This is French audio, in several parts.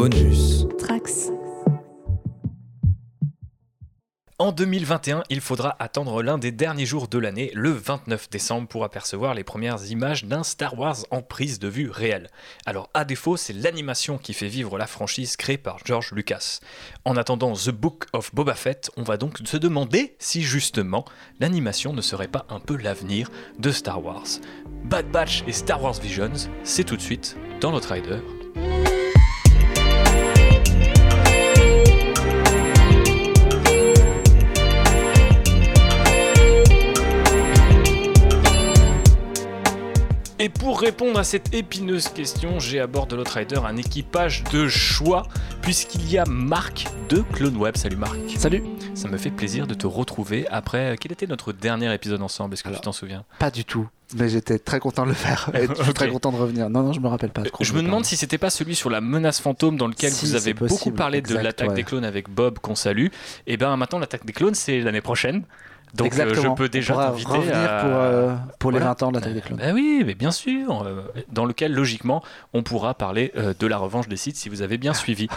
Bonus. Trax. En 2021, il faudra attendre l'un des derniers jours de l'année, le 29 décembre, pour apercevoir les premières images d'un Star Wars en prise de vue réelle. Alors à défaut, c'est l'animation qui fait vivre la franchise créée par George Lucas. En attendant The Book of Boba Fett, on va donc se demander si justement l'animation ne serait pas un peu l'avenir de Star Wars. Bad Batch et Star Wars Visions, c'est tout de suite dans notre Rider. Et pour répondre à cette épineuse question, j'ai à bord de l'Outrider un équipage de choix, puisqu'il y a Marc de Clone Web. Salut Marc. Salut. Ça me fait plaisir de te retrouver après. Quel était notre dernier épisode ensemble? Est-ce que Alors, tu t'en souviens? Pas du tout. Mais j'étais très content de le faire. Et je suis très content de revenir. Non, non, je me rappelle pas. Je me demande si c'était pas celui sur la menace fantôme dans lequel Si, vous avez beaucoup possible, parlé de l'attaque ouais. des clones avec Bob qu'on salue. Et bien maintenant l'attaque des clones c'est l'année prochaine. Donc euh, Exactement. je peux déjà t'inviter revenir à... pour, euh, pour les Voilà. 20 ans de l'attaque des clones. Bah oui, mais bien sûr. euh, dans lequel, logiquement, on pourra parler euh, de la revanche des sites si vous avez bien suivi.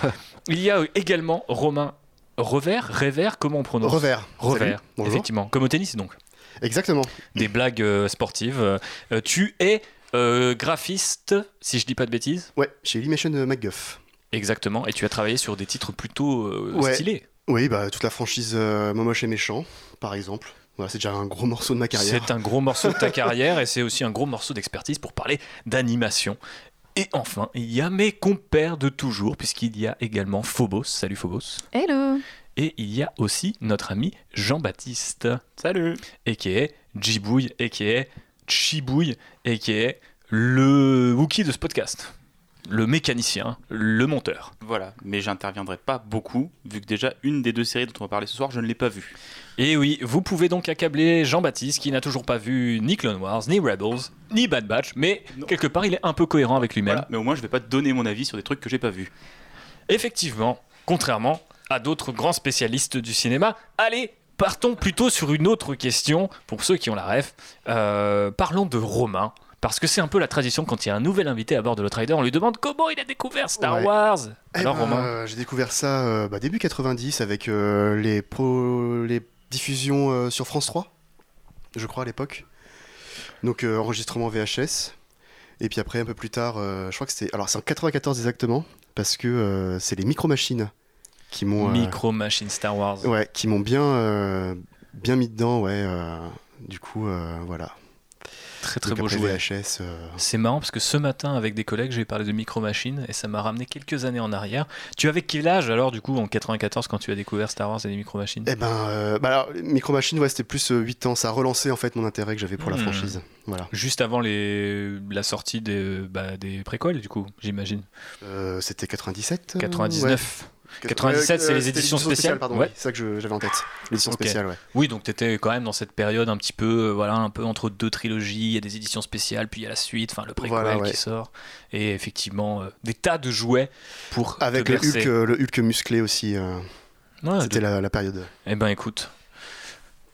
Il y a également Romain Revers, Revers, comment on prononce Revers. Revers, effectivement. Comme au tennis, donc. Exactement. Des blagues euh, sportives. Euh, tu es euh, graphiste, si je dis pas de bêtises. Ouais, chez Limation euh, MacGuff. Exactement. Et tu as travaillé sur des titres plutôt euh, Ouais. stylés. Oui, bah toute la franchise euh, Momoche et Méchant, par exemple. Voilà, c'est déjà un gros morceau de ma carrière. C'est un gros morceau de ta carrière et c'est aussi un gros morceau d'expertise pour parler d'animation. Et enfin, il y a mes compères de toujours, puisqu'il y a également Phobos. Salut Phobos. Hello. Et il y a aussi notre ami Jean-Baptiste. Salut. Et qui est Jibouille, et qui est Chibouille, et qui est le Wookie de ce podcast. Le mécanicien, le monteur. Voilà, mais j'interviendrai pas beaucoup, vu que déjà une des deux séries dont on va parler ce soir, je ne l'ai pas vue. Et oui, vous pouvez donc accabler Jean-Baptiste qui n'a toujours pas vu ni Clone Wars, ni Rebels, ni Bad Batch, mais Non. quelque part il est un peu cohérent avec lui-même. Voilà, mais au moins je vais pas donner mon avis sur des trucs que j'ai pas vus. Effectivement, contrairement à d'autres grands spécialistes du cinéma, allez, partons plutôt sur une autre question, pour ceux qui ont la ref. Euh, parlons de Romain, parce que c'est un peu la tradition quand il y a un nouvel invité à bord de l'Outrider, on lui demande comment il a découvert Star Ouais. Wars. Eh Alors ben, Romain, euh, J'ai découvert ça euh, bah, début 90 avec euh, les, pro- les diffusions euh, sur France 3, je crois à l'époque. Donc enregistrement VHS. Et puis après, un peu plus tard, je crois que c'était. Alors c'est en 94 exactement, parce que c'est les micro-machines qui m'ont. Micro Machine Star Wars. Ouais, qui m'ont bien, bien mis dedans, ouais. du coup, voilà. Très très beau jouet. Euh, C'est marrant parce que ce matin, avec des collègues, j'ai parlé de Micro Machine et ça m'a ramené quelques années en arrière. Tu avais quel âge alors, du coup, en 94, quand tu as découvert Star Wars et les Micro Machines Eh ben, euh, bah alors, Micro Machine, ouais, c'était plus euh, 8 ans. Ça a relancé en fait mon intérêt que j'avais pour la Hmm. franchise. Voilà. Juste avant les... la sortie des, bah, des préquels, du coup, j'imagine. Euh, c'était 97 euh, 99. ouais. 97, c'est les c'était éditions spéciales pardon. Ouais. C'est ça que j'avais en tête. L'édition spéciale, ouais. Oui, donc tu étais quand même dans cette période un petit peu, euh, voilà, un peu entre deux trilogies, il y a des éditions spéciales, puis il y a la suite, enfin le préquel Voilà, ouais. qui sort, et effectivement, euh, des tas de jouets pour Avec le. Hulk, euh, le Hulk musclé aussi. euh, Ouais, c'était la, la période. Eh ben écoute,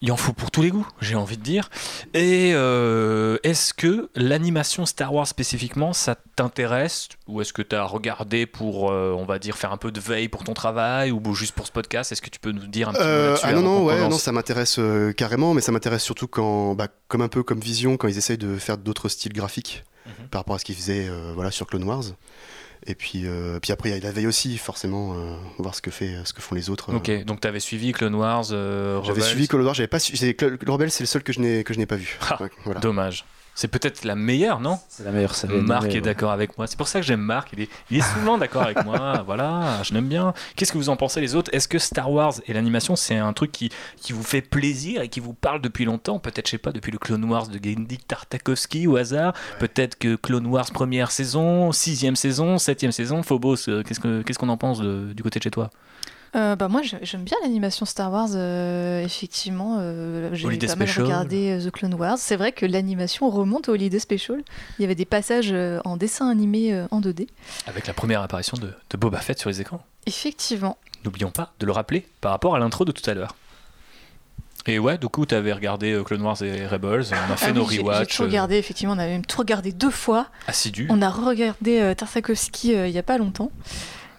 il en faut pour tous les goûts, j'ai envie de dire. Et euh, est-ce que l'animation Star Wars spécifiquement, ça t'intéresse Ou est-ce que tu as regardé pour, euh, on va dire, faire un peu de veille pour ton travail Ou juste pour ce podcast? Est-ce que tu peux nous dire un petit mot Euh, là-dessus ah non, non, ouais, ça m'intéresse carrément, mais ça m'intéresse surtout quand, bah, comme un peu comme Vision, quand ils essayent de faire d'autres styles graphiques Mhm. par rapport à ce qu'ils faisaient voilà, sur Clone Wars. Et puis, euh, puis après, il y a la veille aussi, forcément, euh, voir ce que, fait, ce que font les autres. euh. Ok, donc tu avais suivi Clone Wars, euh, J'avais suivi Clone Wars, j'avais pas su- j'ai- Clone Rebels, c'est le seul que je n'ai que je n'ai pas vu. Ah, voilà. Dommage. C'est peut-être la meilleure, non C'est la meilleure série. Marc animée, est ouais. d'accord avec moi. C'est pour ça que j'aime Marc. Il est, il est souvent d'accord avec moi. Voilà, je l'aime bien. Qu'est-ce que vous en pensez les autres? Est-ce que Star Wars et l'animation, c'est un truc qui, qui vous fait plaisir et qui vous parle depuis longtemps? Peut-être, je sais pas, depuis le Clone Wars de Gendy Tartakovsky au hasard. Peut-être que Clone Wars première saison, sixième saison, septième saison. Phobos, euh, qu'est-ce que- qu'est-ce qu'on en pense de- du côté de chez toi? Euh, bah moi j'aime bien l'animation Star Wars, euh, effectivement. euh, J'ai pas mal Special. regardé euh, The Clone Wars. C'est vrai que l'animation remonte au Holiday Special. Il y avait des passages euh, en dessin animé en 2D. Avec la première apparition de, de Boba Fett sur les écrans. Effectivement. N'oublions pas de le rappeler par rapport à l'intro de tout à l'heure. Et ouais, du coup, tu avais regardé Clone Wars et Rebels, on a fait Ah nos oui, j'ai- J'ai tout regardé, effectivement. On a même tout regardé deux fois. assidus. On a regardé Tartakovsky euh, il y a pas longtemps.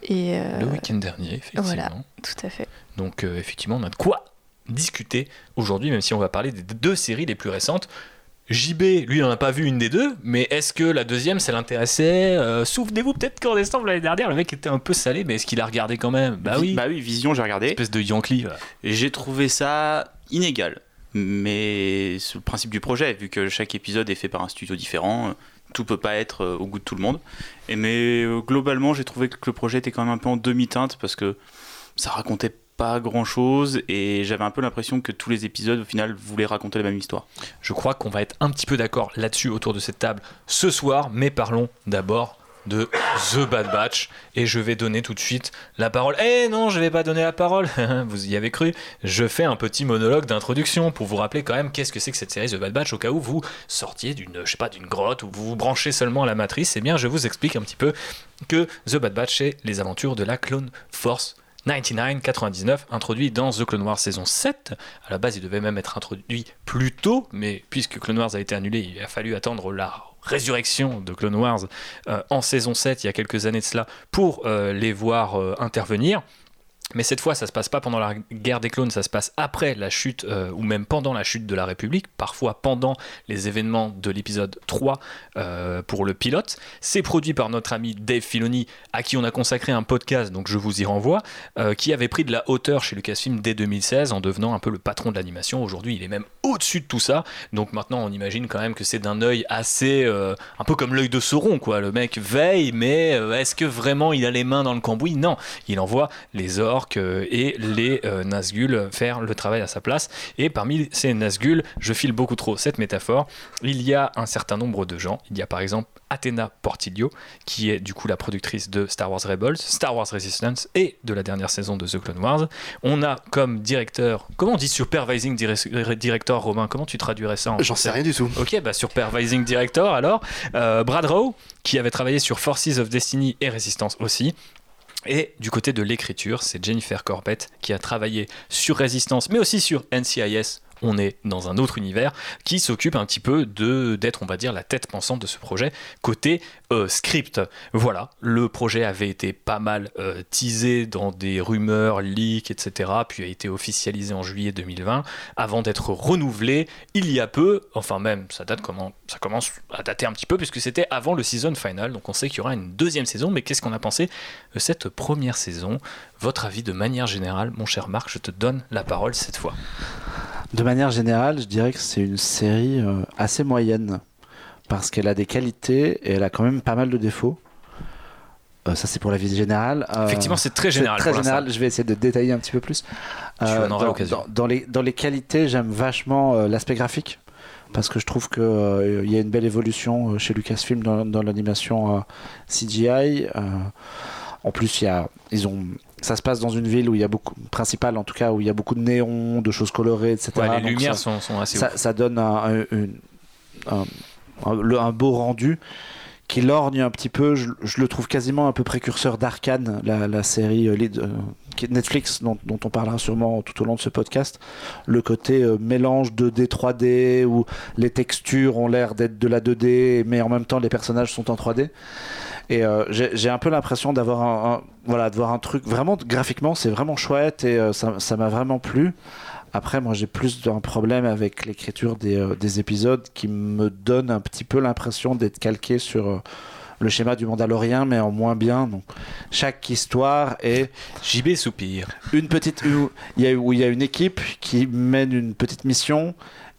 Et euh, Le week-end dernier, effectivement. voilà. tout à fait. Donc euh, effectivement, on a de quoi discuter aujourd'hui, même si on va parler des deux séries les plus récentes. JB, lui, il n'en a pas vu une des deux, mais est-ce que la deuxième, ça l'intéressait Euh, Souvenez-vous peut-être qu'en décembre l'année dernière, le mec était un peu salé, mais est-ce qu'il a regardé quand même? Bah oui, Bah oui, Vision, j'ai regardé. espèce de Yankee. voilà. J'ai trouvé ça inégal. Mais c'est le principe du projet, vu que chaque épisode est fait par un studio différent, tout peut pas être euh, au goût de tout le monde. Et mais euh, globalement, j'ai trouvé que le projet était quand même un peu en demi-teinte parce que ça racontait pas grand chose et j'avais un peu l'impression que tous les épisodes au final voulaient raconter la même histoire. Je crois qu'on va être un petit peu d'accord là-dessus autour de cette table ce soir, mais parlons d'abord de The Bad Batch et je vais donner tout de suite la parole. Eh non, je vais pas donner la parole. vous y avez cru. Je fais un petit monologue d'introduction pour vous rappeler quand même qu'est-ce que c'est que cette série The Bad Batch au cas où vous sortiez d'une je sais pas d'une grotte ou vous vous branchez seulement à la matrice. Eh bien, je vous explique un petit peu que The Bad Batch c'est les aventures de la Clone Force 99-99, introduit dans The Clone Wars saison 7. À la base, il devait même être introduit plus tôt, mais puisque Clone Wars a été annulé, il a fallu attendre la résurrection de Clone Wars euh, en saison 7, il y a quelques années de cela, pour euh, les voir euh, intervenir. Mais cette fois, ça se passe pas pendant la guerre des clones, ça se passe après la chute, euh, ou même pendant la chute de la République, parfois pendant les événements de l'épisode 3 euh, pour le pilote. C'est produit par notre ami Dave Filoni, à qui on a consacré un podcast, donc je vous y renvoie, euh, qui avait pris de la hauteur chez Lucasfilm dès 2016 en devenant un peu le patron de l'animation. Aujourd'hui, il est même au-dessus de tout ça, donc maintenant on imagine quand même que c'est d'un œil assez, un peu comme l'œil de Sauron, quoi. Le mec veille, mais est-ce que vraiment il a les mains dans le cambouis? Non, il envoie les orques euh, et les euh, Nazgûl faire le travail à sa place. Et parmi ces Nazgûl, je file beaucoup trop cette métaphore, il y a un certain nombre de gens. Il y a par exemple Athena Portillo, qui est du coup la productrice de Star Wars Rebels, Star Wars Resistance et de la dernière saison de The Clone Wars. On a comme directeur, comment on dit supervising dire- director, Romain Comment tu traduirais ça en J'en sais rien du tout. Ok, bah supervising director alors. Euh, Brad Rowe, qui avait travaillé sur Forces of Destiny et Résistance aussi. Et du côté de l'écriture, c'est Jennifer Corbett qui a travaillé sur Résistance, mais aussi sur NCIS. On est dans un autre univers qui s'occupe un petit peu de d'être, on va dire, la tête pensante de ce projet côté euh, script. Voilà, le projet avait été pas mal euh, teasé dans des rumeurs, leaks, etc. Puis a été officialisé en juillet 2020 avant d'être renouvelé il y a peu. Enfin même, ça date comment Ça commence à dater un petit peu puisque c'était avant le season final. Donc on sait qu'il y aura une deuxième saison. Mais qu'est-ce qu'on a pensé de cette première saison? Votre avis de manière générale, mon cher Marc, je te donne la parole cette fois. De manière générale, je dirais que c'est une série euh, assez moyenne parce qu'elle a des qualités et elle a quand même pas mal de défauts. Euh, ça, c'est pour la vie générale. Euh, Effectivement, c'est très général. Très pour général. Je vais essayer de détailler un petit peu plus. Tu en auras dans, l'occasion. dans- dans les, dans les qualités, j'aime vachement euh, l'aspect graphique parce que je trouve qu'il y a une belle évolution euh, chez Lucasfilm dans, dans l'animation euh, CGI. euh, en plus, y a, ils ont, ça se passe dans une ville où il y a beaucoup, principale en tout cas, où il y a beaucoup de néons, de choses colorées, etc. Ouais, les Donc lumières ça- sont, sont assez ça, ça donne un, un- beau rendu qui lorgne un petit peu. Je, je le trouve quasiment un peu précurseur d'Arcane, la, la série euh, Netflix dont, on parlera sûrement tout au long de ce podcast. Le côté euh, mélange 2D, 3D où les textures ont l'air d'être de la 2D, mais en même temps les personnages sont en 3D. Et euh, j'ai un peu l'impression d'avoir un, voilà, de voir un truc vraiment graphiquement, c'est vraiment chouette et euh, ça m'a vraiment plu. Après, moi, j'ai plus un problème avec l'écriture des, des épisodes qui me donne un petit peu l'impression d'être calqué sur le schéma du Mandalorien, mais en moins bien. Donc, chaque histoire est JB soupire. une petite où il y a, y une équipe qui mène une petite mission.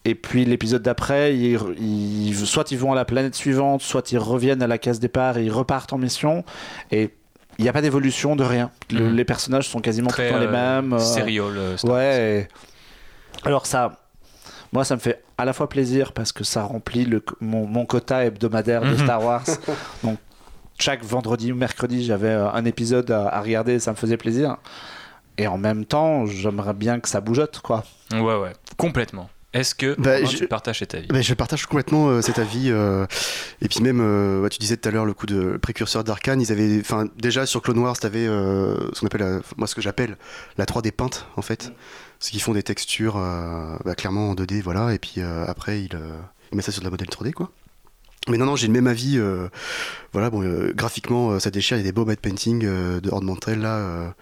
Et puis l'épisode d'après, ils, ils- soit ils vont à la planète suivante, soit ils reviennent à la case départ et ils repartent en mission. Et il n'y a pas d'évolution de rien. Le- Mhm. les personnages sont quasiment tout le Très les euh, mêmes. euh, Wars. Ouais. et- Alors ça, moi ça me fait à la fois plaisir parce que ça remplit le, mon, mon quota hebdomadaire de Mhm. Star Wars. Donc chaque vendredi ou mercredi, j'avais euh, un épisode à, à regarder, ça me faisait plaisir. Et en même temps, j'aimerais bien que ça bougeote, quoi. Ouais, ouais, complètement. Est-ce que Bah, je- tu partages cet avis? Ben, je partage complètement euh, cet avis. euh, et puis même, euh, tu disais tout à l'heure le coup de précurseur d'Arkane. Ils avaient, enfin, déjà sur Clone Wars, tu avais ce qu'on appelle, la- moi ce que j'appelle la 3D peinte en fait. C'est qu'ils font des textures euh, bah, clairement en 2D, voilà. Et puis euh, après, ils, euh, ils mettent ça sur de la modèle 3D, quoi. Mais non, non, j'ai le même avis. voilà, bon, graphiquement, ça déchire. Il y a des beaux matte painting euh, de Horde Mantel là.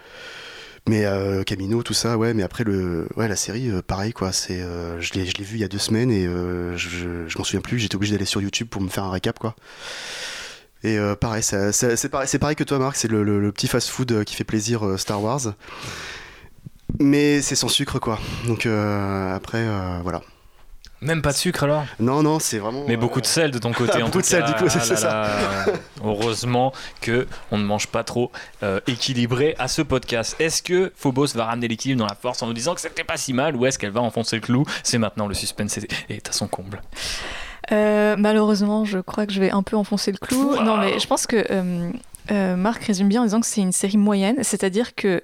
mais Camino, tout ça, ouais. Mais après, le, ouais, la série, pareil, quoi. Je l'ai, vu il y a deux semaines et je, m'en souviens plus. J'étais obligé d'aller sur YouTube pour me faire un récap, quoi. Et pareil, c'est pareil, pareil que toi, Marc. C'est le, petit fast-food qui fait plaisir Star Wars. Mais c'est sans sucre, quoi. Donc euh, après, euh, voilà. Même pas de sucre alors? Non, non, c'est vraiment. Mais euh, beaucoup de sel de ton côté. en Beaucoup tout de sel, du coup, c'est- Ah c'est là. Heureusement que on ne mange pas trop euh, équilibré à ce podcast. Est-ce que Phobos va ramener l'équilibre dans la force en nous disant que c'était pas si mal ou est-ce qu'elle va enfoncer le clou? C'est maintenant le suspense est, est à son comble. Euh, malheureusement, je crois que je vais un peu enfoncer le clou. Wow. Non, mais je pense que euh, euh, Marc résume bien en disant que c'est une série moyenne, c'est-à-dire que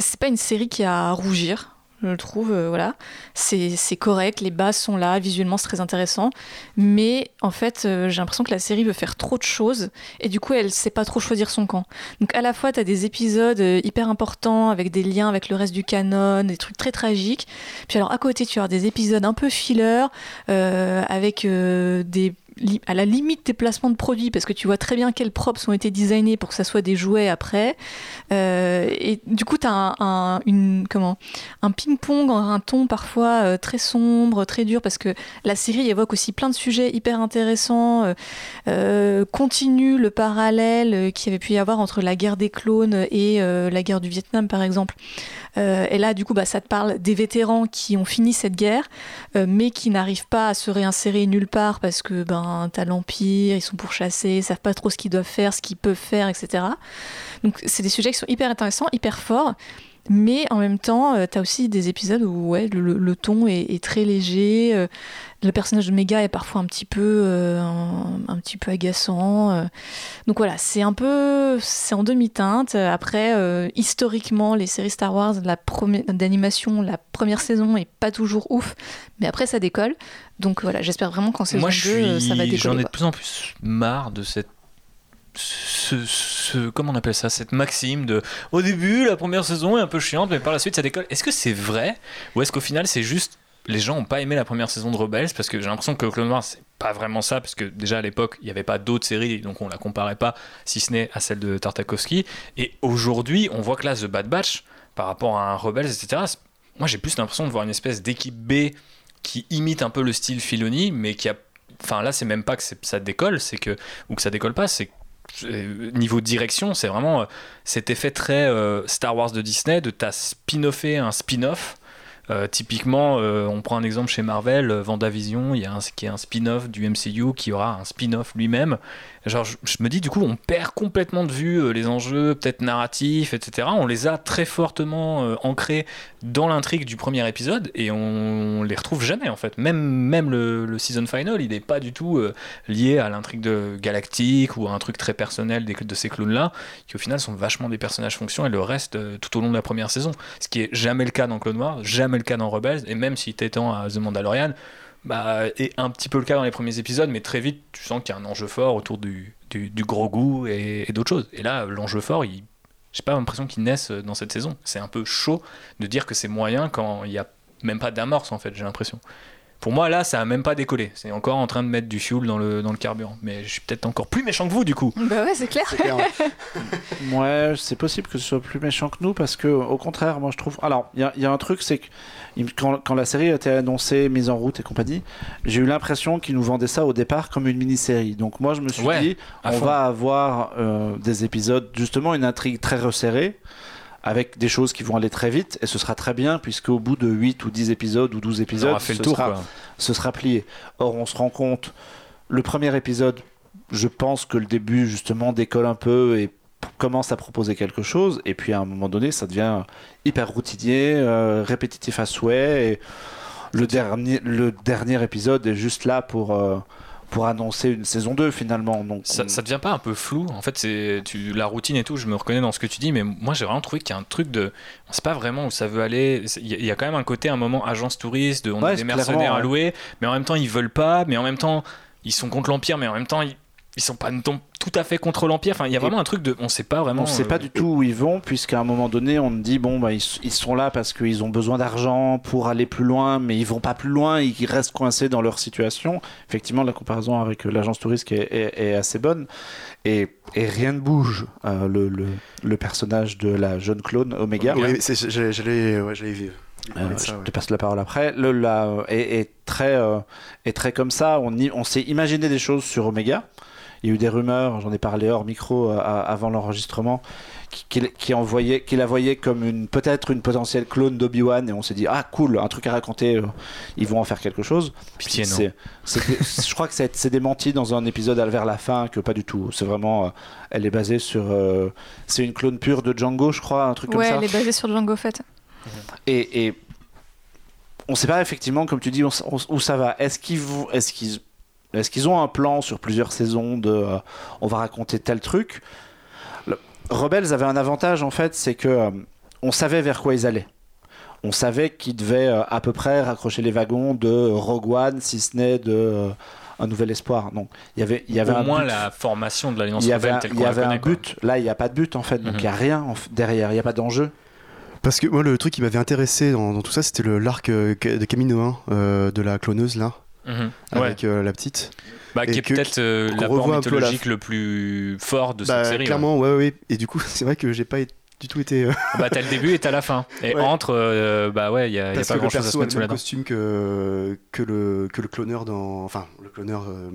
c'est pas une série qui a à rougir. Je trouve, euh, voilà, c'est correct, les bases sont là, visuellement c'est très intéressant, mais en fait euh, j'ai l'impression que la série veut faire trop de choses et du coup elle sait pas trop choisir son camp. Donc à la fois tu as des épisodes euh, hyper importants avec des liens avec le reste du canon, des trucs très tragiques, puis alors à côté tu as des épisodes un peu filler avec des à la limite des placements de produits parce que tu vois très bien quels props ont été designés pour que ça soit des jouets après. Euh, et du coup tu as un, un- ping-pong, un ton parfois euh, très sombre, très dur parce que la série évoque aussi plein de sujets hyper intéressants euh, continue le parallèle qu'il y avait pu y avoir entre la guerre des clones et la guerre du Vietnam par exemple. Et là, du coup, bah, ça te parle des vétérans qui ont fini cette guerre, mais qui n'arrivent pas à se réinsérer nulle part parce que ben, t'as l'Empire, ils sont pourchassés, ils savent pas trop ce qu'ils doivent faire, ce qu'ils peuvent faire, etc. Donc, c'est des sujets qui sont hyper intéressants, hyper forts. Mais en même temps, tu as aussi des épisodes où ouais, le, le ton est, est très léger. euh, le personnage de Mega est parfois un petit peu, euh, un, un petit peu agaçant. euh. Donc voilà, c'est un peu, c'est en demi-teinte. Après, euh, historiquement, les séries Star Wars, la première d'animation, la première saison est pas toujours ouf, mais après ça décolle. Donc voilà, j'espère vraiment qu'en saison Moi 2, je euh, ça va décoller. j'en ai de plus en plus marre de cette ce, ce- comment on appelle ça cette maxime de au début la première saison est un peu chiante mais par la suite ça décolle. Est-ce que c'est vrai ou est-ce qu'au final c'est juste les gens ont pas aimé la première saison de Rebels parce que j'ai l'impression que Clone Wars c'est pas vraiment ça parce que déjà à l'époque il n'y avait pas d'autres séries donc on la comparait pas si ce n'est à celle de Tartakovsky. Et aujourd'hui on voit que là The Bad Batch par rapport à un Rebels etc moi j'ai plus l'impression de voir une espèce d'équipe B qui imite un peu le style Filoni mais qui a enfin là c'est même pas que ça décolle c'est que ou que ça décolle pas c'est niveau direction c'est vraiment euh, cet effet très euh, Star Wars de Disney de t'as spin-offé un spin-off Euh, typiquement, euh, on prend un exemple chez Marvel, euh, Vendavision, il y a qui est un spin-off du MCU qui aura un spin-off lui-même. Genre, je, me dis, du coup, on perd complètement de vue euh, les enjeux, peut-être narratifs, etc. On les a très fortement euh, ancrés dans l'intrigue du premier épisode et on, les retrouve jamais en fait. Même, le, season final, il n'est pas du tout euh, lié à l'intrigue de Galactique ou à un truc très personnel des- de ces clones-là, qui au final sont vachement des personnages fonctions et le reste tout au long de la première saison. Ce qui est jamais le cas dans Clone Wars, jamais le cas dans Rebels, et même si t'étends à The Mandalorian, bah, est un petit peu le cas dans les premiers épisodes, mais très vite tu sens qu'il y a un enjeu fort autour du, du, gros goût et, d'autres choses. Et là, l'enjeu fort, il, j'ai pas l'impression qu'il naisse dans cette saison. C'est un peu chaud de dire que c'est moyen quand il y a même pas d'amorce en fait, j'ai l'impression. Pour moi, là, ça a même pas décollé. C'est encore en train de mettre du fuel dans le, dans le carburant. Mais je suis peut-être encore plus méchant que vous, du coup. Bah ouais, c'est clair. C'est clair. Ouais, c'est possible que ce soit plus méchant que nous parce que, au contraire, moi je trouve. Alors, il y, a- il y a un truc, c'est que quand, quand la série a été annoncée, mise en route et compagnie, j'ai eu l'impression qu'ils nous vendaient ça au départ comme une mini-série. Donc, moi je me suis Ouais, dit, on fond. va avoir euh, des épisodes, justement, une intrigue très resserrée avec des choses qui vont aller très vite et ce sera très bien puisque au bout de 8 ou 10 épisodes ou 12 On épisodes, fait le ce tour, sera- quoi. ce sera plié. Or, on se rend compte, le premier épisode, je pense que le début, justement, décolle un peu et commence à proposer quelque chose. Et puis, à un moment donné, ça devient hyper routinier, euh, répétitif à souhait. Et le dernier, le dernier épisode est juste là pour, euh, pour annoncer une saison 2, finalement. Donc, Ça, on- ça devient pas un peu flou En fait, c'est tu, la routine et tout. Je me reconnais dans ce que tu dis, mais moi j'ai vraiment trouvé qu'il y a un truc de. On sait pas vraiment où ça veut aller. Il y, a- il y a quand même un côté, un moment agence touriste, de on a des mercenaires à ouais. louer, mais en même temps ils veulent pas, mais en même temps ils sont contre l'empire, mais en même temps ils, ils sont pas non- tout à fait contre l'Empire. Enfin, il y a Et- vraiment un truc de. On sait pas vraiment. On ne sait euh, pas du tout où ils vont, puisqu'à un moment donné, on dit bon, bah, ils, ils sont là parce qu'ils ont besoin d'argent pour aller plus loin, mais ils vont pas plus loin, ils restent coincés dans leur situation. Effectivement, la comparaison avec euh, l'agence touriste est, est- est assez bonne. Et, et rien ne bouge. Euh, le, le- le personnage de la jeune clone Omega. Oui, j'allais ouais, vu. Euh, ça, je ouais. te passe la parole après. Le, la, est, est très, euh, est très comme ça. On, y- on s'est imaginé des choses sur Omega. Il y a eu des rumeurs, j'en ai parlé hors micro euh, à- avant l'enregistrement, qui, qui, qui envoyait, qui la voyait comme une peut-être une potentielle clone d'Obi-Wan et on s'est dit ah cool, un truc à raconter, euh, ils vont en faire quelque chose. Pitié, non. C'est- c'est- je crois que c'est c'est démenti dans un épisode vers la fin que pas du tout. C'est vraiment, euh, elle est basée sur, euh, c'est une clone pure de Django, je crois, un truc comme Ouais, ça. elle est basée sur Django Fett. Et, et on ne sait pas effectivement, comme tu dis, on on où ça va. Est-ce qu'ils vont- est-ce qu'ils est-ce qu'ils ont un plan sur plusieurs saisons de euh, on va raconter tel truc? Le- Rebels avait un avantage en fait, c'est que euh, on savait vers quoi ils allaient. On savait qu'ils devaient euh, à peu près raccrocher les wagons de Rogue One, si ce n'est de euh, un nouvel espoir. Non, il y avait il y avait Au un moins but. la formation de l'Alliance il y avait rebelle un, il qu'on y avait un connaît, quoi. but. Là, il n'y a pas de but en fait, donc il Mhm. n'y a rien en f- derrière. Il n'y a pas d'enjeu. Parce que moi, le truc qui m'avait intéressé dans, dans tout ça, c'était le l'arc euh, de Camino 1 euh, de la cloneuse là, Mhm. Ouais. avec euh, la petite. Bah, qui est peut-être euh, qu'on l'apport la mythologique le plus fort de Bah, cette série. ouais. clairement, ouais, ouais. Et du coup, c'est vrai que j'ai pas été- du tout été. euh, Bah, t'as le début et t'as la fin. Et Ouais. entre, euh, bah ouais, il y a, y a pas grand chose à se mettre sous la dent. costume que, que, le, que le cloneur dans. Enfin, le cloneur. euh,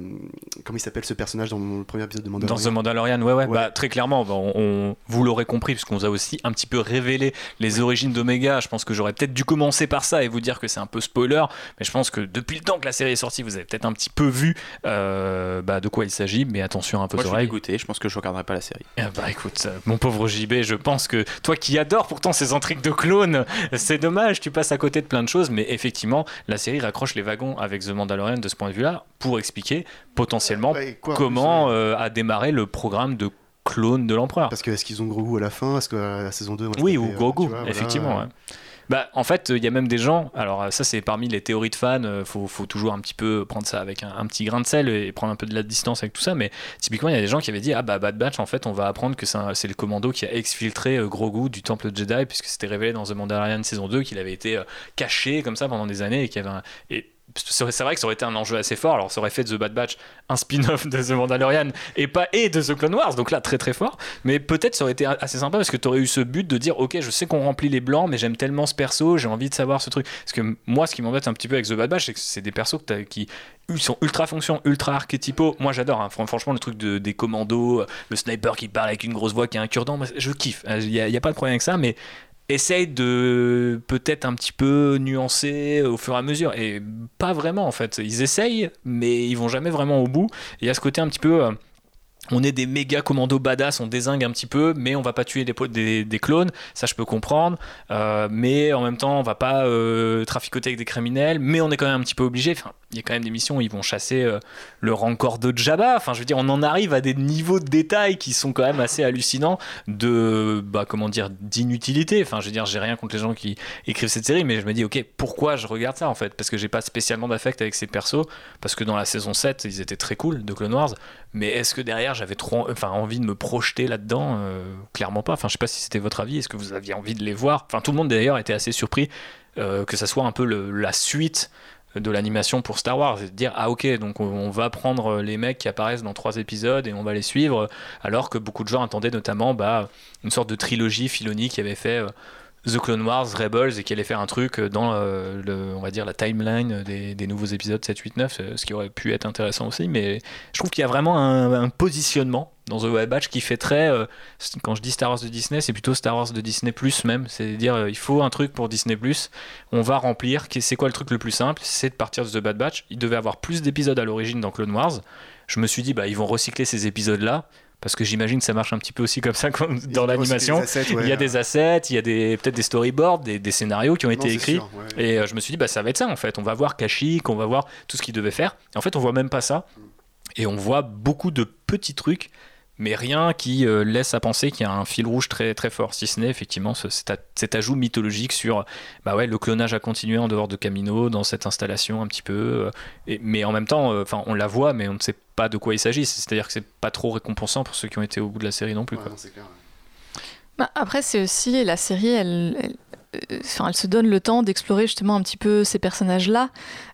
comment il s'appelle ce personnage dans le premier épisode de Dans Mandalorian The Mandalorian, ouais, ouais, Ouais. Bah, très clairement, bah, on, on- vous l'aurez compris, puisqu'on vous a aussi un petit peu révélé les origines d'Omega. Je pense que j'aurais peut-être dû commencer par ça et vous dire que c'est un peu spoiler, mais je pense que depuis le temps que la série est sortie, vous avez peut-être un petit peu vu euh, bah, de quoi il s'agit, mais attention un peu Moi, aux je suis oreilles. dégoûté. Je pense que je regarderai pas la série. Eh bah écoute, euh, mon pauvre JB, je pense que toi qui adores pourtant ces intrigues de clones, c'est dommage, tu passes à côté de plein de choses, mais effectivement, la série raccroche les wagons avec The Mandalorian de ce point de vue-là pour expliquer potentiellement Ouais, quoi, en comment euh, a démarré le programme de clone de l'empereur. Parce que est-ce qu'ils ont Grogu à la fin? Est-ce que euh, la saison 2 moi, Oui, ou euh, Grogu, voilà, effectivement. ouais. Bah, en fait, il y a même des gens, alors ça c'est parmi les théories de fans, euh, faut, toujours un petit peu prendre ça avec un, petit grain de sel et prendre un peu de la distance avec tout ça, mais typiquement il y a des gens qui avaient dit, ah bah Bad Batch, en fait on va apprendre que c'est le commando qui a exfiltré euh, Grogu du temple Jedi, puisque c'était révélé dans The Mandalorian saison 2 qu'il avait été euh, caché comme ça pendant des années et qu'il y avait un... c'est vrai que ça aurait été un enjeu assez fort, alors ça aurait fait The Bad Batch un spin-off de The Mandalorian et pas et de The Clone Wars, donc là très très fort. Mais peut-être ça aurait été assez sympa parce que tu aurais eu ce but de dire ok je sais qu'on remplit les blancs mais j'aime tellement ce perso, j'ai envie de savoir ce truc. Parce que moi ce qui m'embête un petit peu avec The Bad Batch c'est que c'est des persos qui sont ultra fonction, ultra archétypaux. Moi j'adore, hein. Fran- franchement le truc de, des commandos, euh, le sniper qui parle avec une grosse voix qui a un cure-dent, je kiffe. Il n'y a, a pas de problème avec ça mais essaye de peut-être un petit peu nuancer au fur et à mesure et pas vraiment en fait ils essayent mais ils vont jamais vraiment au bout et il y a ce côté un petit peu euh, on est des méga commandos badass, on désingue un petit peu, mais on va pas tuer des, des, des clones, ça je peux comprendre. Euh, mais en même temps, on va pas euh, traficoter avec des criminels, mais on est quand même un petit peu obligé. Enfin, il y a quand même des missions où ils vont chasser euh, le rancor de Jabba. Enfin, je veux dire, on en arrive à des niveaux de détails qui sont quand même assez hallucinants de, bah, comment dire, d'inutilité. Enfin, je veux dire, j'ai rien contre les gens qui écrivent cette série, mais je me dis, ok, pourquoi je regarde ça en fait? Parce que j'ai pas spécialement d'affect avec ces persos, parce que dans la saison 7, ils étaient très cool de Clone Wars, mais est-ce que derrière j'avais trop enfin, envie de me projeter là-dedans? Euh, Clairement pas. Enfin, je sais pas si c'était votre avis, est-ce que vous aviez envie de les voir? Enfin, tout le monde d'ailleurs était assez surpris euh, que ça soit un peu la suite de l'animation pour Star Wars. Et de dire ah ok donc on, va prendre les mecs qui apparaissent dans trois épisodes et on va les suivre. Alors que beaucoup de gens attendaient notamment bah, une sorte de trilogie Filoni qui avait fait euh, The Clone Wars, Rebels et qui allait faire un truc dans euh, le, on va dire la timeline des, nouveaux épisodes 7, 8, 9, euh, ce qui aurait pu être intéressant aussi. Mais je trouve qu'il y a vraiment un, positionnement dans The Bad Batch qui fait très. euh, quand je dis Star Wars de Disney, c'est plutôt Star Wars de Disney Plus même. C'est-à-dire, euh, il faut un truc pour Disney Plus. On va remplir. C'est quoi le truc le plus simple? C'est de partir de The Bad Batch. Il devait avoir plus d'épisodes à l'origine dans Clone Wars. Je me suis dit, bah, ils vont recycler ces épisodes-là. Parce que j'imagine que ça marche un petit peu aussi comme ça dans l'animation. ouais, Il y a des assets, il y a des, peut-être des storyboards, des, des scénarios qui ont été écrits. sûr, ouais. Et euh, je me suis dit, bah, ça va être ça en fait. On va voir Kashyyyk, on va voir tout ce qu'il devait faire. Et en fait, on voit même pas ça. Et on voit beaucoup de petits trucs mais rien qui euh, laisse à penser qu'il y a un fil rouge très, très fort, si ce n'est effectivement ce- cet, a- cet ajout mythologique sur bah ouais, le clonage a continué en dehors de Camino, dans cette installation un petit peu, euh, et- mais en même temps, euh, enfin on la voit, mais on ne sait pas de quoi il s'agit, c'est-à-dire que c'est pas trop récompensant pour ceux qui ont été au bout de la série non plus. Ouais, quoi. non, c'est clair, ouais. Bah, après, c'est aussi la série, elle, elle, enfin, elle se donne le temps d'explorer justement un petit peu ces personnages-là.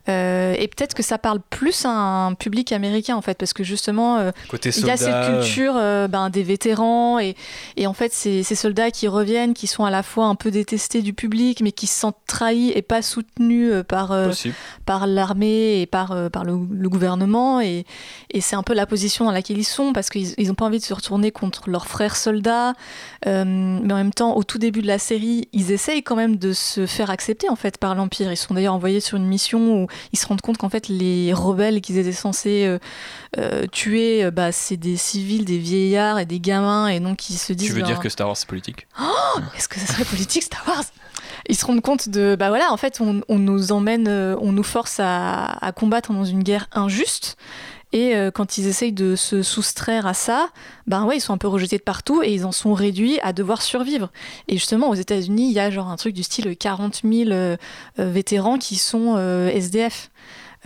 Euh, et peut-être que ça parle plus à un public américain en fait, parce que justement, euh, il y a cette culture euh, ben, des vétérans et, et en fait ces, ces soldats qui reviennent, qui sont à la fois un peu détestés du public, mais qui se sentent trahis et pas soutenus euh, par, euh, par l'armée et par, euh, par le, le gouvernement. Et, et c'est un peu la position dans laquelle ils sont, parce qu'ils n'ont pas envie de se retourner contre leurs frères soldats. Euh, mais en même temps, au tout début de la série, ils essayent quand même de se faire accepter en fait par l'Empire. Ils sont d'ailleurs envoyés sur une mission où ils se rendent compte qu'en fait les rebelles qu'ils étaient censés euh, euh, tuer, euh, bah, c'est des civils, des vieillards et des gamins. Et donc ils se disent... Tu veux ben, dire que Star Wars c'est politique? Est-ce que ça serait politique Star Wars? Ils se rendent compte de, bah voilà, en fait, on, on nous emmène, euh, on nous force à, à combattre dans une guerre injuste. Et euh, quand ils essayent de se soustraire à ça, ben ouais, ils sont un peu rejetés de partout et ils en sont réduits à devoir survivre. Et justement, aux États-Unis, il y a genre un truc du style 40 000 euh, euh, vétérans qui sont SDF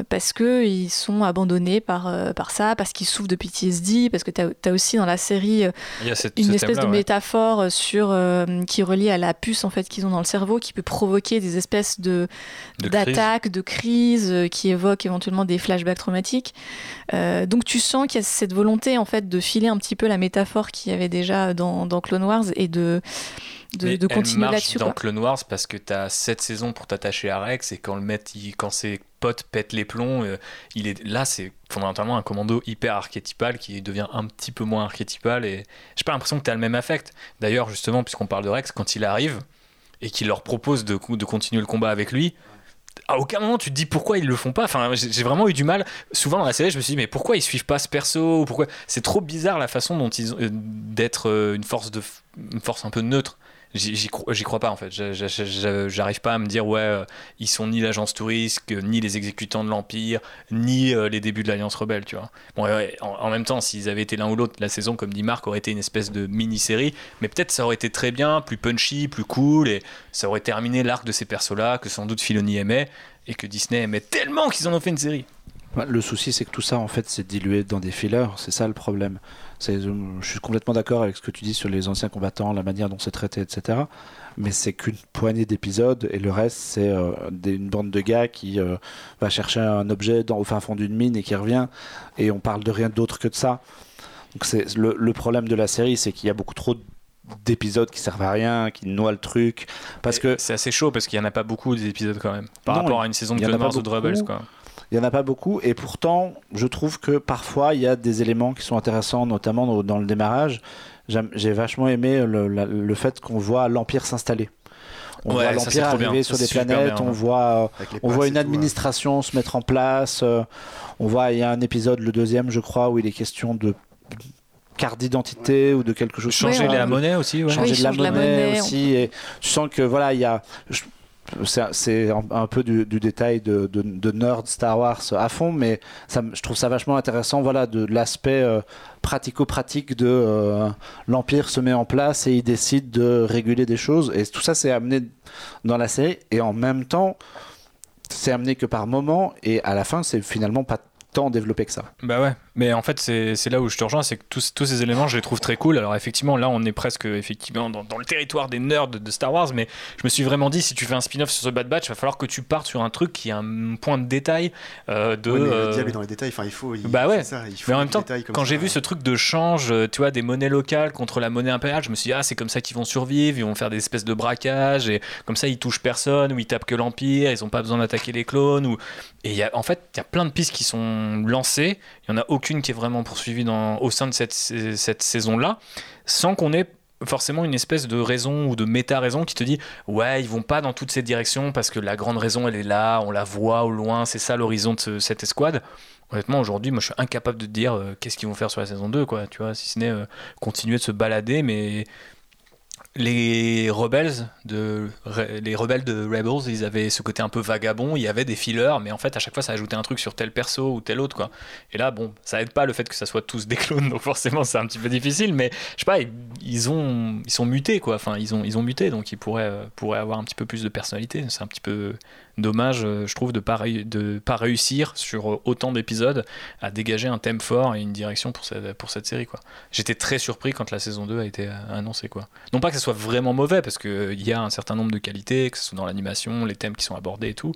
parce qu'ils sont abandonnés par, euh, par ça, parce qu'ils souffrent de PTSD, parce que tu as, aussi dans la série euh, cette, une ce espèce de ouais. métaphore sur euh, qui est reliée à la puce en fait qu'ils ont dans le cerveau qui peut provoquer des espèces de d'attaques de crises euh, qui évoquent éventuellement des flashbacks traumatiques Euh, donc tu sens qu'il y a cette volonté en fait de filer un petit peu la métaphore qu'il y avait déjà dans, dans Clone Wars et de de, Mais de continuer là-dessus dans quoi. Clone Wars parce que t'as 7 saisons pour t'attacher à Rex et quand le mec, il- quand ses potes pètent les plombs, euh, il est là c'est fondamentalement un commando hyper archétypal qui devient un petit peu moins archétypal et j'ai pas l'impression que t'as le même affect. D'ailleurs justement puisqu'on parle de Rex, quand il arrive et qu'il leur propose de, continuer le combat avec lui. À aucun moment tu te dis pourquoi ils le font pas. Enfin, j'ai vraiment eu du mal. Souvent dans la série, je me suis dit mais pourquoi ils suivent pas ce perso Pourquoi? C'est trop bizarre la façon dont ils ont euh, d'être euh, une force de une force un peu neutre. J'y j'y cro- j'y crois pas en fait. J'arrive pas à me dire ouais, euh, ils sont ni l'agence touriste, que- ni les exécutants de l'Empire, ni euh, les débuts de l'Alliance rebelle, tu vois. Bon, en, en même temps, s'ils avaient été l'un ou l'autre, la saison, comme dit Marc, aurait été une espèce de mini-série, mais peut-être ça aurait été très bien, plus punchy, plus cool, et ça aurait terminé l'arc de ces persos-là, que sans doute Filoni aimait, et que Disney aimait tellement qu'ils en ont fait une série. Le souci, c'est que tout ça, en fait, c'est dilué dans des fillers. C'est ça le problème. C'est- Je suis complètement d'accord avec ce que tu dis sur les anciens combattants, la manière dont c'est traité, etc. Mais c'est qu'une poignée d'épisodes et le reste, c'est euh, une bande de gars qui euh, va chercher un objet dans, au fin fond d'une mine et qui revient. Et on parle de rien d'autre que de ça. Donc c'est le, le problème de la série, c'est qu'il y a beaucoup trop d'épisodes qui servent à rien, qui noient le truc. Parce Et que c'est assez chaud parce qu'il y en a pas beaucoup des épisodes quand même, par Non, rapport à une saison de Clone Wars ou de. Rebels, quoi. Il n'y en a pas beaucoup et pourtant, je trouve que parfois il y a des éléments qui sont intéressants, notamment dans, dans le démarrage. J'ai vachement aimé le, la- le fait qu'on voit l'Empire s'installer. On Ouais, voit l'Empire bien. arriver Ça, sur des planètes, bien, on voit, on voit une tout, administration se mettre en place. euh, on voit, il y a un épisode, le deuxième je crois, où il est question de carte d'identité ou de quelque chose comme Changer la monnaie aussi, ouais. changer Oui, de la change la monnaie, monnaie, aussi. Et tu sens que voilà, il y a. je- c'est un, peu du, détail de, nerd Star Wars à fond, mais je trouve ça vachement intéressant, voilà, de, l'aspect euh, pratico-pratique de euh, l'empire se met en place et il décide de réguler des choses, et tout ça c'est amené dans la série, et en même temps, c'est amené que par moment, et à la fin, c'est finalement pas tant développé que ça. Bah ouais, mais en fait c'est là où je te rejoins, c'est que tous, tous ces éléments je les trouve très cool. Alors effectivement là on est presque effectivement dans, dans le territoire des nerds de, Star Wars, mais je me suis vraiment dit si tu fais un spin-off sur ce Bad Batch, il va falloir que tu partes sur un truc qui a un point de détail euh, de... Ouais, mais euh, le diable est dans les détails. Enfin, il faut. il- Bah ouais. c'est ça, il faut Mais en même temps, quand j'ai vu ce truc de change, euh, tu vois, des monnaies locales contre la monnaie impériale, je me suis dit, ah, c'est comme ça qu'ils vont survivre, ils vont faire des espèces de braquages, et comme ça, ils touchent personne, ou ils tapent que l'Empire, ils ont pas besoin d'attaquer les clones. Ou... Et il y a, en fait, il y a plein de pistes qui sont lancées, il y en a aucune qui est vraiment poursuivie dans, au sein de cette, cette saison-là, sans qu'on ait forcément une espèce de raison ou de méta-raison qui te dit ouais ils vont pas dans toutes ces directions parce que la grande raison elle est là on la voit au loin c'est ça l'horizon de ce- cette escouade. Honnêtement, aujourd'hui, moi, je suis incapable de te dire euh, qu'est-ce qu'ils vont faire sur la saison 2, quoi, tu vois, si ce n'est euh, continuer de se balader, mais les rebelles de les rebelles de Rebels, ils avaient ce côté un peu vagabond, il y avait des fillers, mais en fait à chaque fois ça ajoutait un truc sur tel perso ou tel autre quoi. Et là bon, ça aide pas le fait que ça soit tous des clones, donc forcément c'est un petit peu difficile, mais je sais pas, ils ont ils sont mutés quoi, enfin ils ont ils ont muté, donc ils pourraient euh, pourraient avoir un petit peu plus de personnalité. C'est un petit peu dommage, euh, je trouve, de pas de pas réussir sur autant d'épisodes à dégager un thème fort et une direction pour cette série quoi. J'étais très surpris quand la saison 2 a été annoncée quoi. Non pas que ça soit vraiment mauvais parce qu'il euh, y a un certain nombre de qualités, que ce soit dans l'animation, les thèmes qui sont abordés et tout.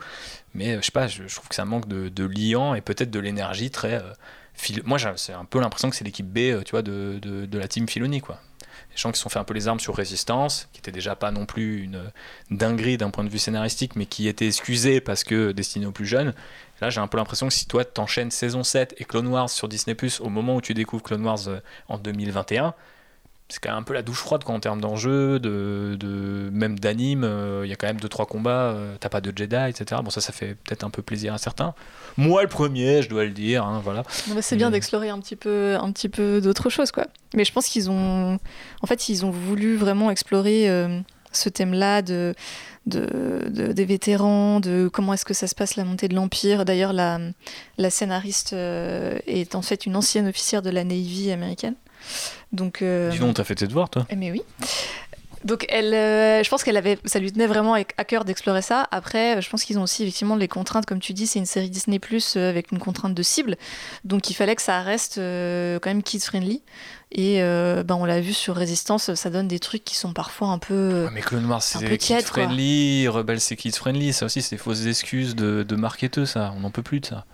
Mais euh, je sais pas, je, trouve que ça manque de, liant et peut-être de l'énergie très. Euh, moi, j'ai un peu l'impression que c'est l'équipe B, tu vois, de, de, la team Filoni, quoi. Qui sont fait un peu les armes sur Résistance, qui était déjà pas non plus une dinguerie d'un point de vue scénaristique, mais qui était excusé parce que destiné aux plus jeunes. Là, j'ai un peu l'impression que si toi t'enchaînes saison 7 et Clone Wars sur Disney Plus au moment où tu découvres Clone Wars en 2021, c'est quand même un peu la douche froide quoi, en termes d'enjeux, de, de, même d'anime. Euh, il y a quand même 2-3 combats, euh, t'as pas de Jedi, etc. Bon, ça, ça fait peut-être un peu plaisir à certains. Moi, le premier, je dois le dire. Hein, voilà. c'est bien d'explorer un petit peu, un petit peu d'autres choses, quoi. Mais je pense qu'ils ont, en fait, ils ont voulu vraiment explorer euh, ce thème-là de, de, des vétérans, de comment est-ce que ça se passe la montée de l'empire. D'ailleurs, la, la scénariste est en fait une ancienne officière de la Navy américaine. Donc, euh, Dis donc, t'as fait tes devoirs, toi eh, Mais oui. Donc, elle, euh, je pense qu'elle avait, ça lui tenait vraiment à cœur d'explorer ça. Après, je pense qu'ils ont aussi effectivement les contraintes, comme tu dis, c'est une série Disney Plus euh, avec une contrainte de cible, donc il fallait que ça reste quand même kids friendly. Et ben, on l'a vu sur Résistance, ça donne des trucs qui sont parfois un peu. mais Clone Wars, c'est kids friendly, Rebelle, c'est kids friendly. Ça aussi, c'est fausses excuses de, de marketeux, ça. On n'en peut plus de ça.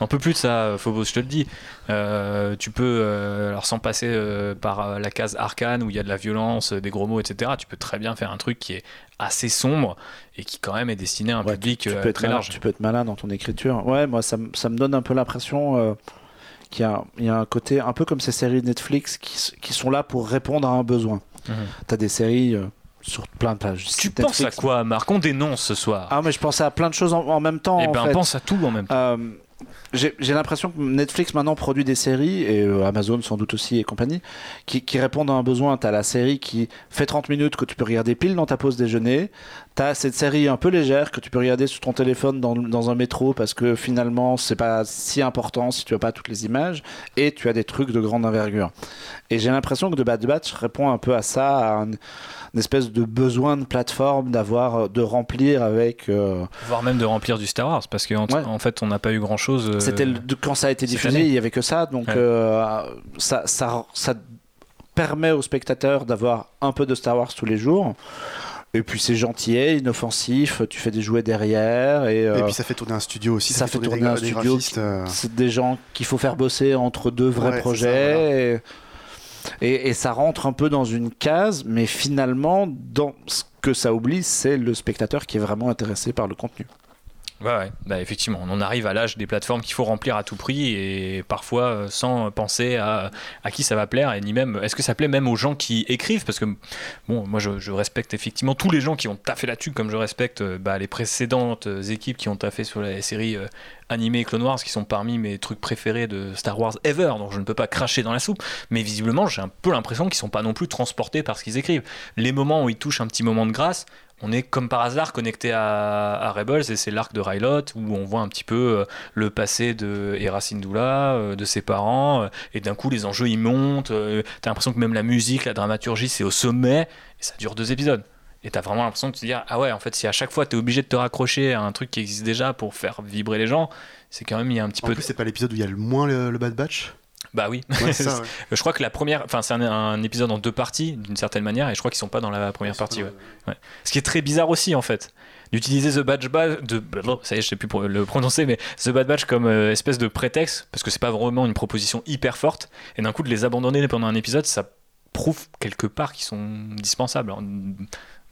On peut plus de ça, Phobos, je te le dis. Euh, tu peux, euh, alors sans passer euh, par la case arcane où il y a de la violence, des gros mots, etc., tu peux très bien faire un truc qui est assez sombre et qui quand même est destiné à un public tu, peux très large. Tu peux être malin dans ton écriture. Ouais, moi ça, ça me donne un peu l'impression qu'il y, y, a un côté un peu comme ces séries Netflix qui, qui sont là pour répondre à un besoin. Mhm. Tu as des séries sur plein de pages. Tu penses à quoi, Marc? On dénonce ce soir. Ah, mais je pensais à plein de choses en, même temps. Eh ben, pense à tout en même temps j'ai l'impression que Netflix maintenant produit des séries, et euh, Amazon sans doute aussi et compagnie, qui, répondent à un besoin. Tu as la série qui fait 30 minutes que tu peux regarder pile dans ta pause déjeuner. Tu as cette série un peu légère que tu peux regarder sur ton téléphone dans, dans un métro parce que finalement c'est pas si important si tu as pas toutes les images. Et tu as des trucs de grande envergure. Et j'ai l'impression que The Bad Batch répond un peu à ça, à un, une espèce de besoin de plateforme d'avoir de remplir avec euh, voire même de remplir du Star Wars parce qu'en en fait on n'a pas eu grand chose euh, c'était quand ça a été diffusé il y avait que ça donc euh, ça, ça, ça permet aux spectateurs d'avoir un peu de Star Wars tous les jours et puis c'est gentil, inoffensif, tu fais des jouets derrière. Et, puis ça fait tourner un studio aussi. Ça, fait, tourner, un studio. C'est des gens qu'il faut faire bosser entre deux vrais projets. Et, ça rentre un peu dans une case, mais finalement, dans ce que ça oublie, c'est le spectateur qui est vraiment intéressé par le contenu. Ouais, Bah, effectivement, on arrive à l'âge des plateformes qu'il faut remplir à tout prix et parfois euh, sans penser à, à qui ça va plaire et ni même est-ce que ça plaît même aux gens qui écrivent? Parce que bon, moi je, respecte effectivement tous les gens qui ont taffé là-dessus comme je respecte euh, bah, les précédentes équipes qui ont taffé sur la série euh, animée Clone Wars qui sont parmi mes trucs préférés de Star Wars ever donc je ne peux pas cracher dans la soupe. Mais visiblement j'ai un peu l'impression qu'ils sont pas non plus transportés par ce qu'ils écrivent. Les moments où ils touchent un petit moment de grâce on est comme par hasard connecté à, Rebels et c'est l'arc de Rylot où on voit un petit peu euh, le passé de Hera Syndulla, euh, de ses parents, euh, et d'un coup les enjeux ils montent, t'as l'impression que même la musique, la dramaturgie c'est au sommet, et ça dure deux épisodes. Et t'as vraiment l'impression de te dire, ah ouais, en fait, si à chaque fois t'es obligé de te raccrocher à un truc qui existe déjà pour faire vibrer les gens, c'est quand même, il y a un petit peu. En plus, c'est pas l'épisode où il y a le moins le Bad Batch? Bah oui. je crois que la première, enfin c'est un, épisode en deux parties d'une certaine manière, et je crois qu'ils sont pas dans la première partie. Ce qui est très bizarre aussi en fait, d'utiliser The Bad Batch, de, ça y est, je sais plus le prononcer, mais The Bad Batch comme euh, espèce de prétexte, parce que c'est pas vraiment une proposition hyper forte, et d'un coup de les abandonner pendant un épisode, ça prouve quelque part qu'ils sont dispensables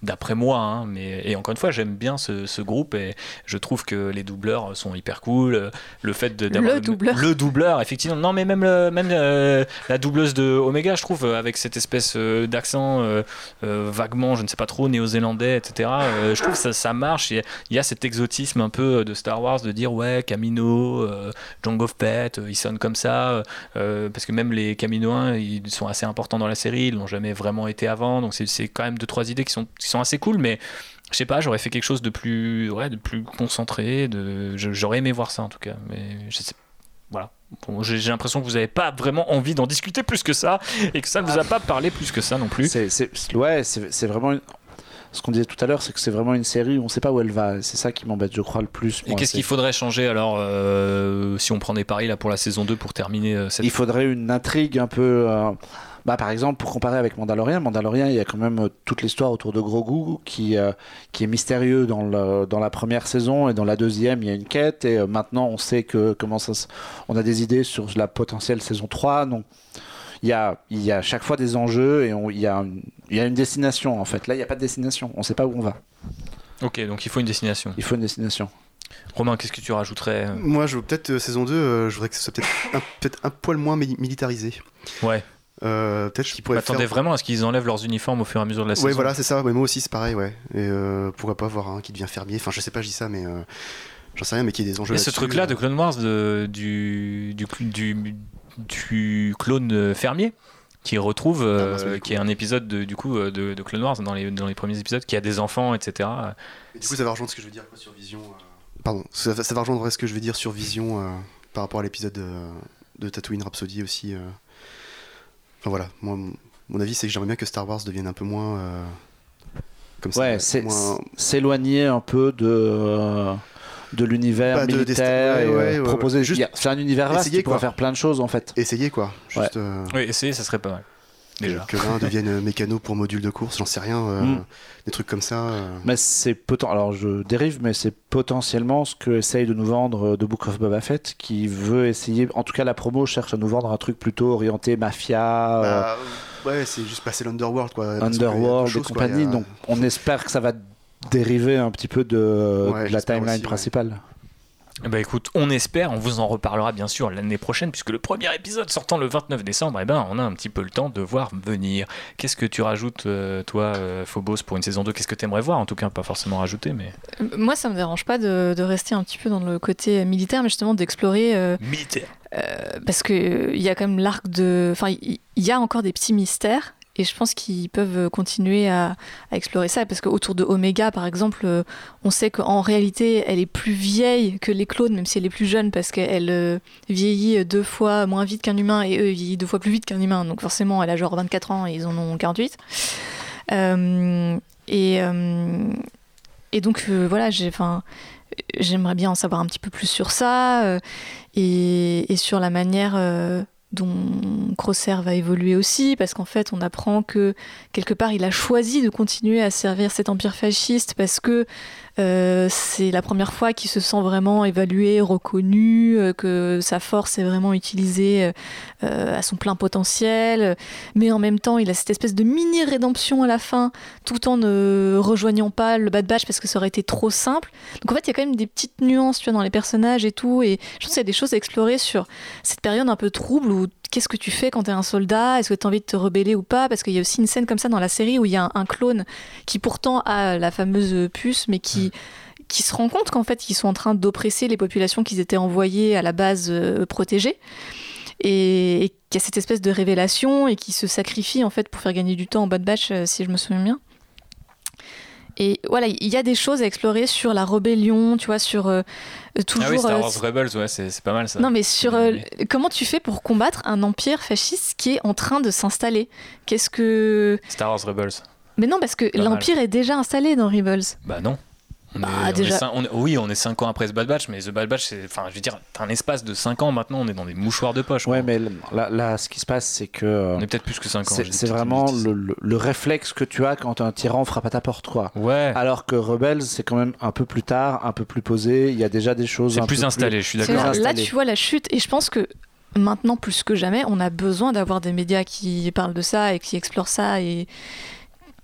d'après moi. hein, mais et encore une fois, j'aime bien ce, ce groupe et je trouve que les doubleurs sont hyper cool. Le fait d'avoir Le doubleur. le doubleur, effectivement. Non, mais même le- même euh, la doubleuse de Omega, je trouve, euh, avec cette espèce euh, d'accent euh, euh, vaguement, je ne sais pas trop, néo-zélandais, etc. je trouve que ça, ça marche. Il y, a, il y a cet exotisme un peu de Star Wars de dire ouais, Camino, euh, Jango Fett, ils sonnent comme ça. parce que même les Caminoins, ils sont assez importants dans la série, ils l'ont jamais vraiment été avant. Donc c'est c'est quand même deux trois idées qui sont, qui sont assez cool, mais je sais pas, j'aurais fait quelque chose de plus, ouais, de plus concentré. De, j'aurais aimé voir ça en tout cas, mais je sais. Voilà. Bon, j'ai l'impression que vous n'avez pas vraiment envie d'en discuter plus que ça et que ça ne vous a pas parlé plus que ça non plus. C'est, ouais, c'est, vraiment. une- Ce qu'on disait tout à l'heure, c'est que c'est vraiment une série où on sait pas où elle va. C'est ça qui m'embête, je crois, le plus. Et qu'est-ce qu'il faudrait changer alors euh, si on prend des paris là pour la saison 2 pour terminer euh, cette Il faudrait une intrigue un peu. euh, Bah, par exemple, pour comparer avec Mandalorian, Mandalorian, il y a quand même euh, toute l'histoire autour de Grogu qui, euh, qui est mystérieux dans, le, dans la première saison et dans la deuxième, il y a une quête. Et euh, maintenant, on sait que comment ça. se- On a des idées sur la potentielle saison 3. Donc, il y a, il y a chaque fois des enjeux et on- il y, a une, il y a une destination en fait. Là, il n'y a pas de destination. On ne sait pas où on va. Ok, donc il faut une destination. Il faut une destination. Romain, qu'est-ce que tu rajouterais Moi, je veux peut-être euh, saison 2, euh, je voudrais que ce soit peut-être un, peut-être un poil moins mi- militarisé. Ouais. Euh, peut-être qu'ils pourraient faire. vraiment à ce qu'ils enlèvent leurs uniformes au fur et à mesure de la saison. Ouais, voilà, c'est ça. Ouais, moi aussi, c'est pareil, ouais. Et euh, pourquoi pas voir un qui devient fermier. Enfin, je sais pas, je dis ça, mais euh, j'en sais rien, mais qui ait des enjeux. Et ce truc-là euh. de Clone Wars de- du, du, du, du clone euh, fermier qui retrouve, euh, Ah, qui est un épisode de, du coup euh, de, de Clone Wars dans les, dans les premiers épisodes, qui a des enfants, etc. Et du coup, ça va rejoindre ce que je veux dire quoi, sur Vision. euh, Pardon, ça, va- ça va rejoindre ce que je veux dire sur Vision euh, par rapport à l'épisode euh, de Tatooine Rhapsody aussi. Enfin voilà, moi, mon- mon avis, c'est que j'aimerais bien que Star Wars devienne un peu moins. euh, Comme ça. Ouais, c'est moins- s'éloigner un peu de euh, de l'univers Bah, de- des- militaire ouais, et euh, ouais, ouais, proposer ouais. juste Juste c'est un univers vaste essayer, qui pourrait quoi. faire plein de choses en fait. Essayer quoi. Juste. euh, Oui, essayer, ça serait pas mal. Déjà. Que l'un devienne euh, mécano pour module de course, j'en sais rien. euh, Mm. Des trucs comme ça. euh. Mais c'est poten- alors je dérive mais c'est potentiellement ce que essaye de nous vendre The Book of Boba Fett qui veut essayer en tout cas la promo cherche à nous vendre un truc plutôt orienté mafia euh, Bah, ouais, c'est juste passer l'Underworld quoi. Underworld et compagnie a- donc on espère que ça va dériver un petit peu de, Ouais, de la timeline aussi, ouais. Bah écoute, on espère, on vous en reparlera bien sûr l'année prochaine, puisque le premier épisode sortant le 29 décembre, eh ben, on a un petit peu le temps de voir venir. Qu'est-ce que tu rajoutes, euh, toi, euh, Phobos, pour une saison 2 Qu'est-ce que tu aimerais voir? En tout cas, pas forcément rajouter, mais. Euh, Moi, ça me dérange pas de, de rester un petit peu dans le côté militaire, mais justement d'explorer. euh, Militaire. parce qu'il y a quand même l'arc de. Enfin, il il y a encore des petits mystères. Et je pense qu'ils peuvent continuer à, explorer ça. Parce qu'autour de Omega, par exemple, euh, on sait qu'en réalité, elle est plus vieille que les clones, même si elle est plus jeune, parce qu'elle euh, vieillit deux fois moins vite qu'un humain, et eux, vieillissent deux fois plus vite qu'un humain. Donc forcément, elle a genre 24 ans et ils en ont 48. Euh, et, euh, et donc, voilà, J'aimerais bien en savoir un petit peu plus sur ça et, sur la manière dont Crosser va évoluer aussi, parce qu'en fait, on apprend que quelque part, il a choisi de continuer à servir cet empire fasciste parce que euh, c'est la première fois qu'il se sent vraiment évalué, reconnu, euh, que sa force est vraiment utilisée euh, à son plein potentiel, mais en même temps, il a cette espèce de mini rédemption à la fin, tout en ne rejoignant pas le Bad Batch parce que ça aurait été trop simple. Donc en fait, il y a quand même des petites nuances, dans les personnages et tout, et je pense qu'il y a des choses à explorer sur cette période un peu trouble qu'est-ce que tu fais quand t'es un soldat? Est-ce que t'as envie de te rebeller ou pas? Parce qu'il y a aussi une scène comme ça dans la série où il y a un, un clone qui pourtant a la fameuse puce, mais qui qui se rend compte qu'en fait ils sont en train d'oppresser les populations qu'ils étaient envoyées à la base euh, protégée et, et qu'il y a cette espèce de révélation et qui se sacrifie en fait pour faire gagner du temps en Bad Batch euh, si je me souviens bien. Et voilà, il y a des choses à explorer sur la rébellion, tu vois, sur euh, toujours. Ah oui, Star euh, Wars Rebels, ouais, c'est pas mal ça. non, mais sur euh, comment tu fais pour combattre un empire fasciste qui est en train de s'installer? Qu'est-ce que. Star Wars Rebels. Mais non, parce que l'empire est déjà installé dans Rebels. Bah non. On Bah, est- on est déjà- cin- on est- oui, on est 5 ans après The Bad Batch, mais The Bad Batch, c'est. Enfin, je veux dire, t'as un espace de 5 ans maintenant, on est dans des mouchoirs de poche. quoi. Ouais, mais là, là, ce qui se passe, c'est que euh, On est peut-être plus que 5 ans. c'est vraiment le, le- le réflexe que tu as quand un tyran frappe à ta porte, quoi. Ouais. Alors que Rebels, c'est quand même un peu plus tard, un peu plus posé. Il y a déjà des choses. c'est un plus peu installé, je suis d'accord. là, tu vois la chute, et je pense que maintenant, plus que jamais, on a besoin d'avoir des médias qui parlent de ça et qui explorent ça. Et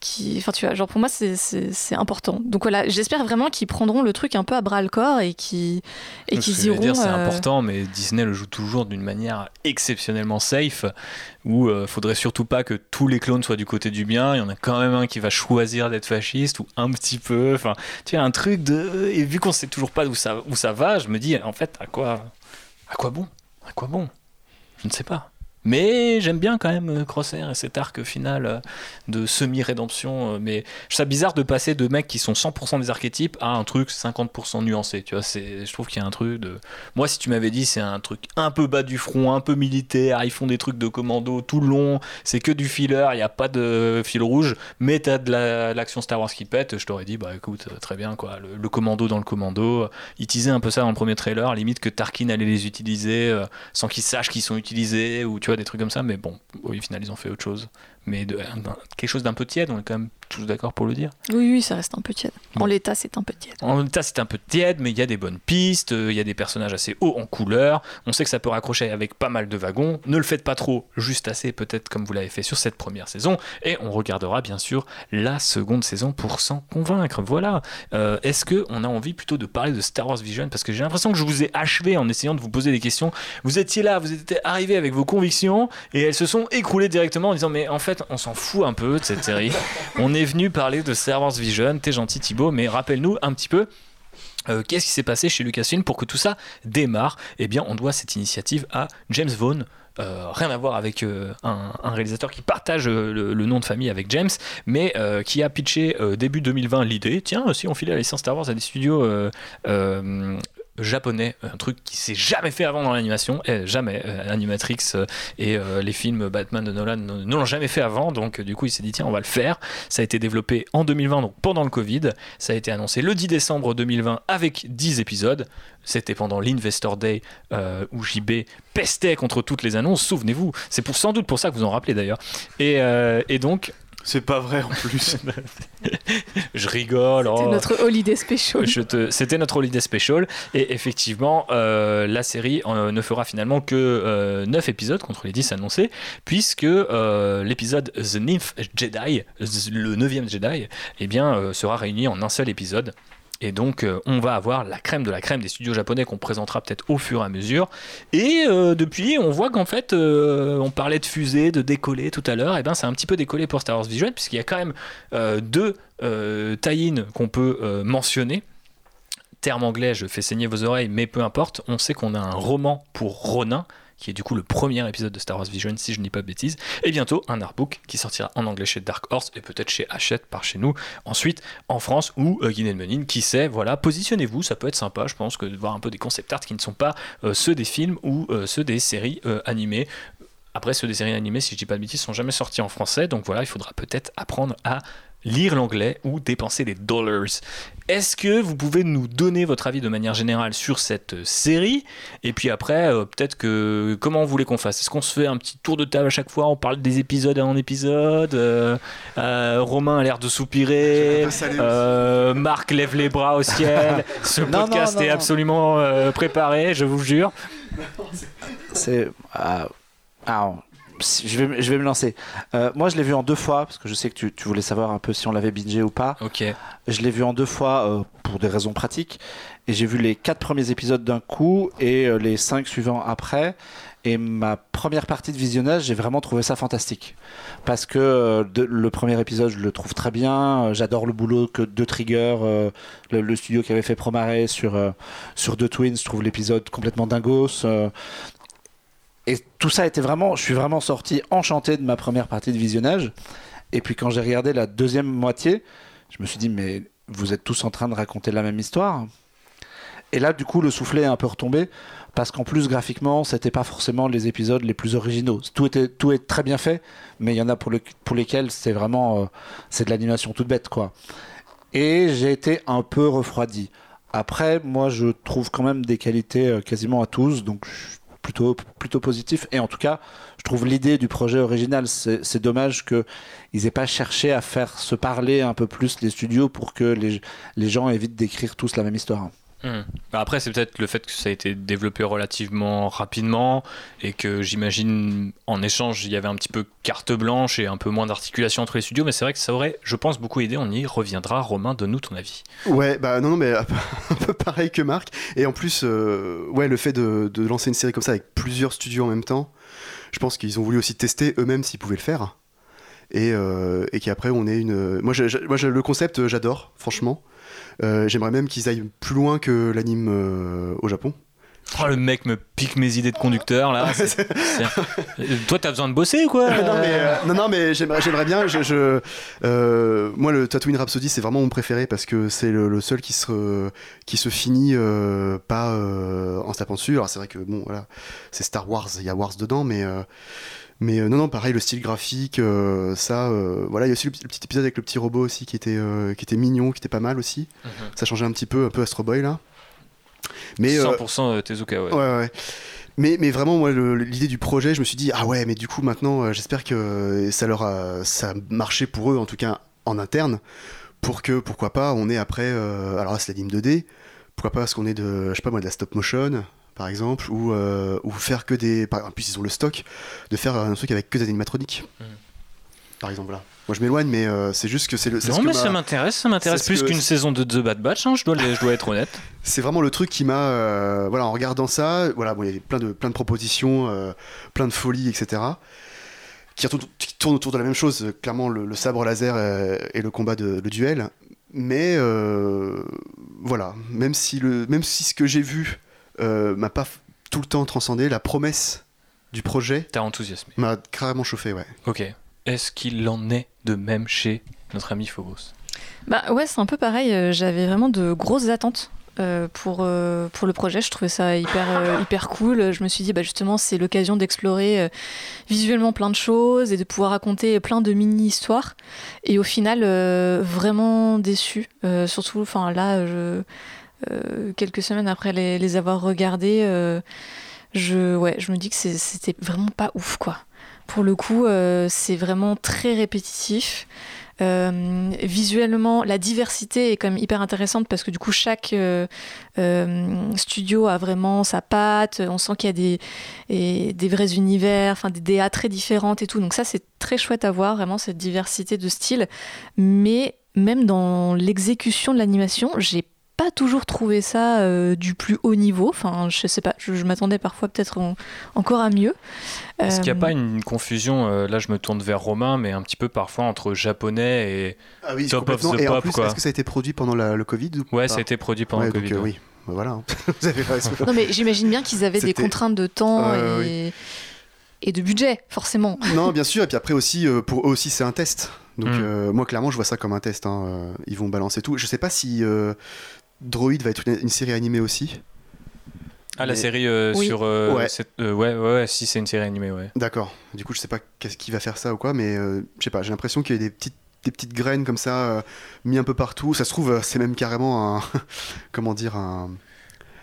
qui, enfin tu vois, genre pour moi c'est- important. Donc voilà, j'espère vraiment qu'ils prendront le truc un peu à bras le corps et qui et qu'ils veux iront. dire, c'est euh, important, mais Disney le joue toujours d'une manière exceptionnellement safe, où euh, faudrait surtout pas que tous les clones soient du côté du bien. Il y en a quand même un qui va choisir d'être fasciste ou un petit peu. Enfin, tu vois, un truc de. Et vu qu'on sait toujours pas où ça, où ça va, je me dis, en fait, à quoi, à quoi bon? À quoi bon? Je ne sais pas. Mais j'aime bien quand même euh, Crosshair et cet arc final euh, de semi-rédemption. euh, Mais je trouve ça bizarre de passer de mecs qui sont 100% des archétypes à un truc 50% nuancé. Tu vois, je trouve qu'il y a un truc de. Moi, si tu m'avais dit c'est un truc un peu bas du front, un peu militaire, ils font des trucs de commando tout le long, c'est que du filler, il n'y a pas de fil rouge, mais t'as de la- l'action Star Wars qui pète, je t'aurais dit, bah écoute, très bien, quoi. Le, commando dans le commando. Ils teasaient un peu ça dans le premier trailer, limite que Tarkin allait les utiliser sans qu'ils sachent qu'ils sont utilisés, ou tu des trucs comme ça, mais bon, au final, ils ont fait autre chose. Mais de, quelque chose d'un peu tiède, on est quand même tous d'accord pour le dire. Oui, oui, ça reste un peu tiède. En Bon. l'état, c'est un peu tiède. En l'état, c'est un peu tiède, mais il y a des bonnes pistes, euh, il y a des personnages assez hauts en couleur. On sait que ça peut raccrocher avec pas mal de wagons. Ne le faites pas trop, juste assez, peut-être comme vous l'avez fait sur cette première saison. Et on regardera bien sûr la seconde saison pour s'en convaincre. Voilà. Euh, Est-ce que on a envie plutôt de parler de Star Wars Vision? Parce que j'ai l'impression que je vous ai achevé en essayant de vous poser des questions. Vous étiez là, vous étiez arrivés avec vos convictions et elles se sont écroulées directement en disant mais en fait on s'en fout un peu de cette série. on est venu parler de Star Wars Vision. T'es gentil Thibaut, mais rappelle-nous un petit peu. euh, Qu'est-ce qui s'est passé chez Lucasfilm pour que tout ça démarre Eh bien, on doit cette initiative à James Vaughn. Euh, rien à voir avec euh, un, un réalisateur qui partage le, le nom de famille avec James, mais qui a pitché début 2020 l'idée tiens, si on filait la licence Star Wars à des studios japonais, un truc qui s'est jamais fait avant dans l'animation, jamais. Euh, Animatrix euh, et euh, les films Batman de Nolan ne l'ont jamais fait avant, donc du coup il s'est dit tiens on va le faire. Ça a été développé en 2020, donc pendant le Covid. Ça a été annoncé le 10 décembre 2020 avec 10 épisodes. C'était pendant l'Investor Day où JB pestait contre toutes les annonces, souvenez-vous. C'est pour, sans doute pour ça que vous en rappelez d'ailleurs. Et donc, C'est pas vrai en plus. je rigole. C'est oh. notre holiday special. Je te- C'était notre holiday special et effectivement euh, la série euh, ne fera finalement que 9 épisodes contre les 10 annoncés puisque euh, l'épisode The Ninth Jedi, le 9e Jedi, eh bien, euh, sera réuni en un seul épisode. Et donc, euh, on va avoir la crème de la crème des studios japonais qu'on présentera peut-être au fur et à mesure. Et euh, depuis, on voit qu'en fait, euh, on parlait de fusée, de décoller tout à l'heure. Et ben, c'est un petit peu décollé pour Star Wars Vision, puisqu'il y a quand même deux tie-in qu'on peut mentionner. Terme anglais, je fais saigner vos oreilles, mais peu importe. On sait qu'on a un roman pour Ronin, qui est du coup le premier épisode de Star Wars Vision, si je ne dis pas de bêtises. Et bientôt, un artbook qui sortira en anglais chez Dark Horse et peut-être chez Hachette par chez nous. Ensuite, en France ou euh, Guinée Menin, qui sait, voilà, positionnez-vous, ça peut être sympa, je pense, que de voir un peu des concept art qui ne sont pas euh, ceux des films ou euh, ceux des séries euh, animées. Après, ceux des séries animées, si je dis pas de bêtises, sont jamais sortis en français, donc voilà, il faudra peut-être apprendre à lire l'anglais ou dépenser des dollars. Est-ce que vous pouvez nous donner votre avis de manière générale sur cette euh, série? Et puis après, euh, peut-être que comment vous voulez qu'on fasse? Est-ce qu'on se fait un petit tour de table à chaque fois? On parle des épisodes en épisode euh, euh, Romain a l'air de soupirer. Marc lève les bras au ciel. Ce Non, podcast non, non, est absolument préparé, je vous jure. C'est. ah, ah, si- je, vais, je vais me lancer. Euh, moi, je l'ai vu en deux fois, parce que je sais que tu, tu voulais savoir un peu si on l'avait bingé ou pas. Ok. Je l'ai vu en deux fois euh, pour des raisons pratiques. Et j'ai vu les quatre premiers épisodes d'un coup et euh, les cinq suivants après. Et ma première partie de visionnage, j'ai vraiment trouvé ça fantastique. Parce que de- le premier épisode, je le trouve très bien. J'adore le boulot que de Trigger, le, le studio qui avait fait Promare sur, sur The Twins, je trouve l'épisode complètement dingos. Et tout ça était vraiment. Je suis vraiment sorti enchanté de ma première partie de visionnage. Et puis quand j'ai regardé la deuxième moitié, je me suis dit, mais vous êtes tous en train de raconter la même histoire. Et là, du coup, le soufflet est un peu retombé parce qu'en plus, graphiquement, c'était pas forcément les épisodes les plus originaux. Tout, était, tout est très bien fait, mais il y en a pour, pour lesquels c'est vraiment euh, c'est de l'animation toute bête, quoi. Et j'ai été un peu refroidi. Après, moi, je trouve quand même des qualités euh, quasiment à tous, donc je plutôt, plutôt positif. Et en tout cas, je trouve l'idée du projet original, c'est dommage qu'ils n'aient pas cherché à faire se parler un peu plus les studios pour que les, les gens évitent d'écrire tous la même histoire. Hmm. Bah après, c'est peut-être le fait que ça a été développé relativement rapidement et que j'imagine en échange il y avait un petit peu carte blanche et un peu moins d'articulation entre les studios, mais c'est vrai que ça aurait, je pense, beaucoup aidé. On y reviendra. Romain, donne-nous ton avis. Ouais, bah non, non, mais un peu pareil que Marc. Et en plus, euh, ouais, le fait de, de lancer une série comme ça avec plusieurs studios en même temps, je pense qu'ils ont voulu aussi tester eux-mêmes s'ils pouvaient le faire. Et, euh, et qu'après, on ait une. Moi, je- je- moi je- le concept, euh, j'adore, franchement. Euh, J'aimerais même qu'ils aillent plus loin que l'anime euh, au Japon. Oh, le mec me pique mes idées de conducteur là. Euh, Toi, t'as besoin de bosser quoi non, mais, euh, non, non, mais j'aimerais, bien. Je, je- euh, moi, le Tatooine Rhapsody, c'est vraiment mon préféré parce que c'est le, le seul qui se, qui se finit pas en se tapant dessus. Alors, c'est vrai que bon, voilà, c'est Star Wars, il y a Wars dedans, mais. Mais euh, non, non, pareil, le style graphique, euh, ça, euh, voilà, il y a aussi le, petit- le petit épisode avec le petit robot aussi qui était, qui était mignon, qui était pas mal aussi. Mhm. Ça changeait un petit peu, un peu Astro Boy là. Mais euh, 100% Tezuka, ouais. Ouais, ouais. Mais, mais vraiment, moi, l'idée du projet, je me suis dit, ah ouais, mais du coup, maintenant, j'espère que ça leur a, ça a marché pour eux, en tout cas en interne, pour que, pourquoi pas, on ait après, alors là, c'est l'anime 2D, pourquoi pas, ce qu'on ait de, je sais pas moi, de la stop motion, par exemple, ou, euh, ou faire que des. Par, en plus, ils ont le stock, de faire un truc avec que des animatroniques. Mhm. Par exemple, voilà. Moi, je m'éloigne, mais euh, c'est juste que c'est le. Non, ce mais m'a- ça m'intéresse, ça m'intéresse plus qu'une saison de The Bad Batch, hein, je, dois, je dois être honnête. c'est vraiment le truc qui m'a euh, voilà en regardant ça voilà bon il y avait plein de plein de propositions plein de folies etc qui tournent autour de la même chose clairement le, le sabre laser et le combat de le duel mais voilà même si le même si ce que j'ai vu euh, m'a pas tout le temps transcendé la promesse du projet T'as enthousiasmé. m'a carrément chauffé ouais Ok. Est-ce qu'il en est de même chez notre ami Phobos? Bah ouais, c'est un peu pareil. euh, J'avais vraiment de grosses attentes. euh, pour, euh, pour le projet, je trouvais ça hyper, euh, hyper cool. Je me suis dit, bah justement, c'est l'occasion d'explorer euh, visuellement plein de choses et de pouvoir raconter plein de mini-histoires. Et au final, euh, vraiment déçu. Euh, surtout, enfin là, je, euh, quelques semaines après les, les avoir regardés, euh, je, ouais, je me dis que c'était vraiment pas ouf, quoi. Pour le coup, euh, c'est vraiment très répétitif. Euh, visuellement, la diversité est quand même hyper intéressante parce que du coup, chaque euh, euh, studio a vraiment sa patte. On sent qu'il y a des, et des vrais univers, enfin des DA très différentes et tout. Donc ça, c'est très chouette à voir, vraiment cette diversité de styles. Mais même dans l'exécution de l'animation, j'ai pas toujours trouvé ça euh, du plus haut niveau. Enfin, je sais pas, je, je m'attendais parfois peut-être en- encore à mieux. Est-ce qu'il n'y a Euh, pas une confusion, euh, là je me tourne vers Romain, mais un petit peu parfois entre japonais et... ah oui Top of the et en pop, est-ce que ça a été produit pendant la- le Covid ou Ouais, pas ça a été produit pendant Ouais, le donc, Covid. euh, oui Bah, voilà vous avez raison Non, mais j'imagine bien qu'ils avaient des contraintes de temps Euh, et... et de budget, forcément. Non, bien sûr, et puis après aussi, euh, pour eux aussi, c'est un test. Donc Mm. euh, moi, clairement, je vois ça comme un test. hein, Ils vont balancer tout. Je sais pas si euh, Droid va être une, une série animée aussi. Ah, la Mais- série euh, Oui. sur... euh, Ouais. cette- euh, ouais, ouais, ouais, si c'est une série animée, ouais. D'accord. Du coup, je sais pas qu'est-ce qui va faire ça ou quoi, mais euh, je sais pas. J'ai l'impression qu'il y a des petites des petites graines comme ça euh, mis un peu partout. Ça se trouve, euh, c'est même carrément un comment dire un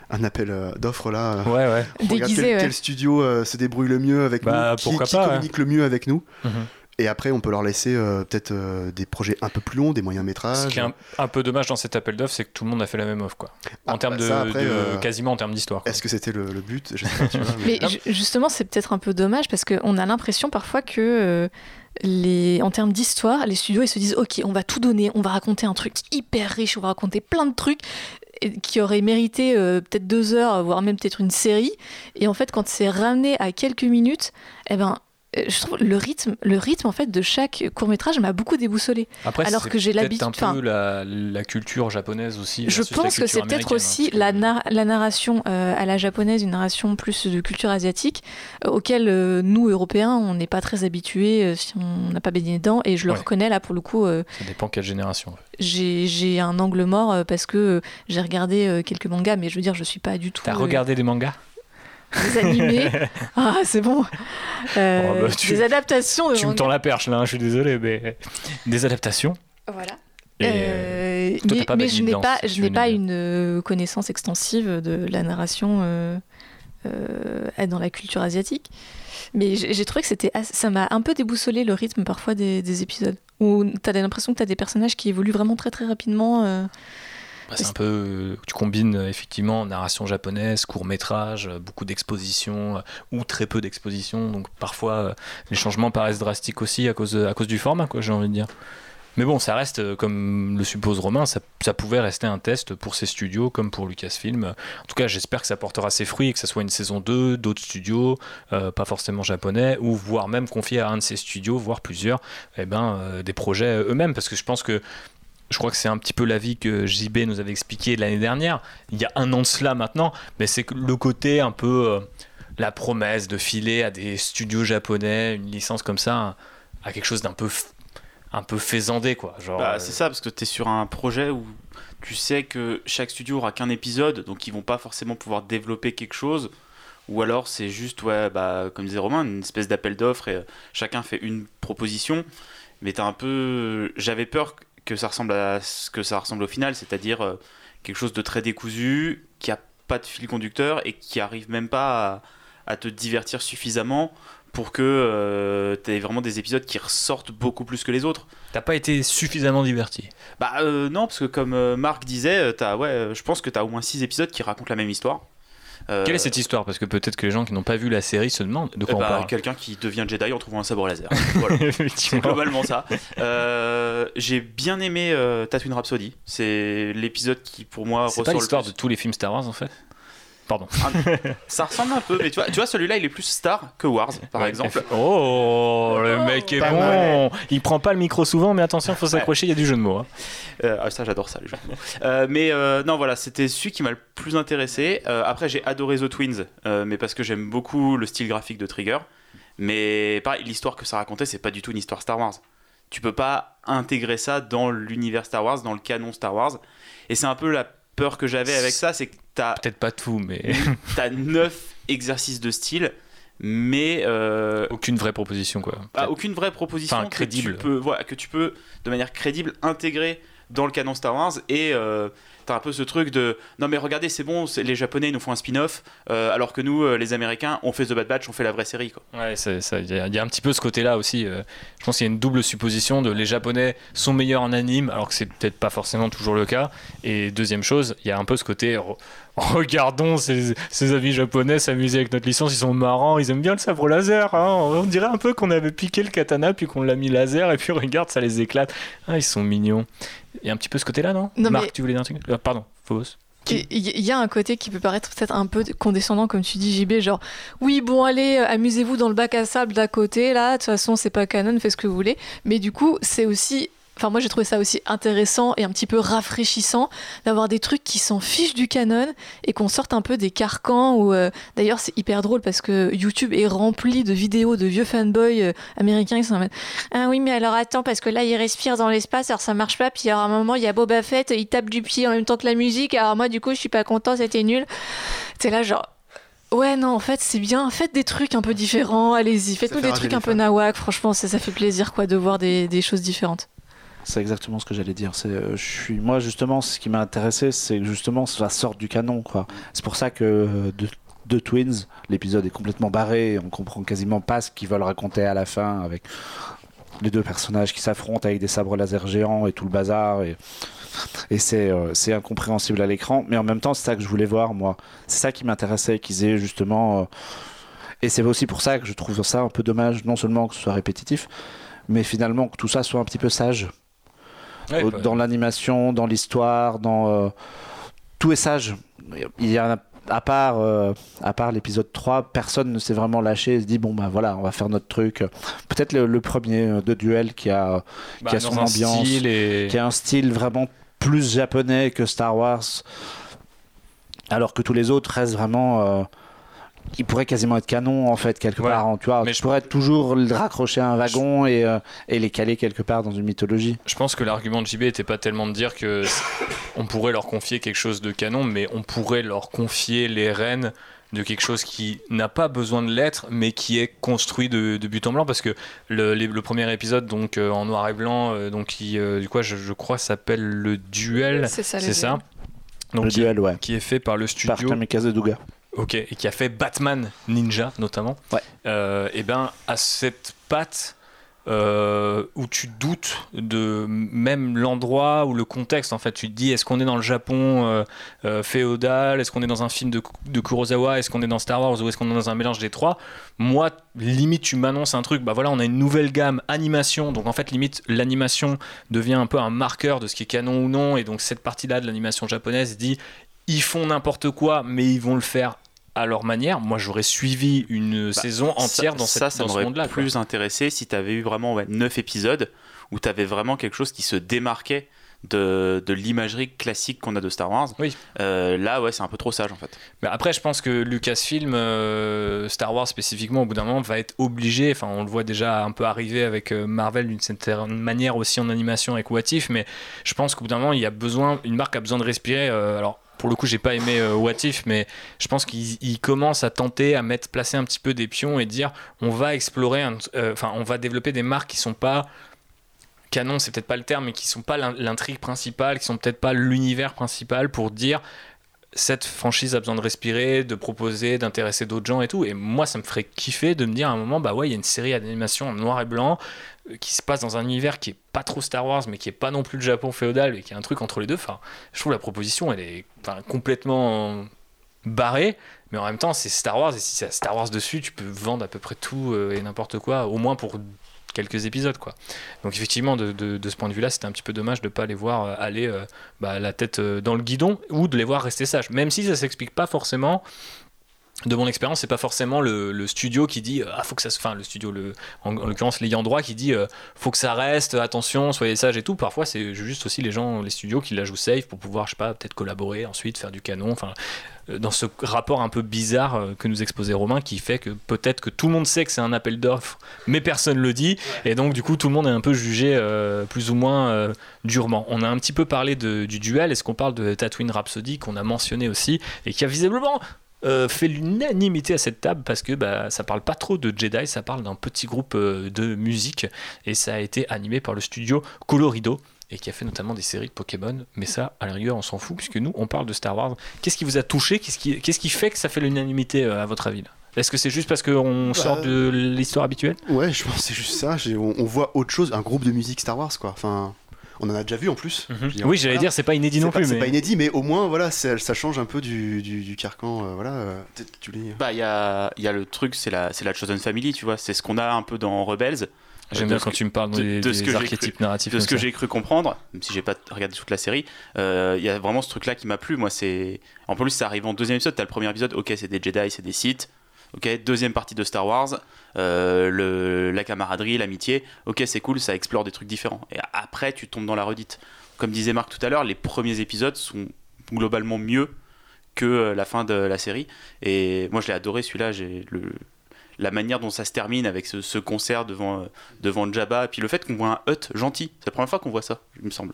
un appel euh, d'offres là. euh, Ouais, ouais. on regarde Déguisé, quel, ouais. quel studio euh, se débrouille le mieux avec Bah, nous, qui, qui pas, communique le mieux avec nous. Mhm. Et après, on peut leur laisser euh, peut-être euh, des projets un peu plus longs, des moyens métrages. Ce qui est un, un peu dommage dans cet appel d'offres, c'est que tout le monde a fait la même offre, quoi. En Ah, termes bah, de, ça, après, de- euh, quasiment en termes d'histoire. Est-ce que c'était le, le but? Je sais pas, tu vois, mais- Mais ju- justement, c'est peut-être un peu dommage parce qu'on a l'impression parfois que, euh, les, en termes d'histoire, les studios ils se disent Ok, on va tout donner, on va raconter un truc hyper riche, on va raconter plein de trucs qui auraient mérité euh, peut-être deux heures, voire même peut-être une série. Et en fait, quand c'est ramené à quelques minutes, eh ben. Euh, Je trouve le rythme, le rythme en fait de chaque court métrage m'a beaucoup déboussolé. Après, alors que j'ai peut-être l'habitude- un peu la, la culture japonaise aussi. Je pense que c'est peut-être aussi hein, parce la, narration euh, à la japonaise, une narration plus de culture asiatique, euh, auquel euh, nous, Européens, on n'est pas très habitués si on n'a pas baigné dedans. Et je le Ouais. reconnais là, pour le coup, Ça dépend quelle génération. j'ai j'ai un angle mort parce que j'ai regardé quelques mangas, mais je veux dire, je suis pas du tout T'as regardé des mangas? Des animés. ah, c'est bon. Euh, Oh, bah, tu- Des adaptations de Tu me tends la perche là, hein, je suis désolé, mais des adaptations. Voilà. Et, euh, Euh, toi, mais pas mais je n'ai pas, si je n'ai pas une connaissance extensive de la narration euh, euh, dans la culture asiatique. Mais j'ai trouvé que c'était, assez- ça m'a un peu déboussolé le rythme parfois des, des épisodes. Où tu as l'impression que tu as des personnages qui évoluent vraiment très très rapidement. C'est un peu, euh, tu combines euh, effectivement narration japonaise, court métrage, euh, beaucoup d'expositions ou très peu d'expositions, donc parfois les changements paraissent drastiques aussi à cause, à cause du format, quoi, j'ai envie de dire. Mais bon, ça reste, comme le suppose Romain, ça, ça, pouvait rester un test pour ces studios comme pour Lucasfilm. En tout cas, j'espère que ça portera ses fruits et que ça soit une saison 2 d'autres studios, pas forcément japonais, ou voire même confier à un de ces studios, voire plusieurs, eh ben, des projets eux-mêmes. Parce que je pense que je crois que c'est un petit peu l'avis que JB nous avait expliqué l'année dernière, il y a un an de cela maintenant, mais c'est le côté un peu euh, la promesse de filer à des studios japonais une licence comme ça, à quelque chose d'un peu un peu faisandé quoi. Genre, bah, c'est ça parce que tu es sur un projet où tu sais que chaque studio aura qu'un épisode, donc ils vont pas forcément pouvoir développer quelque chose. Ou alors c'est juste, ouais, bah, comme disait Romain, une espèce d'appel d'offres et euh, chacun fait une proposition. Mais t'as un peu. J'avais peur que ça ressemble à ce que ça ressemble au final, c'est-à-dire euh, quelque chose de très décousu, qui a pas de fil conducteur et qui arrive même pas à, te divertir suffisamment pour que euh, tu aies vraiment des épisodes qui ressortent beaucoup plus que les autres. T'as pas été suffisamment diverti Bah euh, non, parce que comme Marc disait, as, ouais, je pense que tu as au moins 6 épisodes qui racontent la même histoire. Euh, Quelle est cette histoire? Parce que peut-être que les gens qui n'ont pas vu la série se demandent de quoi eh on bah, parle. Quelqu'un qui devient Jedi en trouvant un sabre laser. c'est globalement ça. Euh, j'ai bien aimé euh, Tatooine Rhapsody. C'est l'épisode qui, pour moi, C'est pas l'histoire de tous les films Star Wars en fait? Pardon. Ah, ça ressemble un peu, mais tu vois, tu vois celui-là, il est plus star que Wars, par exemple. Oh, le mec est bon. Il prend pas le micro souvent, mais attention, il faut s'accrocher, il y a du jeu de mots. Hein. Euh, ah, ça, j'adore ça, les jeux de mots. Euh, mais euh, non, voilà, c'était celui qui m'a le plus intéressé. après, j'ai adoré The Twins, mais parce que j'aime beaucoup le style graphique de Trigger. Mais pareil, l'histoire que ça racontait, c'est pas du tout une histoire Star Wars. Tu peux pas intégrer ça dans l'univers Star Wars, dans le canon Star Wars. Et c'est un peu la peur que j'avais avec ça, c'est que t'as. Peut-être pas tout, mais. t'as neuf exercices de style, mais. Euh, aucune vraie proposition, quoi. Ah, aucune vraie proposition crédible. Que tu, peux, voilà, que tu peux, de manière crédible, intégrer dans le canon Star Wars et euh, t'as un peu ce truc de non mais regardez c'est bon les japonais nous font un spin-off euh, alors que nous euh, les américains on fait The Bad Batch on fait la vraie série quoi. Ouais il y, a un petit peu ce côté là aussi je pense qu'il y a une double supposition de les japonais sont meilleurs en anime alors que c'est peut-être pas forcément toujours le cas et deuxième chose il y a un peu ce côté regardons ces, amis japonais s'amuser avec notre licence, ils sont marrants, ils aiment bien le sabre laser. Hein. On dirait un peu qu'on avait piqué le katana puis qu'on l'a mis laser et puis regarde, ça les éclate. Ah, ils sont mignons. Il y a un petit peu ce côté-là, non, non Marc, tu voulais dire un truc? Euh, Pardon, Phobos. Il y a un côté qui peut paraître peut-être un peu condescendant, comme tu dis, JB, genre, oui, bon, allez, amusez-vous dans le bac à sable d'à côté, là, de toute façon, c'est pas canon, faites ce que vous voulez. Mais du coup, c'est aussi Enfin, moi, j'ai trouvé ça aussi intéressant et un petit peu rafraîchissant d'avoir des trucs qui s'en fichent du canon et qu'on sorte un peu des carcans. Ou euh, d'ailleurs, c'est hyper drôle parce que YouTube est rempli de vidéos de vieux fanboys euh, américains qui sont en mode Ah oui, mais alors attends, parce que là, il respire dans l'espace, alors ça marche pas. Puis à un moment, il y a Boba Fett, il tape du pied en même temps que la musique. Alors moi, du coup, je suis pas content, c'était nul. C'est là, genre. Ouais, non, en fait, c'est bien. Faites des trucs un peu différents. Allez-y, faites-nous des trucs un peu nawak. Franchement, ça, ça fait plaisir, quoi, de voir des, des choses différentes. C'est exactement ce que j'allais dire. Euh, je suis, moi, justement, ce qui m'a intéressé, c'est justement, ça sort du canon. C'est pour ça que euh, de, Twins, l'épisode est complètement barré. On comprend quasiment pas ce qu'ils veulent raconter à la fin avec les deux personnages qui s'affrontent avec des sabres laser géants et tout le bazar. Et, c'est, euh, c'est incompréhensible à l'écran. Mais en même temps, c'est ça que je voulais voir, moi. C'est ça qui m'intéressait, qu'ils aient justement. et c'est aussi pour ça que je trouve ça un peu dommage, non seulement que ce soit répétitif, mais finalement que tout ça soit un petit peu sage. Dans l'animation, dans l'histoire, dans euh, tout est sage. Il y a à part, euh, à part l'épisode 3, personne ne s'est vraiment lâché et se dit bon bah voilà, on va faire notre truc. Peut-être le, premier euh, de duel qui a, qui bah, a son ambiance, qui a un style vraiment plus japonais que Star Wars, alors que tous les autres restent vraiment il pourrait quasiment être canon en fait quelque part tu vois mais je pourrais toujours le raccrocher à un wagon et, euh, et, les caler quelque part dans une mythologie je pense que l'argument de JB était pas tellement de dire que on pourrait leur confier quelque chose de canon mais on pourrait leur confier les rênes de quelque chose qui n'a pas besoin de l'être, mais qui est construit de, but en blanc, parce que le, le premier épisode, donc euh, en noir et blanc, euh, donc qui, du coup, je, crois, s'appelle le duel. C'est ça. C'est ça. Donc, le duel, ouais. Qui est fait par le studio. Par Kamikaze Douga. Ok, et qui a fait Batman Ninja notamment. Ouais. Euh, et ben à cette patte euh, où tu doutes de même l'endroit ou le contexte. En fait, tu te dis est-ce qu'on est dans le Japon euh, euh, féodal? Est-ce qu'on est dans un film de, de Kurosawa? Est-ce qu'on est dans Star Wars? Ou est-ce qu'on est dans un mélange des trois? Moi, limite, tu m'annonces un truc. Bah voilà, on a une nouvelle gamme animation. Donc en fait, limite, l'animation devient un peu un marqueur de ce qui est canon ou non. Et donc cette partie-là de l'animation japonaise dit ils font n'importe quoi, mais ils vont le faire à leur manière. Moi, j'aurais suivi une Bah, saison entière ça, dans, cette, ça, ça dans ce m'aurait monde-là. quoi. plus intéressé si tu avais eu vraiment ouais, 9 épisodes où tu avais vraiment quelque chose qui se démarquait de, de l'imagerie classique qu'on a de Star Wars. Oui. Euh, là, ouais, c'est un peu trop sage en fait. Mais après, je pense que Lucasfilm, euh, Star Wars spécifiquement, au bout d'un moment, va être obligé. Enfin, on le voit déjà un peu arriver avec euh, Marvel d'une certaine manière aussi en animation avec What If, mais je pense qu'au bout d'un moment, il y a besoin, une marque a besoin de respirer. euh, alors. Pour le coup, j'ai pas aimé euh, What If, mais je pense qu'ils ils commencent à tenter à mettre, placer un petit peu des pions et dire, on va explorer, euh, enfin, on va développer des marques qui sont pas canon, c'est peut-être pas le terme, mais qui sont pas l'in- l'intrigue principale, qui sont peut-être pas l'univers principal pour dire cette franchise a besoin de respirer, de proposer, d'intéresser d'autres gens et tout. Et moi, ça me ferait kiffer de me dire à un moment, bah ouais, il y a une série d'animation en noir et blanc qui se passe dans un univers qui est pas trop Star Wars, mais qui est pas non plus le Japon féodal et qui est un truc entre les deux. Enfin, je trouve la proposition, elle est complètement barrée, mais en même temps, c'est Star Wars et si c'est Star Wars dessus, tu peux vendre à peu près tout euh, et n'importe quoi, au moins pour quelques épisodes quoi. Donc effectivement de, ce point de vue là c'était un petit peu dommage de pas les voir euh, aller euh, bah, la tête dans le guidon ou de les voir rester sages même si ça s'explique pas forcément de mon expérience, c'est pas forcément le, studio qui dit euh, ah faut que ça se, enfin le studio, en, en l'occurrence l'ayant droit qui dit euh, faut que ça reste, attention, soyez sages et tout. Parfois c'est juste aussi les gens, les studios qui la jouent safe pour pouvoir, je sais pas, peut-être collaborer ensuite, faire du canon. Enfin, euh, dans ce rapport un peu bizarre que nous exposait Romain, qui fait que peut-être que tout le monde sait que c'est un appel d'offres, mais personne le dit, et donc du coup tout le monde est un peu jugé plus ou moins durement. On a un petit peu parlé du duel. Est-ce qu'on parle de Tatooine Rhapsody qu'on a mentionné aussi et qui a visiblement euh, fait l'unanimité à cette table parce que bah, ça parle pas trop de Jedi, ça parle d'un petit groupe euh, de musique et ça a été animé par le studio Colorido et qui a fait notamment des séries de Pokémon. Mais ça, à la rigueur, on s'en fout puisque nous, on parle de Star Wars. Qu'est-ce qui vous a touché? Qu'est-ce qui, fait que ça fait l'unanimité euh, à votre avis Est-ce que c'est juste parce qu'on sort de l'histoire habituelle? Ouais, je pense que c'est juste ça. On, on voit autre chose, un groupe de musique Star Wars, quoi. Enfin, on en a déjà vu en plus. Je veux dire, Oui, j'allais voilà. dire, c'est pas inédit non C'est pas- plus. C'est mais- pas inédit, mais au moins, voilà, ça change un peu du, du, du carcan. euh, voilà, euh, peut-être que tu lis. Bah, il y a, il y a le truc, c'est la, c'est la Chosen Family, tu vois. C'est ce qu'on a un peu dans Rebels. J'aime de bien quand que- tu me parles de- des, de ce des que narratifs. de ce que j'ai cru comprendre, même si j'ai pas regardé toute la série, euh, il y a vraiment ce truc-là qui m'a plu. Moi, c'est en plus ça arrive en deuxième épisode. T'as le premier épisode, ok, c'est des Jedi, c'est des Sith. Ok, deuxième partie de Star Wars, euh, le, la camaraderie, l'amitié. Ok, c'est cool, ça explore des trucs différents. Et après, tu tombes dans la redite. Comme disait Marc tout à l'heure, les premiers épisodes sont globalement mieux que euh, la fin de la série. Et moi, je l'ai adoré celui-là. J'ai le la manière dont ça se termine avec ce, ce concert devant, euh, devant Jabba, puis le fait qu'on voit un Hut gentil, c'est la première fois qu'on voit ça, il me semble.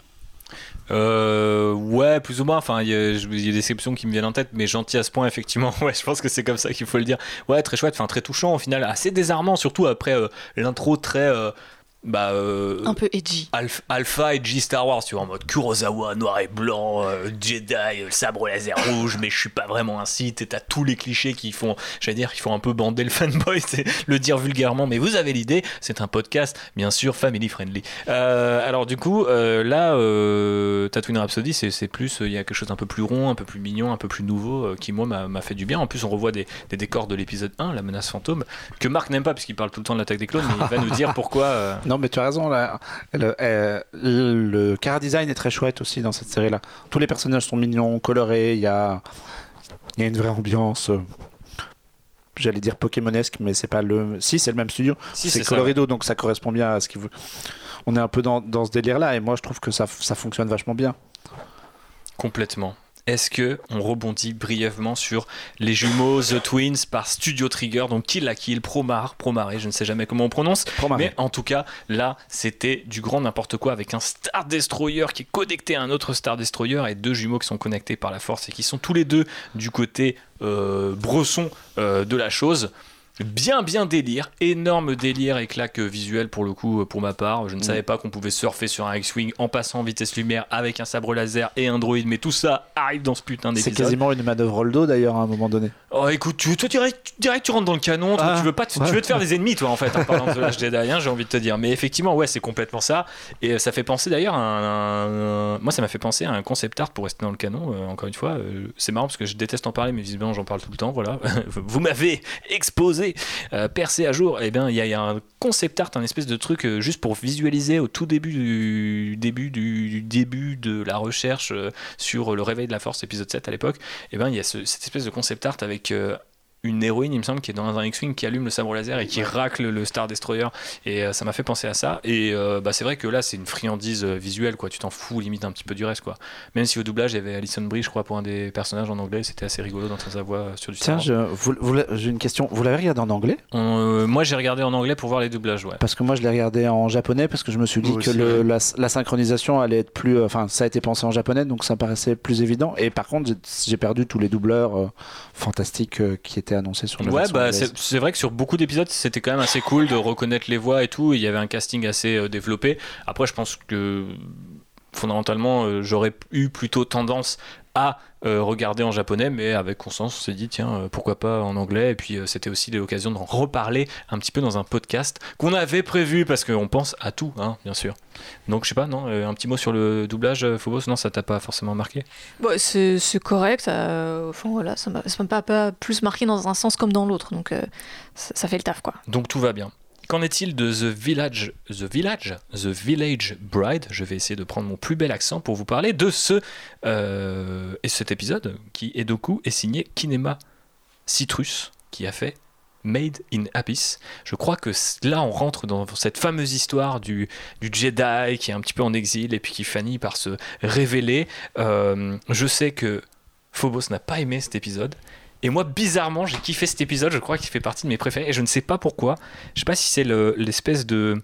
Euh, ouais, plus ou moins. Enfin, il y, a des exceptions qui me viennent en tête, mais gentil à ce point, effectivement. Ouais, je pense que c'est comme ça qu'il faut le dire. Ouais, très chouette, enfin très touchant au final, assez désarmant, surtout après euh, l'intro très. euh, bah, euh, Un peu edgy. Alpha, G Star Wars, tu vois, en mode Kurosawa, noir et blanc, euh, Jedi, euh, sabre laser rouge, mais je suis pas vraiment un Sith, et t'as tous les clichés qui font, j'allais dire, qui font un peu bander le fanboy, c'est le dire vulgairement, mais vous avez l'idée, c'est un podcast, bien sûr, family friendly. Euh, alors du coup, euh, là, euh, Tatooine Rhapsody, c'est plus, euh, il y a quelque chose d'un peu plus rond, un peu plus mignon, un peu plus nouveau, euh, qui moi m'a fait du bien. En plus, on revoit des, des décors de l'épisode 1, la menace fantôme, que Marc n'aime pas, puisqu'il parle tout le temps de l'attaque des clones, mais il va nous dire pourquoi... euh, Non, mais tu as raison. Là, le, euh, le, chara design est très chouette aussi dans cette série-là. Tous les personnages sont mignons, colorés. Il y a, y a une vraie ambiance. euh, J'allais dire Pokémonesque, mais c'est pas le. Si, c'est le même studio. Si, c'est c'est ça, Colorido, donc ça correspond bien à ce qu'il veut. On est un peu dans, dans ce délire-là, et moi je trouve que ça, ça fonctionne vachement bien. Complètement. Est-ce que on rebondit brièvement sur les jumeaux The Twins par Studio Trigger, donc Kill la Kill, Promar, Promaré, je ne sais jamais comment on prononce, Promaré. mais en tout cas là c'était du grand n'importe quoi avec un Star Destroyer qui est connecté à un autre Star Destroyer et deux jumeaux qui sont connectés par la force et qui sont tous les deux du côté euh, bresson euh, de la chose. Bien, bien délire, énorme délire et claque visuel pour le coup, pour ma part. Je ne Mm. savais pas qu'on pouvait surfer sur un X-Wing en passant en vitesse lumière avec un sabre laser et un droïde, mais tout ça arrive dans ce putain C'est d'épisode. quasiment une manœuvre Roldo d'ailleurs à un moment donné. Oh écoute, tu, toi direct, direct tu rentres dans le canon, toi, Ah, tu veux pas, ouais. tu veux te faire des ennemis toi en fait en parlant de Last Jedi, hein, j'ai envie de te dire. Mais effectivement ouais c'est complètement ça et euh, ça fait penser d'ailleurs à un, un- moi ça m'a fait penser à un concept art pour rester dans le canon. euh, encore une fois, euh, c'est marrant parce que je déteste en parler mais visiblement j'en parle tout le temps. Voilà, vous m'avez exposé, euh, percé à jour. Et bien il y, a- un concept art, un espèce de truc euh, juste pour visualiser au tout début du début du, début de la recherche euh, sur le réveil de la force épisode 7 à l'époque. Et ben il y a ce- cette espèce de concept art avec euh, une héroïne, il me semble, qui est dans un X-Wing, qui allume le sabre laser et qui racle le Star Destroyer. Et euh, ça m'a fait penser à ça. Et euh, bah, c'est vrai que là, c'est une friandise euh, visuelle, quoi. Tu t'en fous limite un petit peu du reste, quoi. Même si au doublage, il y avait Alison Brie, je crois, pour un des personnages en anglais, c'était assez rigolo d'entendre sa voix sur du Tiens, j'ai une question. Vous l'avez regardé en anglais? On- euh, moi, j'ai regardé en anglais pour voir les doublages, ouais. Parce que moi je l'ai regardé en japonais parce que je me suis dit Moi que aussi, le- ouais. la, la synchronisation allait être plus. euh, Enfin, ça a été pensé en japonais donc ça paraissait plus évident. Et par contre, j'ai- j'ai perdu tous les doubleurs euh, fantastiques euh, qui étaient annoncés sur la Ouais, bah, c'est c'est vrai que sur beaucoup d'épisodes, c'était quand même assez cool de reconnaître les voix et tout. Il y avait un casting assez euh, développé. Après, je pense que fondamentalement, euh, j'aurais eu plutôt tendance à euh, regarder en japonais, mais avec conscience, on s'est dit, tiens, euh, pourquoi pas en anglais. Et puis, euh, c'était aussi l'occasion d'en reparler un petit peu dans un podcast qu'on avait prévu, parce qu'on pense à tout, hein, bien sûr. Donc, je sais pas, non, un petit mot sur le doublage, Phobos? Non, ça t'a pas forcément marqué? Bon, c'est correct. euh, enfin, voilà, ça m'a ça m'a pas, pas plus marqué dans un sens comme dans l'autre. Donc, euh, ça, ça fait le taf, quoi. Donc tout va bien. Qu'en est-il de The Village, The Village, The Village Bride? Je vais essayer de prendre mon plus bel accent pour vous parler de ce euh, et cet épisode qui Edoku est signé Kinema Citrus qui a fait Made in Abyss. Je crois que là on rentre dans cette fameuse histoire du, du Jedi qui est un petit peu en exil et puis qui finit par se révéler. Euh, je sais que Phobos n'a pas aimé cet épisode. Et moi, bizarrement, j'ai kiffé cet épisode. Je crois qu'il fait partie de mes préférés. Et je ne sais pas pourquoi. Je sais pas si c'est le- l'espèce de.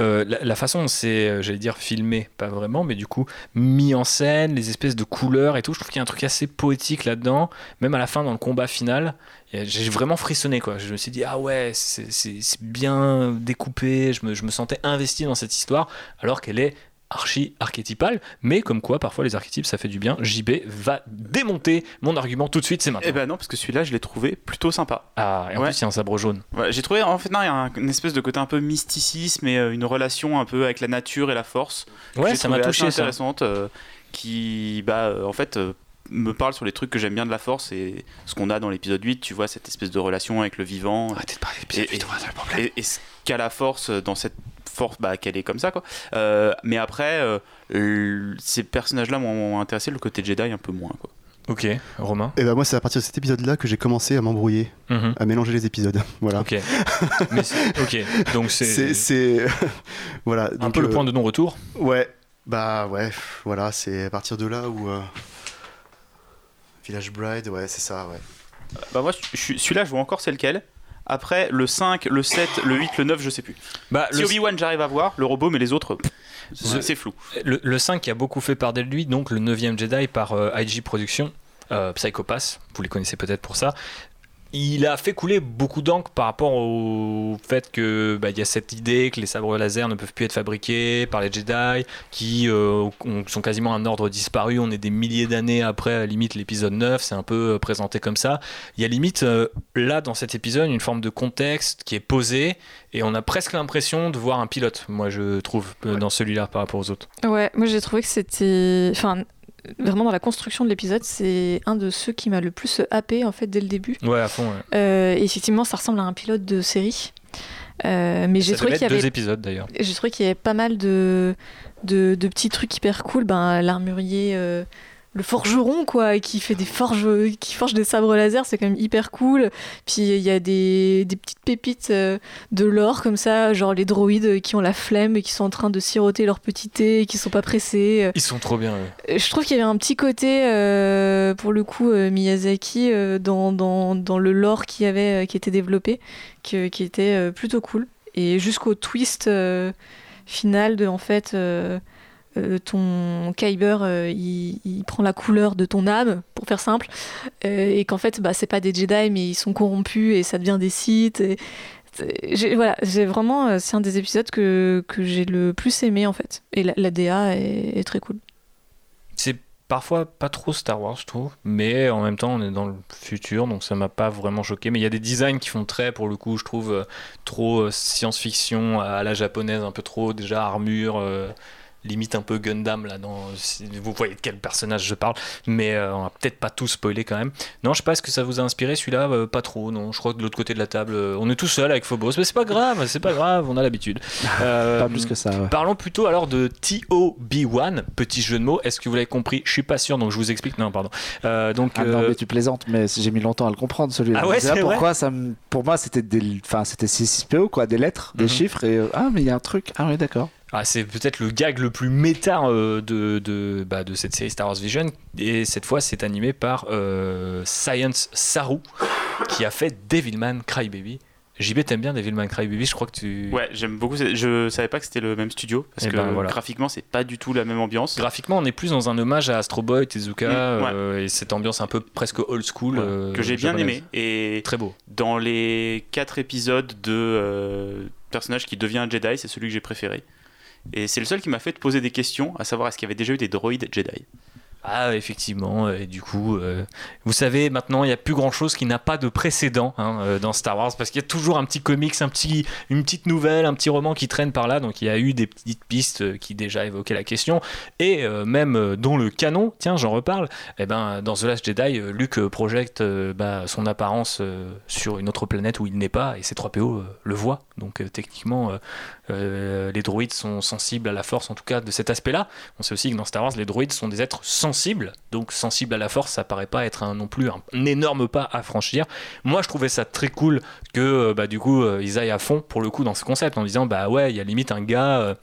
euh, la, façon dont c'est, euh, j'allais dire, filmé, pas vraiment, mais du coup, mis en scène, les espèces de couleurs et tout. Je trouve qu'il y a un truc assez poétique là-dedans. Même à la fin, dans le combat final, j'ai vraiment frissonné. Je me suis dit, ah ouais, c'est bien découpé. Je me sentais investi dans cette histoire, alors qu'elle est archi archétypale. Mais comme quoi, parfois, les archétypes, ça fait du bien. JB va démonter mon argument tout de suite, c'est maintenant. Eh ben non, parce que celui-là, je l'ai trouvé plutôt sympa. Ah, et en Ouais. plus, il y a un sabre jaune. J'ai trouvé, en fait, non, il y a un- une espèce de côté un peu mysticisme et euh, une relation un peu avec la nature et la force. Ouais, ça m'a touché assez ça. intéressante, euh, qui, bah, euh, en fait, euh, me parle sur les trucs que j'aime bien de la force et ce qu'on a dans l'épisode 8, tu vois, cette espèce de relation avec le vivant. Arrêtez de parler d'épisode Et- huit, on va le problème. et, et ce qu'a la force dans cette force bah, qu'elle est comme ça quoi Euh, mais après euh, ces personnages là m'ont intéressé le côté Jedi un peu moins quoi Ok, Romain. Et bah moi c'est à partir de cet épisode-là que j'ai commencé à m'embrouiller, Mhm. à mélanger les épisodes. Voilà. Ok. Mais ok, donc c'est C'est voilà. un donc, peu le euh, point de non-retour. Ouais. Bah ouais. Voilà, c'est à partir de là où euh, Village Bride, ouais, c'est ça, ouais. bah moi celui-là je vois encore c'est lequel après le 5 le 7 le 8 le 9 je sais plus Bah, si le, Obi-Wan j'arrive à voir le robot mais les autres c'est flou le, le 5 qui a beaucoup fait par de lui, donc le 9ème Jedi par euh, IG Productions, euh, Psychopass, vous les connaissez peut-être pour ça. Il a fait couler beaucoup d'encre par rapport au fait que bah, il y a cette idée que les sabres laser ne peuvent plus être fabriqués par les Jedi, qui euh, ont- sont quasiment un ordre disparu. On est des milliers d'années après, à la limite l'épisode 9, c'est un peu euh, présenté comme ça. Il y a limite euh, là dans cet épisode une forme de contexte qui est posé et on a presque l'impression de voir un pilote. Moi je trouve euh, dans celui-là par rapport aux autres. Ouais, moi j'ai trouvé que c'était. Enfin, vraiment dans la construction de l'épisode, c'est un de ceux qui m'a le plus happé en fait dès le début. Ouais, à fond. ouais. Euh, effectivement, ça ressemble à un pilote de série. Euh, mais j'ai trouvé qu'il y avait deux épisodes d'ailleurs. j'ai trouvé qu'il y avait pas mal de, de, de petits trucs hyper cool. Ben, l'armurier, euh, le forgeron, quoi, qui fait des forges, qui forge des sabres laser, c'est quand même hyper cool. Puis il y a des, des petites pépites euh, de l'or comme ça, genre les droïdes qui ont la flemme et qui sont en train de siroter leur petit thé et qui sont pas pressés. Ils sont trop bien. eux. Euh, Je trouve qu'il y avait un petit côté, euh, pour le coup, euh, Miyazaki euh, dans, dans, dans le lore qui, avait, qui était développé, que- qui était plutôt cool. Et jusqu'au twist final de, en fait, euh, ton Kyber, euh, il, prend la couleur de ton âme, pour faire simple, euh, et qu'en fait, bah, c'est pas des Jedi, mais ils sont corrompus et ça devient des Sith. Et, j'ai- voilà, j'ai vraiment, c'est un des épisodes que, que j'ai le plus aimé en fait. Et la, DA est, très cool. C'est parfois pas trop Star Wars, je trouve, mais en même temps, on est dans le futur, donc ça m'a pas vraiment choqué. Mais il y a des designs qui font très, pour le coup, je trouve, trop science-fiction à la japonaise, un peu trop déjà armure. Limite un peu Gundam là dans vous voyez de quel personnage je parle mais euh, on va peut-être pas tout spoiler quand même non je sais pas est-ce que ça vous a inspiré celui-là? Euh, pas trop non je crois que de l'autre côté de la table euh, on est tout seul avec Phobos mais c'est pas grave c'est pas grave on a l'habitude Pas plus que ça. ouais. Parlons plutôt alors de TOB1, petit jeu de mots. Est-ce que vous l'avez compris? Je suis pas sûr, donc je vous explique. Non, pardon. Donc, Ah non, mais tu plaisantes, mais j'ai mis longtemps à le comprendre celui-là. Ah ouais, C'est pourquoi ça me... Pour moi, c'était des, enfin, c'était 6PO quoi, des lettres, des Mhm. chiffres et ah mais il y a un truc. Ah oui, d'accord. Ah, c'est peut-être le gag le plus méta euh, de, de, bah, de cette série Star Wars Vision. Et cette fois, c'est animé par euh, Science Saru, qui a fait Devilman Crybaby. JB, t'aimes bien Devilman Crybaby Je crois que tu. Ouais, j'aime beaucoup. Je savais pas que c'était le même studio parce Eh que ben, voilà. graphiquement, c'est pas du tout la même ambiance. Graphiquement, on est plus dans un hommage à Astro Boy, Tezuka, Mm, ouais. euh, et cette ambiance un peu presque old school. Euh, que j'ai bien aimé. Et Très beau. dans les quatre épisodes de euh, personnage qui devient un Jedi, c'est celui que j'ai préféré. Et c'est le seul qui m'a fait poser des questions, à savoir est-ce qu'il y avait déjà eu des droïdes Jedi? Ah, effectivement, et du coup, euh, vous savez, maintenant, il n'y a plus grand-chose qui n'a pas de précédent hein, euh, dans Star Wars, parce qu'il y a toujours un petit comics, un petit, une petite nouvelle, un petit roman qui traîne par là, donc il y a eu des petites pistes euh, qui déjà évoquaient la question, et euh, même euh, dans le canon, tiens, j'en reparle, eh ben, dans The Last Jedi, euh, Luke euh, projette euh, bah, son apparence euh, sur une autre planète où il n'est pas, et C3PO euh, le voit, donc euh, techniquement, euh, euh, les droïdes sont sensibles à la force, en tout cas de cet aspect-là. On sait aussi que dans Star Wars, les droïdes sont des êtres sensibles, donc sensibles à la force, ça paraît pas être non plus un, énorme pas à franchir. Moi, je trouvais ça très cool que bah, du coup ils aillent à fond pour le coup dans ce concept en disant bah ouais, il y a limite un gars.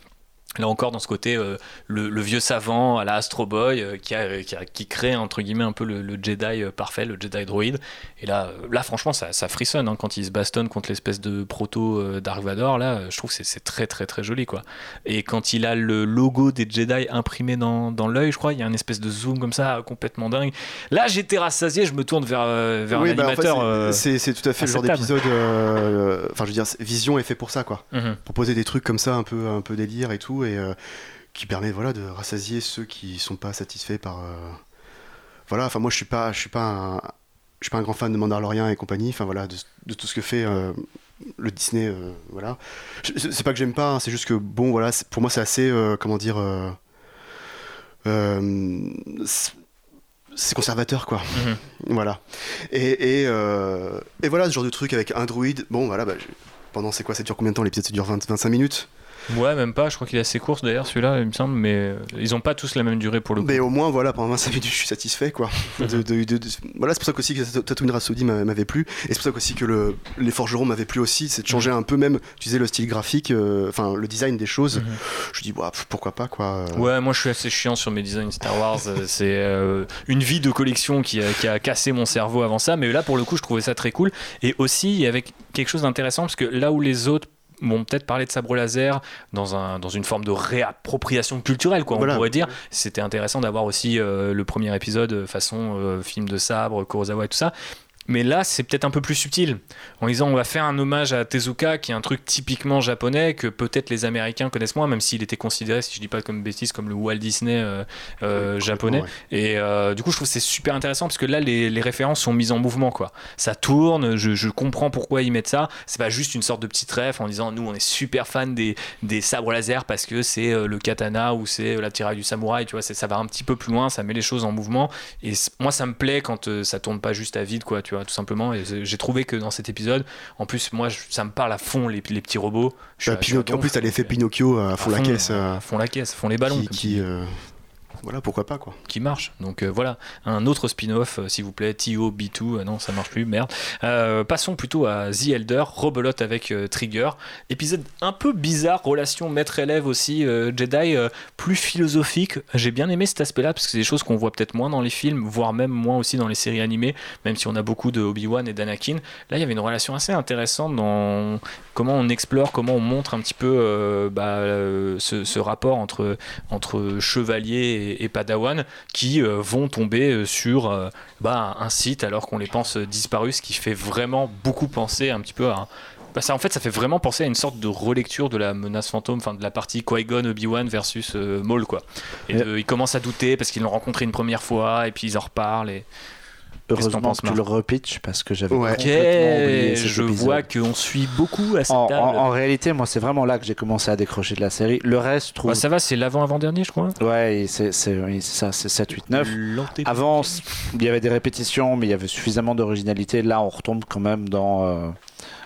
Euh, Là encore, dans ce côté, euh, le, le vieux savant à la Astro Boy euh, qui, a- qui, a- qui crée entre guillemets un peu le, le Jedi euh, parfait, le Jedi droïde. Et là, euh, là franchement, ça, ça frissonne hein, quand il se bastonne contre l'espèce de proto euh, Dark Vador. Là, euh, je trouve que c'est- très très très joli quoi. Et quand il a le logo des Jedi imprimé dans, dans l'œil, je crois, il y a une espèce de zoom comme ça euh, complètement dingue. Là, j'étais rassasié, je me tourne vers, euh, vers Oui, un bah, en fait, c'est- euh, tout à fait le genre d'épisode. euh, Enfin, je veux dire, Vision est fait pour ça, quoi. mhm. Proposer des trucs comme ça, un peu, un peu délire et tout, et euh, qui permet, voilà, de rassasier ceux qui sont pas satisfaits par. euh, Voilà. Enfin, moi, je suis pas, je suis pas un, je suis pas un grand fan de Mandalorian et compagnie. Enfin, voilà, de, de tout ce que fait. euh, le Disney, euh, voilà. C'est pas que j'aime pas, hein, c'est juste que bon, voilà, pour moi c'est assez, euh, comment dire, c'est- conservateur quoi. Mhm. Voilà. Et, et, et voilà, ce genre de truc avec un druide. Bon, voilà, bah, pendant c'est quoi Ça dure combien de temps L'épisode ça dure 20, 25 minutes? Ouais, même pas. Je crois qu'il est assez court d'ailleurs, celui-là, il me semble. Mais euh, ils ont pas tous la même durée pour le coup. Mais au moins, voilà, pendant 25 minutes, je suis satisfait, quoi. De- de- de- de- Voilà, c'est pour ça qu'aussi que Tatooine Rhapsody m'a- m'avait plu. Et c'est pour ça qu'aussi que le, les forgerons m'avaient plu aussi. C'est de changer un peu, même, tu disais, le style graphique, euh, enfin, le design des choses. Mhm. Je dis, bah, pourquoi pas, quoi. euh. Ouais, moi je suis assez chiant sur mes designs Star Wars. C'est euh, une vie de collection qui a, qui a cassé mon cerveau avant ça. Mais là, pour le coup, je trouvais ça très cool. Et aussi, avec quelque chose d'intéressant, parce que là où les autres m'ont peut-être parlé de sabre laser dans, un, dans une forme de réappropriation culturelle, quoi, Voilà. on pourrait dire. C'était intéressant d'avoir aussi euh, le premier épisode euh, façon euh, film de sabre, Kurosawa et tout ça. Mais là, c'est peut-être un peu plus subtil. En disant, on va faire un hommage à Tezuka, qui est un truc typiquement japonais, que peut-être les Américains connaissent moins, même s'il était considéré, si je dis pas comme bêtise, comme le Walt Disney euh, euh, japonais. Ouais. Et euh, du coup, je trouve que c'est super intéressant parce que là, les, les références sont mises en mouvement, quoi. Ça tourne, je, je comprends pourquoi ils mettent ça. C'est pas juste une sorte de petite ref en disant, nous, on est super fan des, des sabres laser parce que c'est le katana ou c'est la tiraille du samouraï, tu vois. Ça va un petit peu plus loin, ça met les choses en mouvement. Et moi, ça me plaît quand ça tourne pas juste à vide, quoi, tu vois, tout simplement. Et j'ai trouvé que dans cet épisode, en plus, moi, je- ça me parle à fond, les, les petits robots. Je Bah, je Pinocchio- en plus, t'as l'effet Pinocchio à fond la fond, caisse. euh, à fond la caisse, à fond les ballons. qui, euh, Voilà, pourquoi pas quoi. qui marche. Donc euh, voilà, un autre spin-off, euh, s'il vous plaît, TO, B2, euh, non, ça marche plus, merde. Euh, passons plutôt à The Elder, rebelote avec Trigger. Épisode un peu bizarre, relation maître-élève aussi, Jedi, plus philosophique. J'ai bien aimé cet aspect-là, parce que c'est des choses qu'on voit peut-être moins dans les films, voire même moins aussi dans les séries animées, même si on a beaucoup de Obi-Wan et d'Anakin. Là, il y avait une relation assez intéressante dans comment on explore, comment on montre un petit peu bah, ce, ce rapport entre, entre chevalier et, et padawan qui euh, vont tomber euh, sur euh, bah, un site alors qu'on les pense disparus, ce qui fait vraiment beaucoup penser un petit peu à... bah, ça, en fait, ça fait vraiment penser à une sorte de relecture de la menace fantôme, enfin de la partie Qui-Gon, Obi-Wan versus Maul, quoi. Et ils commencent à douter parce qu'ils l'ont rencontré une première fois et puis ils en reparlent. Et... Que Heureusement que tu le repitches parce que j'avais Ouais. Ok, complètement oublié cet je épisode. vois qu'on suit beaucoup à cette En, table. en- en réalité, moi, c'est vraiment là que j'ai commencé à décrocher de la série. Le reste, je trouve. Bah, ça va, c'est l'avant-avant-dernier, je crois. Ouais, c'est oui, c'est ça, c'est 7, 8, 9. L'anté- Avant, il y avait des répétitions, mais il y avait suffisamment d'originalité. Là, on retombe quand même dans euh,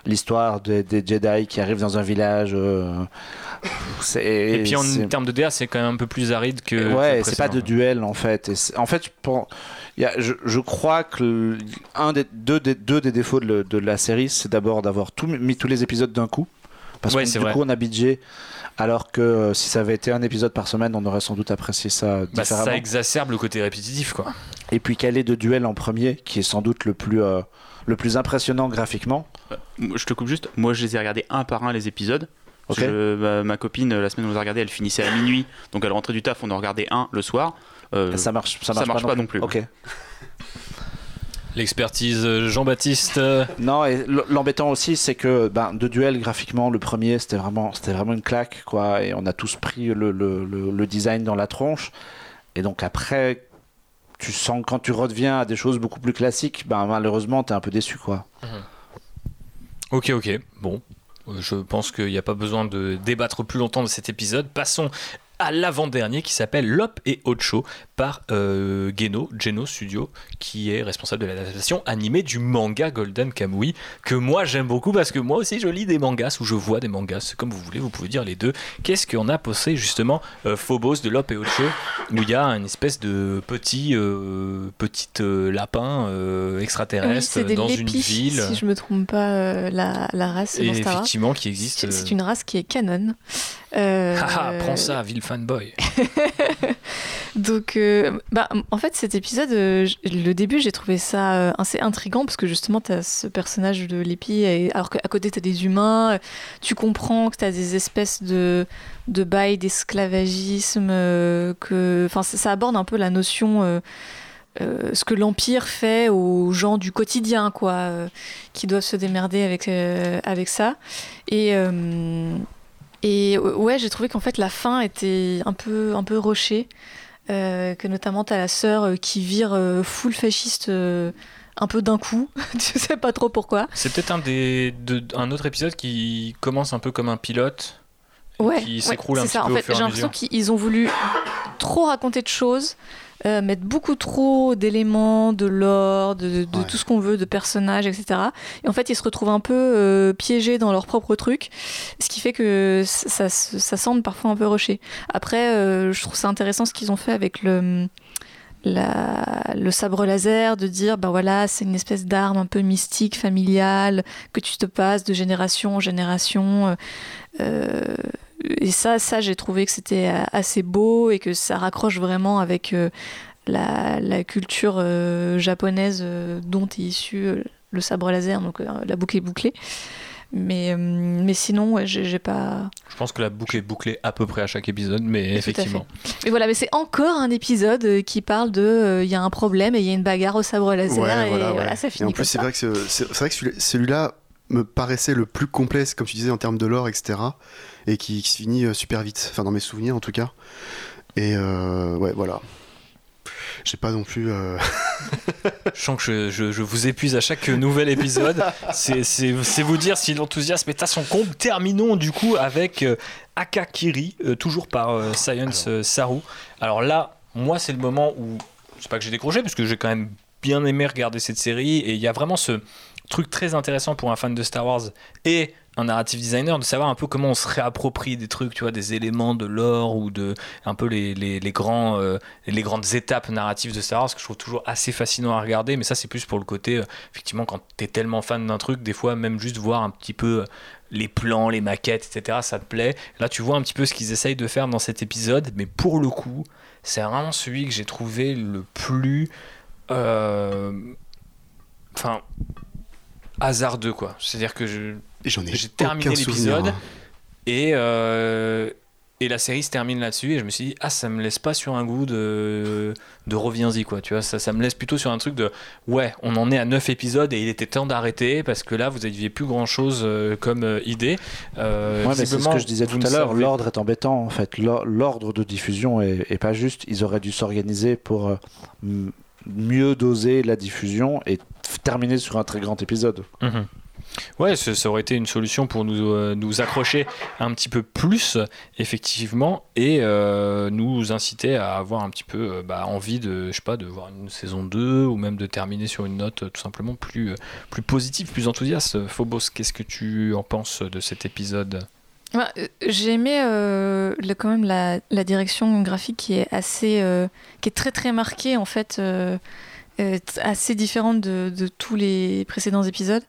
l'histoire des, des Jedi qui arrivent dans un village. euh, Et puis en termes de DA, c'est quand même un peu plus aride que. ouais, c'est pas de duel en fait. Et en fait, il y a- je, je crois que le- un des, deux, des, deux des défauts de, le- de la série, c'est d'abord d'avoir tout, mis tous les épisodes d'un coup. Parce Ouais, que du vrai. coup, on a budget. Alors que euh, si ça avait été un épisode par semaine, on aurait sans doute apprécié ça Bah, différemment. ça exacerbe le côté répétitif, quoi. Et puis caler de duel en premier, qui est sans doute le plus, euh, le plus impressionnant graphiquement. Moi, Je te coupe juste, moi je les ai regardés un par un les épisodes. Parce Ok. que, bah, ma copine, la semaine où on les a regardés, elle finissait à minuit. Donc elle rentrait du taf, on en regardait un le soir. Euh, ça marche, ça ça marche, marche pas non plus. Ok. L'expertise euh, Jean-Baptiste. euh, Non, et l'embêtant aussi, c'est que ben, de duel graphiquement, le premier, c'était vraiment, c'était vraiment une claque, quoi. Et on a tous pris le, le, le- le design dans la tronche. Et donc après, tu sens quand tu redeviens à des choses beaucoup plus classiques, ben malheureusement, t'es un peu déçu, quoi. Ok, ok. Bon, Euh, je pense qu'il n'y a pas besoin de débattre plus longtemps de cet épisode. Passons à l'avant-dernier qui s'appelle Lop et Ocho par euh, Geno, Geno Studio, qui est responsable de l'adaptation animée du manga Golden Kamui, que moi j'aime beaucoup parce que moi aussi je lis des mangas ou je vois des mangas, comme vous voulez, vous pouvez dire les deux. Qu'est-ce qu'on a posé justement euh, Phobos de Lop et Ocho, où il y a une espèce de petit, euh, petit lapin Oui, extraterrestre dans une ville. si je me trompe pas, la, la race Et effectivement, qui existe. C'est une race qui est canon. Euh, Haha, prends ça, ville fanboy. Donc, euh, bah, en fait, cet épisode, euh, le début, j'ai trouvé ça euh, assez intriguant parce que justement, tu as ce personnage de l'épi, et- alors qu'à côté, tu as des humains. Tu comprends que tu as des espèces de, de bails d'esclavagisme. que, enfin, ça, ça aborde un peu la notion. euh, ce que l'Empire fait aux gens du quotidien, quoi, euh, qui doivent se démerder avec, euh, avec ça. Et, et ouais, j'ai trouvé qu'en fait la fin était un peu, un peu rushée. Euh, que notamment t'as la sœur euh, qui vire euh, full fasciste euh, un peu d'un coup. tu sais pas trop pourquoi. C'est peut-être un, des, de- un autre épisode qui commence un peu comme un pilote. Ouais, qui ouais, s'écroule un c'est petit ça. peu En fait, j'ai l'impression qu'ils ont voulu trop raconter de choses, euh, mettre beaucoup trop d'éléments, de lore, de, de Ouais. tout ce qu'on veut, de personnages, etc. Et en fait, ils se retrouvent un peu euh, piégés dans leur propre truc, ce qui fait que ça, ça, ça semble parfois un peu rushé. Après, euh, je trouve ça intéressant ce qu'ils ont fait avec le. Le sabre laser, de dire ben voilà, c'est une espèce d'arme un peu mystique, familiale, que tu te passes de génération en génération. euh, euh, et ça, ça j'ai trouvé que c'était euh, assez beau et que ça raccroche vraiment avec la, culture japonaise dont est issu le sabre laser, donc la boucle est bouclée. Mais, euh, mais sinon, ouais, j'ai pas. Je pense que la boucle est bouclée à peu près à chaque épisode, mais Tout effectivement. Mais voilà, mais c'est encore un épisode euh, qui parle de euh, il y a un problème et il y a une bagarre au sabre laser Ouais, et voilà, voilà, ouais. ça Et finit en plus, c'est vrai que, c'est vrai que celui- celui-là me paraissait le plus complet, comme tu disais, en termes de lore, etc. Et qui, qui se finit super vite. Enfin, dans mes souvenirs, en tout cas. Et euh, ouais, voilà. J'ai pas non plus. euh, Je sens que je, je- je vous épuise à chaque nouvel épisode. C'est- vous dire si l'enthousiasme est à son comble. Terminons du coup avec euh, Akakiri, euh, toujours par Science euh, Saru. Alors là, moi, c'est le moment où. C'est pas que j'ai décroché, parce que j'ai quand même bien aimé regarder cette série. Et il y a vraiment ce truc très intéressant pour un fan de Star Wars et un narrative designer de savoir un peu comment on se réapproprie des trucs, tu vois, des éléments de l'or ou de un peu euh, les grandes étapes narratives de Star Wars que je trouve toujours assez fascinant à regarder. Mais ça, c'est plus pour le côté, euh, effectivement, quand t'es tellement fan d'un truc, des fois, même juste voir un petit peu euh, les plans, les maquettes, etc., ça te plaît. Là, tu vois un petit peu ce qu'ils essayent de faire dans cet épisode, mais pour le coup, c'est vraiment celui que j'ai trouvé le plus. Enfin. Hasardeux, quoi. C'est-à-dire que je Et j'en ai j'ai terminé l'épisode hein. et, euh, et la série se termine là-dessus et je me suis dit ah ça me laisse pas sur un goût de, de reviens-y quoi tu vois ça, ça me laisse plutôt sur un truc de ouais on en est à 9 épisodes et il était temps d'arrêter parce que là vous n'aviez plus grand chose comme euh, idée Euh, Ouais, mais c'est ce que je disais tout à l'heure. savez- L'ordre est embêtant en fait. L'or- L'ordre de diffusion est, est pas juste. Ils auraient dû s'organiser pour euh, mieux doser la diffusion et terminer sur un très grand épisode. Mhm. Ouais, ça, ça aurait été une solution pour nous, euh, nous accrocher un petit peu plus, effectivement, et euh, nous inciter à avoir un petit peu euh, bah, envie de, je sais pas, de voir une saison 2 ou même de terminer sur une note euh, tout simplement plus, euh, plus positive, plus enthousiaste. Phobos, qu'est-ce que tu en penses de cet épisode? Ouais, euh, J'ai aimé euh, le- quand même la, la direction graphique qui est assez, euh, qui est très très marquée en fait, euh, euh, assez différente de, de tous les précédents épisodes.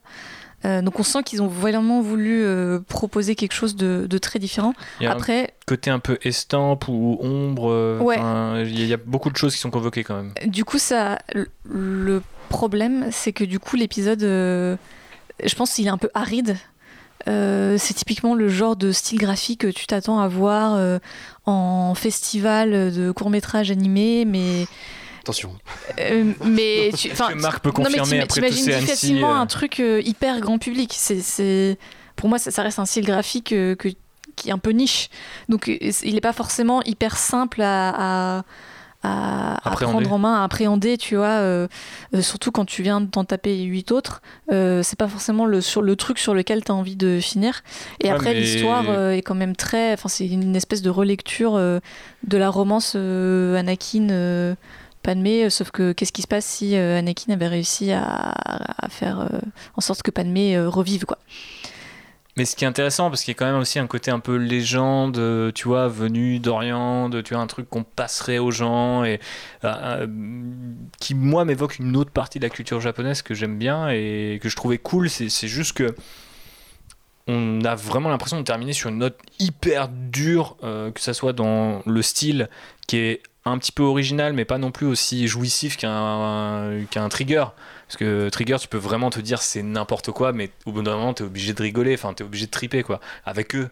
Euh, donc on sent qu'ils ont vraiment voulu euh, proposer quelque chose de, de très différent. Il y a un Après, côté un peu estampe ou ombre, euh, Ouais. il y a- il y a beaucoup de choses qui sont convoquées quand même. du coup, ça, le- problème, c'est que du coup l'épisode, je pense qu'il est un peu aride. C'est typiquement le genre de style graphique que tu t'attends à voir en festival de court métrage animé, mais Attention. euh, mais tu, que Marc peut non, mais confirmer après ces Annecy, facilement euh. un truc euh, hyper grand public. C'est, pour moi, ça, ça reste un style graphique que, qui est un peu niche. Donc, il n'est pas forcément hyper simple à, à, à- à Appréhender. prendre en main, à appréhender, tu vois. euh, euh, surtout quand tu viens de t'en taper huit autres, euh, c'est pas forcément le, sur, le truc sur lequel tu as envie de finir. Et Ouais, après, mais- l'histoire est quand même très. Enfin, c'est une espèce de relecture de la romance Anakin. Euh, sauf que qu'est-ce qui se passe si euh, Anakin avait réussi à, faire euh, en sorte que Padmé revive quoi. Mais ce qui est intéressant, parce qu'il y a quand même aussi un côté un peu légende, tu vois, venu d'Orient, tu vois, un truc qu'on passerait aux gens, et qui, moi, m'évoque une autre partie de la culture japonaise que j'aime bien et que je trouvais cool. C'est juste que on a vraiment l'impression de terminer sur une note hyper dure, que ça soit dans le style qui est un petit peu original, mais pas non plus aussi jouissif qu'un Trigger. Parce que Trigger, tu peux vraiment te dire c'est n'importe quoi, mais au bout d'un moment, t'es obligé de rigoler, enfin, t'es obligé de triper, quoi. Avec eux,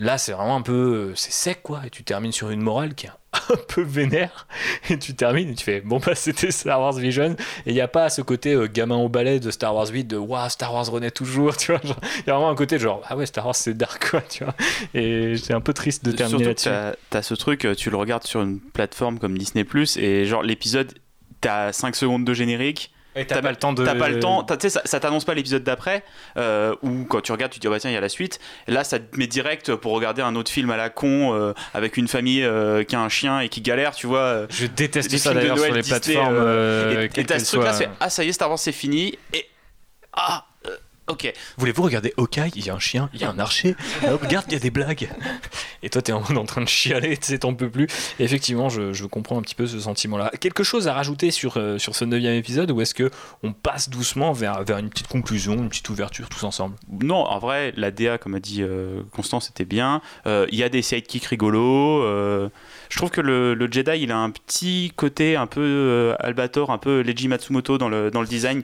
là, c'est vraiment un peu. C'est sec, quoi. Et tu termines sur une morale qui est un peu vénère. Et tu termines et tu fais bon, bah, c'était Star Wars Vision. Et il n'y a pas ce côté euh, gamin au balai de Star Wars 8 de waouh, Star Wars renaît toujours, tu vois. Il y a vraiment un côté de genre ah ouais, Star Wars c'est dark, quoi, tu vois. Et c'est un peu triste de terminer là-dessus. t'as as ce truc, euh, tu le regardes sur une plateforme comme Disney Plus et genre l'épisode, t'as 5 secondes de générique, t'as pas le temps de. t'as pas le temps, tu sais, ça, ça t'annonce pas l'épisode d'après, euh, ou quand tu regardes, tu te dis oh bah tiens, il y a la suite. Et là, ça te met direct pour regarder un autre film à la con euh, avec une famille euh, qui a un chien et qui galère, tu vois. euh, Je déteste ça d'ailleurs sur les Disney, plateformes. et et t'as ce truc-là, c'est ah ça y est, Star Wars c'est fini et ah ok. Voulez-vous regarder Hawkeye? Il y a un chien, il y a un archer. Ah, regarde, il y a des blagues. Et toi, t'es en, en train de chialer, tu sais, t'en peux plus. Et effectivement, je, je comprends un petit peu ce sentiment-là. Quelque chose à rajouter sur, euh, sur ce neuvième épisode ou est-ce que on passe doucement vers, vers une petite conclusion, une petite ouverture tous ensemble? Non, en vrai, la DA, comme a dit euh, Constance, c'était bien. Euh, Il y a des sidekicks rigolos. euh, je trouve que le, le Jedi, il a un petit côté un peu euh, Albator, un peu Leiji Matsumoto dans le, dans le design.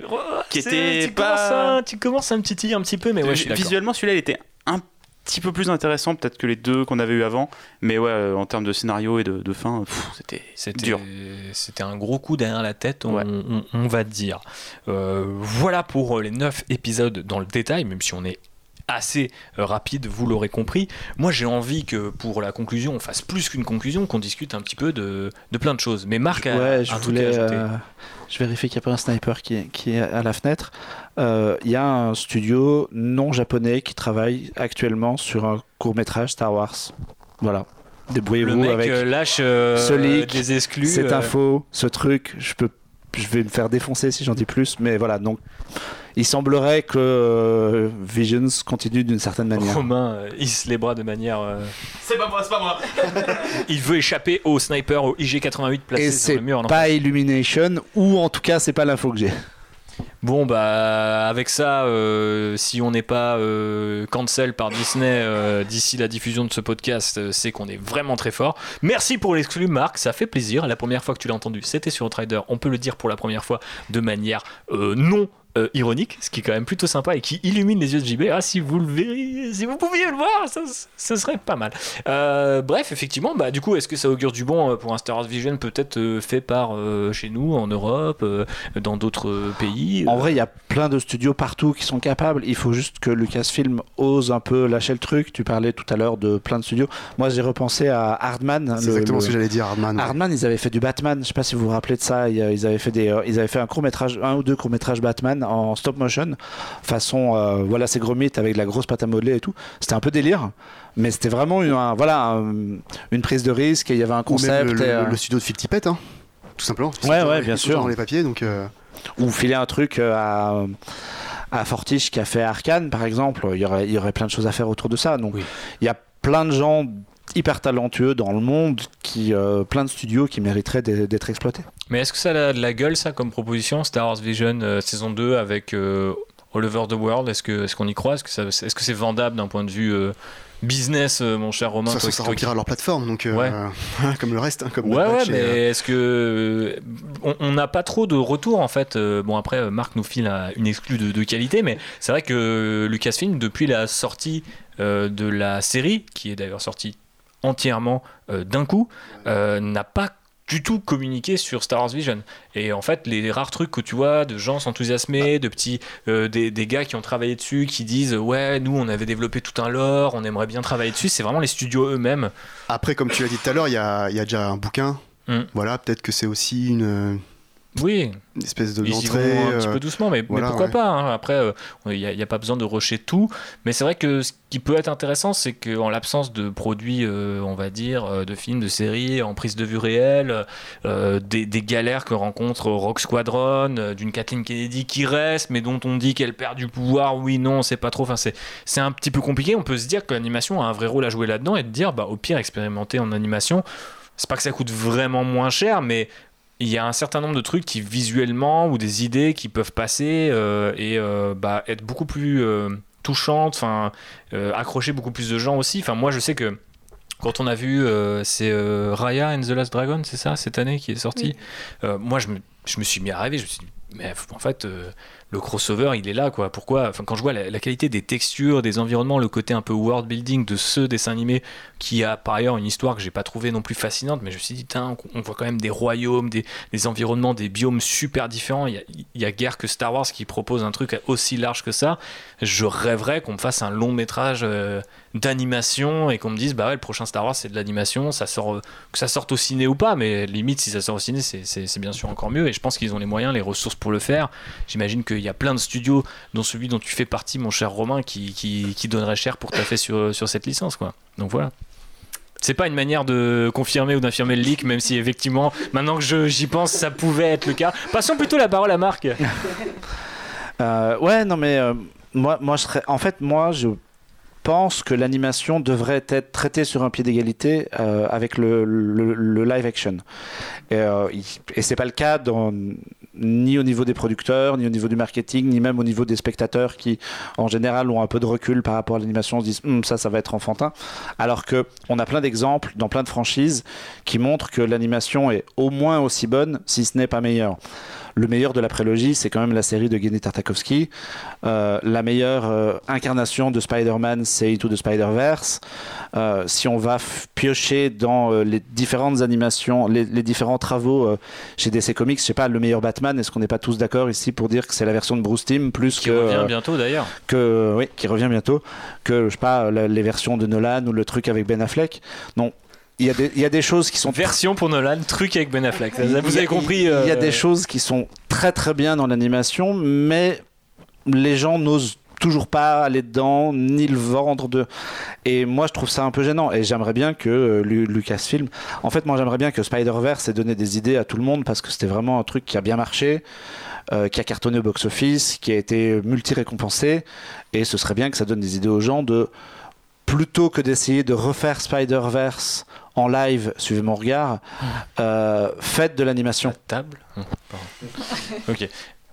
Qui C'est- était tu pas- Commences à, tu commences à me un petit peu, mais ouais, je suis. Visuellement, celui-là, il était un petit peu plus intéressant peut-être que les deux qu'on avait eu avant. Mais ouais, euh, en termes de scénario et de, de fin, c'était C'était dur. C'était un gros coup derrière la tête, on, Ouais. on- on va dire. Euh, voilà pour les 9 épisodes dans le détail, même si on est assez euh, rapide, vous l'aurez compris. Moi, j'ai envie que pour la conclusion, on fasse plus qu'une conclusion, qu'on discute un petit peu de, de plein de choses. Mais Marc a ouais, un je truc à voulais. ajouter. euh, je vérifie qu'il n'y a pas un sniper qui est, qui est à la fenêtre. Euh, Il y a un studio non japonais qui travaille actuellement sur un court métrage Star Wars. Voilà. Le Débrouillez-vous avec lâche euh, ce leak, des exclus. cette info, ce truc. Je peux je vais me faire défoncer si j'en dis plus, mais voilà. Donc, il semblerait que euh, Visions continue d'une certaine manière. Romain euh, hisse les bras de manière. euh, C'est pas moi, c'est pas moi. Il veut échapper au sniper au IG88 placé Et sur c'est le mur. pas Illumination, ou en tout cas, c'est pas l'info que j'ai. Bon bah avec ça, euh, si on n'est pas euh, cancel par Disney euh, d'ici la diffusion de ce podcast, euh, c'est qu'on est vraiment très fort. Merci pour l'exclu Marc, ça fait plaisir. La première fois que tu l'as entendu, c'était sur Outrider. On peut le dire pour la première fois de manière euh, non euh, ironique, ce qui est quand même plutôt sympa et qui illumine les yeux de JB. Ah si vous le verriez, si vous pouviez le voir, ça, ça serait pas mal. Euh, bref, effectivement, bah du coup, est-ce que ça augure du bon euh, pour un Star Wars Vision peut-être euh, fait par euh, chez nous en Europe, euh, dans d'autres pays En vrai, il y a plein de studios partout qui sont capables. Il faut juste que Lucasfilm ose un peu lâcher le truc. Tu parlais tout à l'heure de plein de studios. Moi, j'ai repensé à Hardman. C'est le- exactement le- ce que j'allais dire, Hardman. ouais. Hardman, ils avaient fait du Batman. Je sais pas si vous vous rappelez de ça. Ils, avaient fait des, ils avaient fait un court métrage, un ou deux courts métrages Batman en stop motion, façon, euh, voilà, c'est Gromit avec de la grosse pâte à modeler et tout. C'était un peu délire, mais c'était vraiment une, un- voilà, un- une prise de risque. Et il y avait un concept. le, et, le- euh, le studio de Phil Tippett, hein, tout simplement. Ouais, ouais, bien sûr. Dans les papiers, donc. euh, ou filer un truc à, à Fortiche qui a fait Arkane, par exemple. Il y aurait, il y aurait plein de choses à faire autour de ça. Donc, Oui. il y a plein de gens hyper talentueux dans le monde, qui, euh, plein de studios qui mériteraient d'être exploités. Mais est-ce que ça a de la gueule, ça, comme proposition Star Wars Vision euh, saison 2 avec euh, All Over the World? Est-ce que- est-ce qu'on y croit? Est-ce que ça- est-ce que c'est vendable d'un point de vue euh, business, mon cher Romain façon, toi- ça qui- remplira leur plateforme, donc euh, Ouais. comme le reste, hein, comme Ouais, ouais, mais euh, est-ce que. euh, on- n'a pas trop de retours en fait. Euh, Bon, après, Marc nous file un- une exclue de, de qualité, mais c'est vrai que Lucasfilm, depuis la sortie euh, de la série, qui est d'ailleurs sortie entièrement euh, d'un coup, euh, n'a pas du tout communiqué sur Star Wars Vision. Et en fait, les rares trucs que tu vois de gens s'enthousiasmer, de petits, euh, des, des gars qui ont travaillé dessus, qui disent ouais, nous on avait développé tout un lore, on aimerait bien travailler dessus, c'est vraiment les studios eux-mêmes. Après, comme tu l'as dit tout à l'heure, il y a, y a déjà un bouquin. Mm. Voilà, peut-être que c'est aussi une, Oui, une espèce de Ils y vont un petit euh, peu doucement, mais, pourquoi ouais. pas hein. Après, euh, il n'y a, pas besoin de rusher tout. Mais c'est vrai que ce qui peut être intéressant, c'est qu'en l'absence de produits, euh, on va dire, de films, de séries, en prise de vue réelle, euh, des, des galères que rencontre Rock Squadron, d'une Kathleen Kennedy qui reste, mais dont on dit qu'elle perd du pouvoir, oui, non, c'est pas trop. Enfin, c'est c'est un petit peu compliqué. On peut se dire que l'animation a un vrai rôle à jouer là-dedans et de dire, bah, au pire, expérimenter en animation. C'est pas que ça coûte vraiment moins cher, mais il y a un certain nombre de trucs qui visuellement ou des idées qui peuvent passer euh, et euh, bah, être beaucoup plus euh, touchantes, enfin accrocher beaucoup plus de gens aussi. Enfin moi je sais que quand on a vu c'est Raya and the Last Dragon, c'est ça cette année qui est sorti. Euh, moi je me, je me suis mis à rêver, je me suis dit mais en fait le crossover il est là quoi. Pourquoi Enfin quand je vois la, qualité des textures, des environnements, le côté un peu world building de ce dessin animé qui a par ailleurs une histoire que j'ai pas trouvé non plus fascinante, mais je me suis dit Tain, on voit quand même des royaumes, des, environnements, des biomes super différents. Il y, a, guère que Star Wars qui propose un truc aussi large que ça. Je rêverais qu'on me fasse un long métrage euh, d'animation et qu'on me dise bah ouais le prochain Star Wars c'est de l'animation, ça sort que ça sorte au ciné ou pas, mais limite si ça sort au ciné c'est- bien sûr encore mieux et je pense qu'ils ont les moyens, les ressources pour le faire. J'imagine qu'il y a plein de studios, dont celui dont tu fais partie, mon cher Romain, qui, qui, donnerait cher pour taffer sur, sur cette licence quoi. Donc voilà. C'est pas une manière de confirmer ou d'infirmer le leak, même si effectivement, maintenant que j'y pense, ça pouvait être le cas. Passons plutôt la parole à Marc. Euh, ouais, non, mais euh, moi, moi, je serais. En fait, moi, je pense que l'animation devrait être traitée sur un pied d'égalité euh, avec le, live action. Et, euh, et c'est pas le cas dans- ni au niveau des producteurs, ni au niveau du marketing, ni même au niveau des spectateurs qui, en général, ont un peu de recul par rapport à l'animation, se disent Hum, ça, ça va être enfantin. Alors que on a plein d'exemples dans plein de franchises qui montrent que l'animation est au moins aussi bonne, si ce n'est pas meilleure. Le meilleur de la prélogie, c'est quand même la série de Genndy Tartakovsky. Euh, la meilleure euh, incarnation de Spider-Man, c'est Into the Spider-Verse. Euh, si on va piocher dans les différentes animations, les, différents travaux chez DC Comics, je sais pas, le meilleur Batman, est-ce qu'on n'est pas tous d'accord ici pour dire que c'est la version de Bruce Timm plus Qui que, revient euh, bientôt d'ailleurs. que oui, qui revient bientôt, que je sais pas, les versions de Nolan ou le truc avec Ben Affleck? Non, il y a des, il y a des choses qui sont Version pour Nolan, truc avec Ben Affleck. Ça, a- Vous avez compris Il y a euh, des choses qui sont très très bien dans l'animation, mais les gens n'osent toujours pas aller dedans ni le vendre de et moi je trouve ça un peu gênant et j'aimerais bien que euh, Lu- Lucasfilm en fait moi j'aimerais bien que Spider-Verse ait donné des idées à tout le monde parce que c'était vraiment un truc qui a bien marché euh, qui a cartonné au box-office qui a été multi-récompensé et ce serait bien que ça donne des idées aux gens de plutôt que d'essayer de refaire Spider-Verse en live, suivez mon regard, euh, faites de l'animation. La table pardon. Ok.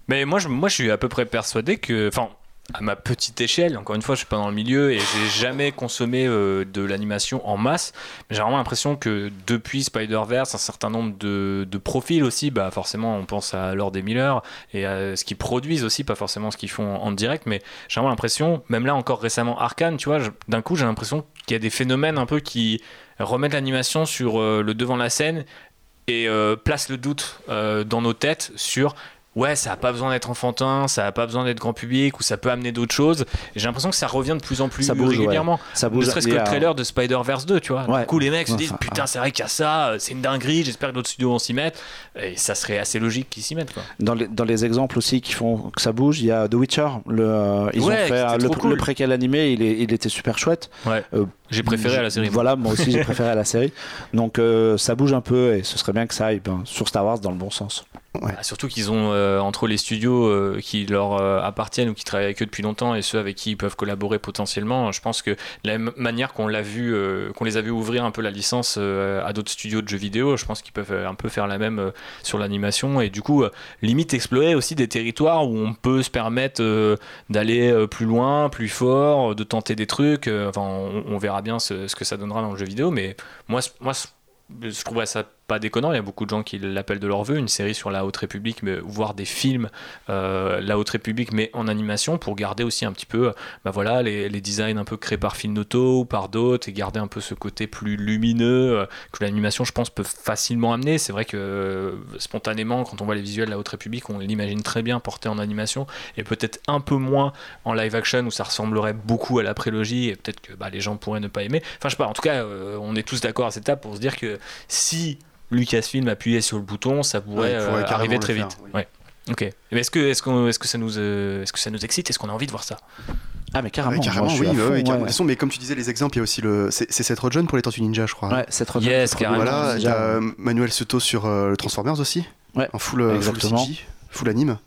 Mais moi je, moi, je suis à peu près persuadé que. Enfin, à ma petite échelle, encore une fois, je suis pas dans le milieu et j'ai jamais consommé euh, de l'animation en masse. J'ai vraiment l'impression que depuis Spider-Verse, un certain nombre de, profils aussi, bah forcément, on pense à Lord et Miller et à ce qu'ils produisent aussi, pas forcément ce qu'ils font en, direct, mais j'ai vraiment l'impression, même là encore récemment, Arkane, tu vois, d'un coup, j'ai l'impression qu'il y a des phénomènes un peu qui remettent l'animation sur euh, le devant de la scène et euh, place le doute euh, dans nos têtes sur ouais ça a pas besoin d'être enfantin ça a pas besoin d'être grand public ou ça peut amener d'autres choses j'ai l'impression que ça revient de plus en plus Ça bouge, régulièrement Ça ne bouge. serait-ce Il que le trailer de Spider-Verse 2 tu vois Ouais. du coup les mecs se disent Enfin, putain c'est vrai qu'il y a ça euh, c'est une dinguerie j'espère que d'autres studios vont s'y mettre et ça serait assez logique qu'ils s'y mettent quoi Dans les, dans les exemples aussi qui font que ça bouge, il y a The Witcher. Le, euh, ils Ouais, ont fait euh, le, trop cool. le préquel animé, il, est- il était super chouette. ouais Euh, j'ai préféré à la série. Voilà, moi aussi j'ai préféré à la série. Donc ça bouge un peu et ce serait bien que ça aille ben, sur Star Wars dans le bon sens. Bah, surtout qu'ils ont euh, entre les studios euh, qui leur euh, appartiennent ou qui travaillent avec eux depuis longtemps et ceux avec qui ils peuvent collaborer potentiellement. Je pense que la manière qu'on les a vu ouvrir un peu la licence à d'autres studios de jeux vidéo, je pense qu'ils peuvent un peu faire la même sur l'animation et du coup limite explorer aussi des territoires où on peut se permettre d'aller plus loin, plus fort, de tenter des trucs. Enfin, on, verra bien ce, que ça donnera dans le jeu vidéo, mais moi, moi je trouverais ça pas déconnant. Il y a beaucoup de gens qui l'appellent de leur vœu, une série sur la Haute République, mais voire des films euh, la Haute République, mais en animation, pour garder aussi un petit peu, euh, bah voilà, les, designs un peu créés par Filnoto ou par d'autres, et garder un peu ce côté plus lumineux euh, que l'animation, je pense, peut facilement amener. C'est vrai que spontanément, quand on voit les visuels de la Haute République, on l'imagine très bien porté en animation, et peut-être un peu moins en live action où ça ressemblerait beaucoup à la prélogie, et peut-être que bah, les gens pourraient ne pas aimer. Enfin, je sais pas, en tout cas, on est tous d'accord à cette étape pour se dire que si Lucasfilm appuyait sur le bouton, ça pourrait, Ouais, il pourrait euh, arriver très faire, vite. oui. Ouais. Ok. Est-ce que, est-ce qu'on, est-ce que ça nous, euh, est-ce que ça nous excite? Est-ce qu'on a envie de voir ça? Ah mais carrément, Ouais, carrément, moi, oui, fond, ouais, carrément. ouais. De toute façon, mais comme tu disais, les exemples, il y a aussi le. C'est c'est Seth Rogen pour les Tortues Ninja, je crois. Ouais, cette retraite, Yes, carrément. retraite, Voilà, déjà, t'as euh, Manuel Soto sur euh, le Transformers aussi. Ouais, En full, euh, full. CG, full anime.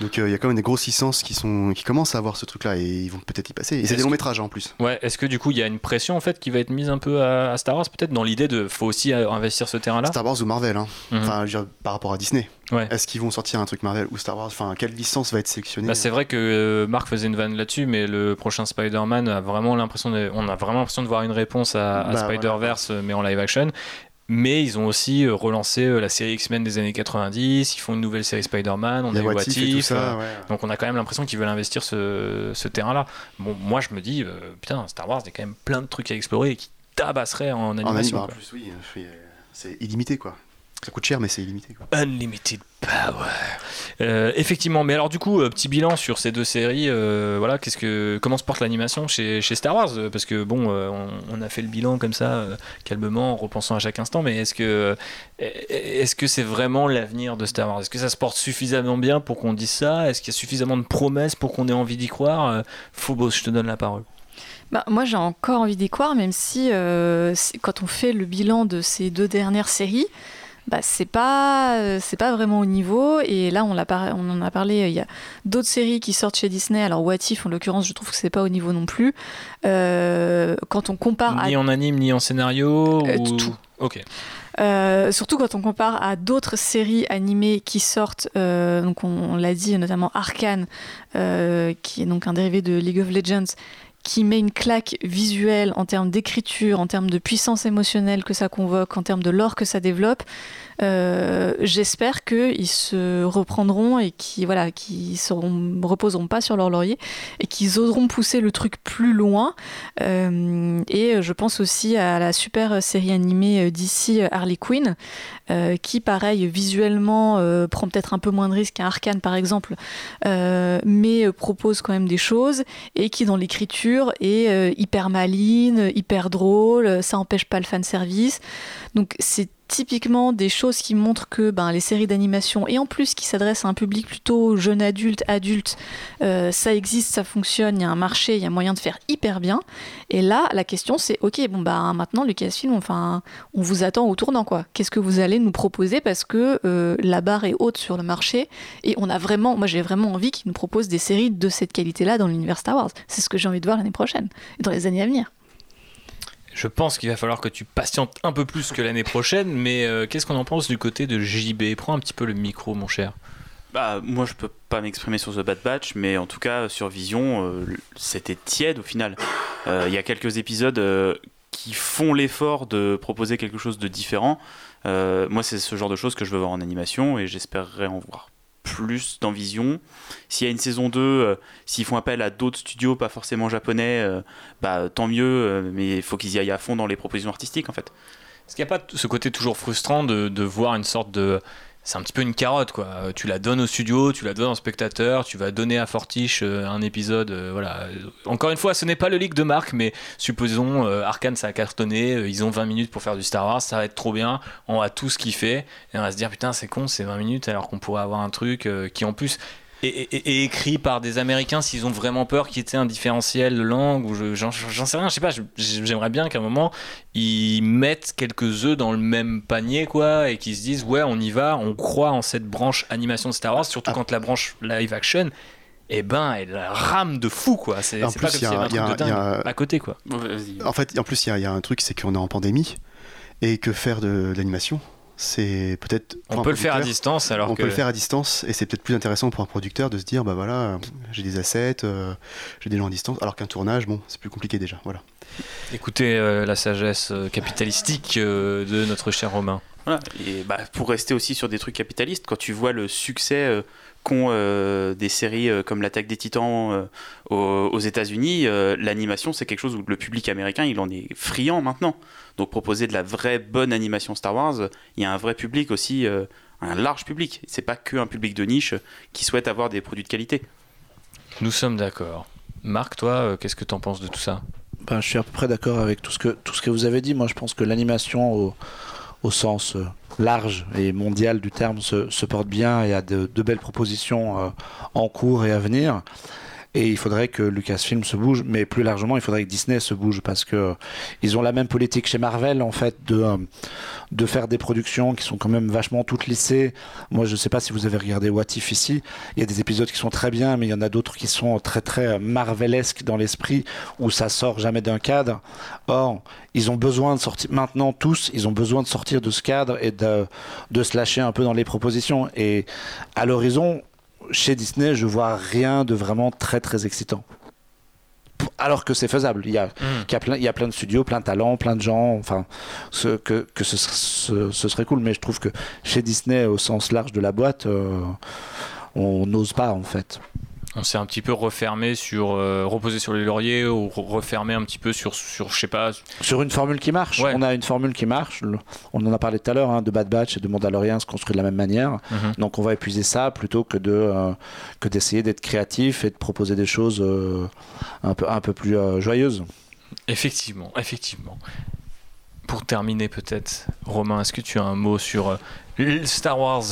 Donc euh, il y a quand même des grosses licences qui, sont, qui commencent à avoir ce truc-là et ils vont peut-être y passer. Et c'est des longs que- métrages hein, en plus. Ouais. Est-ce que du coup, il y a une pression en fait qui va être mise un peu à, à Star Wars, peut-être dans l'idée de, faut aussi euh, investir ce terrain-là? Star Wars ou Marvel, hein. Mhm. enfin je veux dire, par rapport à Disney. Ouais. Est-ce qu'ils vont sortir un truc Marvel ou Star Wars? Enfin, quelle licence va être sélectionnée? Bah, c'est vrai que euh, Marc faisait une vanne là-dessus, mais le prochain Spider-Man a vraiment l'impression de, on a vraiment l'impression de voir une réponse à, à Bah, Spider-Verse, mais en live action. Mais ils ont aussi euh, relancé euh, la série X-Men des années 90. Ils font une nouvelle série Spider-Man. On a What What If et tout If, ça. euh, ouais. Donc on a quand même l'impression qu'ils veulent investir ce, ce terrain-là. Bon, moi je me dis, euh, putain, Star Wars, il y a quand même plein de trucs à explorer et qui tabasseraient en En anime, animation. en plus, oui, c'est illimité quoi. Ça coûte cher, mais c'est illimité quoi. Unlimited Power. Euh, effectivement, mais alors du coup, euh, petit bilan sur ces deux séries. euh, voilà, qu'est-ce que comment se porte l'animation chez, chez Star Wars? Parce que bon, euh, on, on a fait le bilan comme ça, euh, calmement, en repensant à chaque instant. Mais est-ce que euh, est-ce que c'est vraiment l'avenir de Star Wars? Est-ce que ça se porte suffisamment bien pour qu'on dise ça? Est-ce qu'il y a suffisamment de promesses pour qu'on ait envie d'y croire? Euh, Phobos, je te donne la parole. Bah, moi, j'ai encore envie d'y croire, même si euh, quand on fait le bilan de ces deux dernières séries, bah, c'est pas, euh, c'est pas vraiment au niveau. Et là, on, par- on en a parlé, euh, il y a d'autres séries qui sortent chez Disney. Alors, What If, en l'occurrence, je trouve que c'est pas au niveau non plus. Euh, quand on compare à Ni en anime, ni en scénario Euh, ou... tout. Ok. Surtout quand on compare à d'autres séries animées qui sortent, donc on, on l'a dit notamment Arkane, qui est donc un dérivé de League of Legends, qui met une claque visuelle en termes d'écriture, en termes de puissance émotionnelle que ça convoque, en termes de lore que ça développe. Euh, J'espère qu'ils se reprendront et qui voilà, qui seront reposeront pas sur leur laurier et qu'ils oseront pousser le truc plus loin. Euh, et je pense aussi à la super série animée euh, d'ici Harley Quinn, qui pareil visuellement prend peut-être un peu moins de risques qu'un Arkane par exemple, mais propose quand même des choses et qui dans l'écriture est hyper maline, hyper drôle. Ça empêche pas le fan service. Donc c'est typiquement des choses qui montrent que ben, les séries d'animation, et en plus qui s'adressent à un public plutôt jeune adulte, adulte, euh, ça existe, ça fonctionne, il y a un marché, il y a moyen de faire hyper bien. Et là, la question c'est, ok, bon bah maintenant Lucasfilm, enfin, on vous attend au tournant quoi. Qu'est-ce que vous allez nous proposer parce que euh, la barre est haute sur le marché et on a vraiment, moi j'ai vraiment envie qu'ils nous proposent des séries de cette qualité-là dans l'univers Star Wars. C'est ce que j'ai envie de voir l'année prochaine et dans les années à venir. Je pense qu'il va falloir que tu patientes un peu plus que l'année prochaine, mais euh, qu'est-ce qu'on en pense du côté de JB Prends un petit peu le micro, mon cher. Bah, moi, je peux pas m'exprimer sur The Bad Batch, mais en tout cas, sur Vision, euh, c'était tiède au final. Euh, Il y a quelques épisodes qui font l'effort de proposer quelque chose de différent. moi, c'est ce genre de choses que je veux voir en animation et j'espérerais en voir plus dans Vision. S'il y a une saison 2, euh, s'ils font appel à d'autres studios, pas forcément japonais, euh, bah, tant mieux, euh, mais il faut qu'ils y aillent à fond dans les propositions artistiques en fait. Est-ce qu'il n'y a pas ce côté toujours frustrant de, de voir une sorte de c'est un petit peu une carotte quoi. Tu la donnes au studio, tu la donnes au spectateur, tu vas donner à Fortiche euh, un épisode. Euh, voilà. Encore une fois, ce n'est pas le leak de Marc, mais supposons euh, Arkane ça a cartonné, ils ont 20 minutes pour faire du Star Wars, ça va être trop bien, on va tout ce kiffer et on va se dire putain c'est con, c'est 20 minutes alors qu'on pourrait avoir un truc qui en plus et, écrit par des Américains s'ils ont vraiment peur qu'il y ait un différentiel de langue ou j'en sais rien, je sais pas, j'aimerais bien qu'à un moment ils mettent quelques œufs dans le même panier quoi et qu'ils se disent ouais on y va, on croit en cette branche animation de Star Wars, surtout ah. quand la branche live action eh ben, elle rame de fou, quoi. C'est pas comme s'il y avait un truc de dingue à côté, quoi. En fait, en plus, il y, a un truc, c'est qu'on est en pandémie et que faire de l'animation, c'est peut-être. On peut le faire à distance alors On peut le faire à distance et c'est peut-être plus intéressant pour un producteur de se dire bah voilà, j'ai des assets, euh, j'ai des gens à distance, alors qu'un tournage, bon, c'est plus compliqué déjà. Voilà. Écoutez euh, la sagesse euh, capitalistique de notre cher Romain. Voilà. Et bah, pour rester aussi sur des trucs capitalistes, quand tu vois le succès qu'ont des séries comme l'attaque des titans aux, aux États-Unis, l'animation c'est quelque chose où le public américain il en est friand maintenant. Donc proposer de la vraie bonne animation Star Wars, il y a un vrai public aussi, euh, un large public. C'est pas que un public de niche qui souhaite avoir des produits de qualité. Nous sommes d'accord. Marc, toi, euh, qu'est-ce que tu en penses de tout ça? Ben, Je suis à peu près d'accord avec tout ce, que, tout ce que vous avez dit. Moi, je pense que l'animation au, au, sens euh, large et mondial du terme se, se porte bien et a de, de belles propositions en cours et à venir. Et il faudrait que Lucasfilm se bouge, mais plus largement, il faudrait que Disney se bouge parce que ils ont la même politique chez Marvel en fait de euh, de faire des productions qui sont quand même vachement toutes lissées. Moi, je sais pas si vous avez regardé What If ici. Il y a des épisodes qui sont très bien, mais il y en a d'autres qui sont très très euh, marvelesques dans l'esprit où ça sort jamais d'un cadre. Or, ils ont besoin de sortir maintenant tous, ils ont besoin de sortir de ce cadre et de de se lâcher un peu dans les propositions. Et à l'horizon, chez Disney, je vois rien de vraiment très très excitant. Alors que c'est faisable. Il y, a, mm. il, y a plein, il y a plein de studios, plein de talents, plein de gens. Enfin, ce, que, que ce, ce, serait cool. Mais je trouve que chez Disney, au sens large de la boîte, euh, on n'ose pas en fait on s'est un petit peu refermé sur euh, reposé sur les lauriers ou refermé un petit peu sur sur je sais pas sur une formule qui marche. On a une formule qui marche. On en a parlé tout à l'heure hein, de Bad Batch et de Mandalorian se construit de la même manière. Mhm. donc on va épuiser ça plutôt que de euh, que d'essayer d'être créatif et de proposer des choses euh, un peu un peu plus joyeuses. Effectivement effectivement. Pour terminer peut-être Romain est-ce que tu as un mot sur Star Wars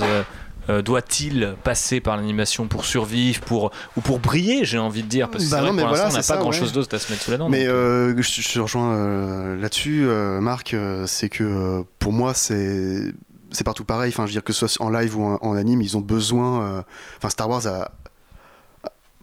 euh, doit-il passer par l'animation pour survivre pour, ou pour briller, j'ai envie de dire Parce que bah vrai, pour l'instant, on n'a pas grand-chose d'autre à se mettre sous la dent. Mais euh, je, te rejoins euh, là-dessus, Marc, c'est que pour moi, c'est c'est partout pareil. Enfin, je veux dire que ce soit en live ou en, en anime, ils ont besoin. Enfin, Star Wars a,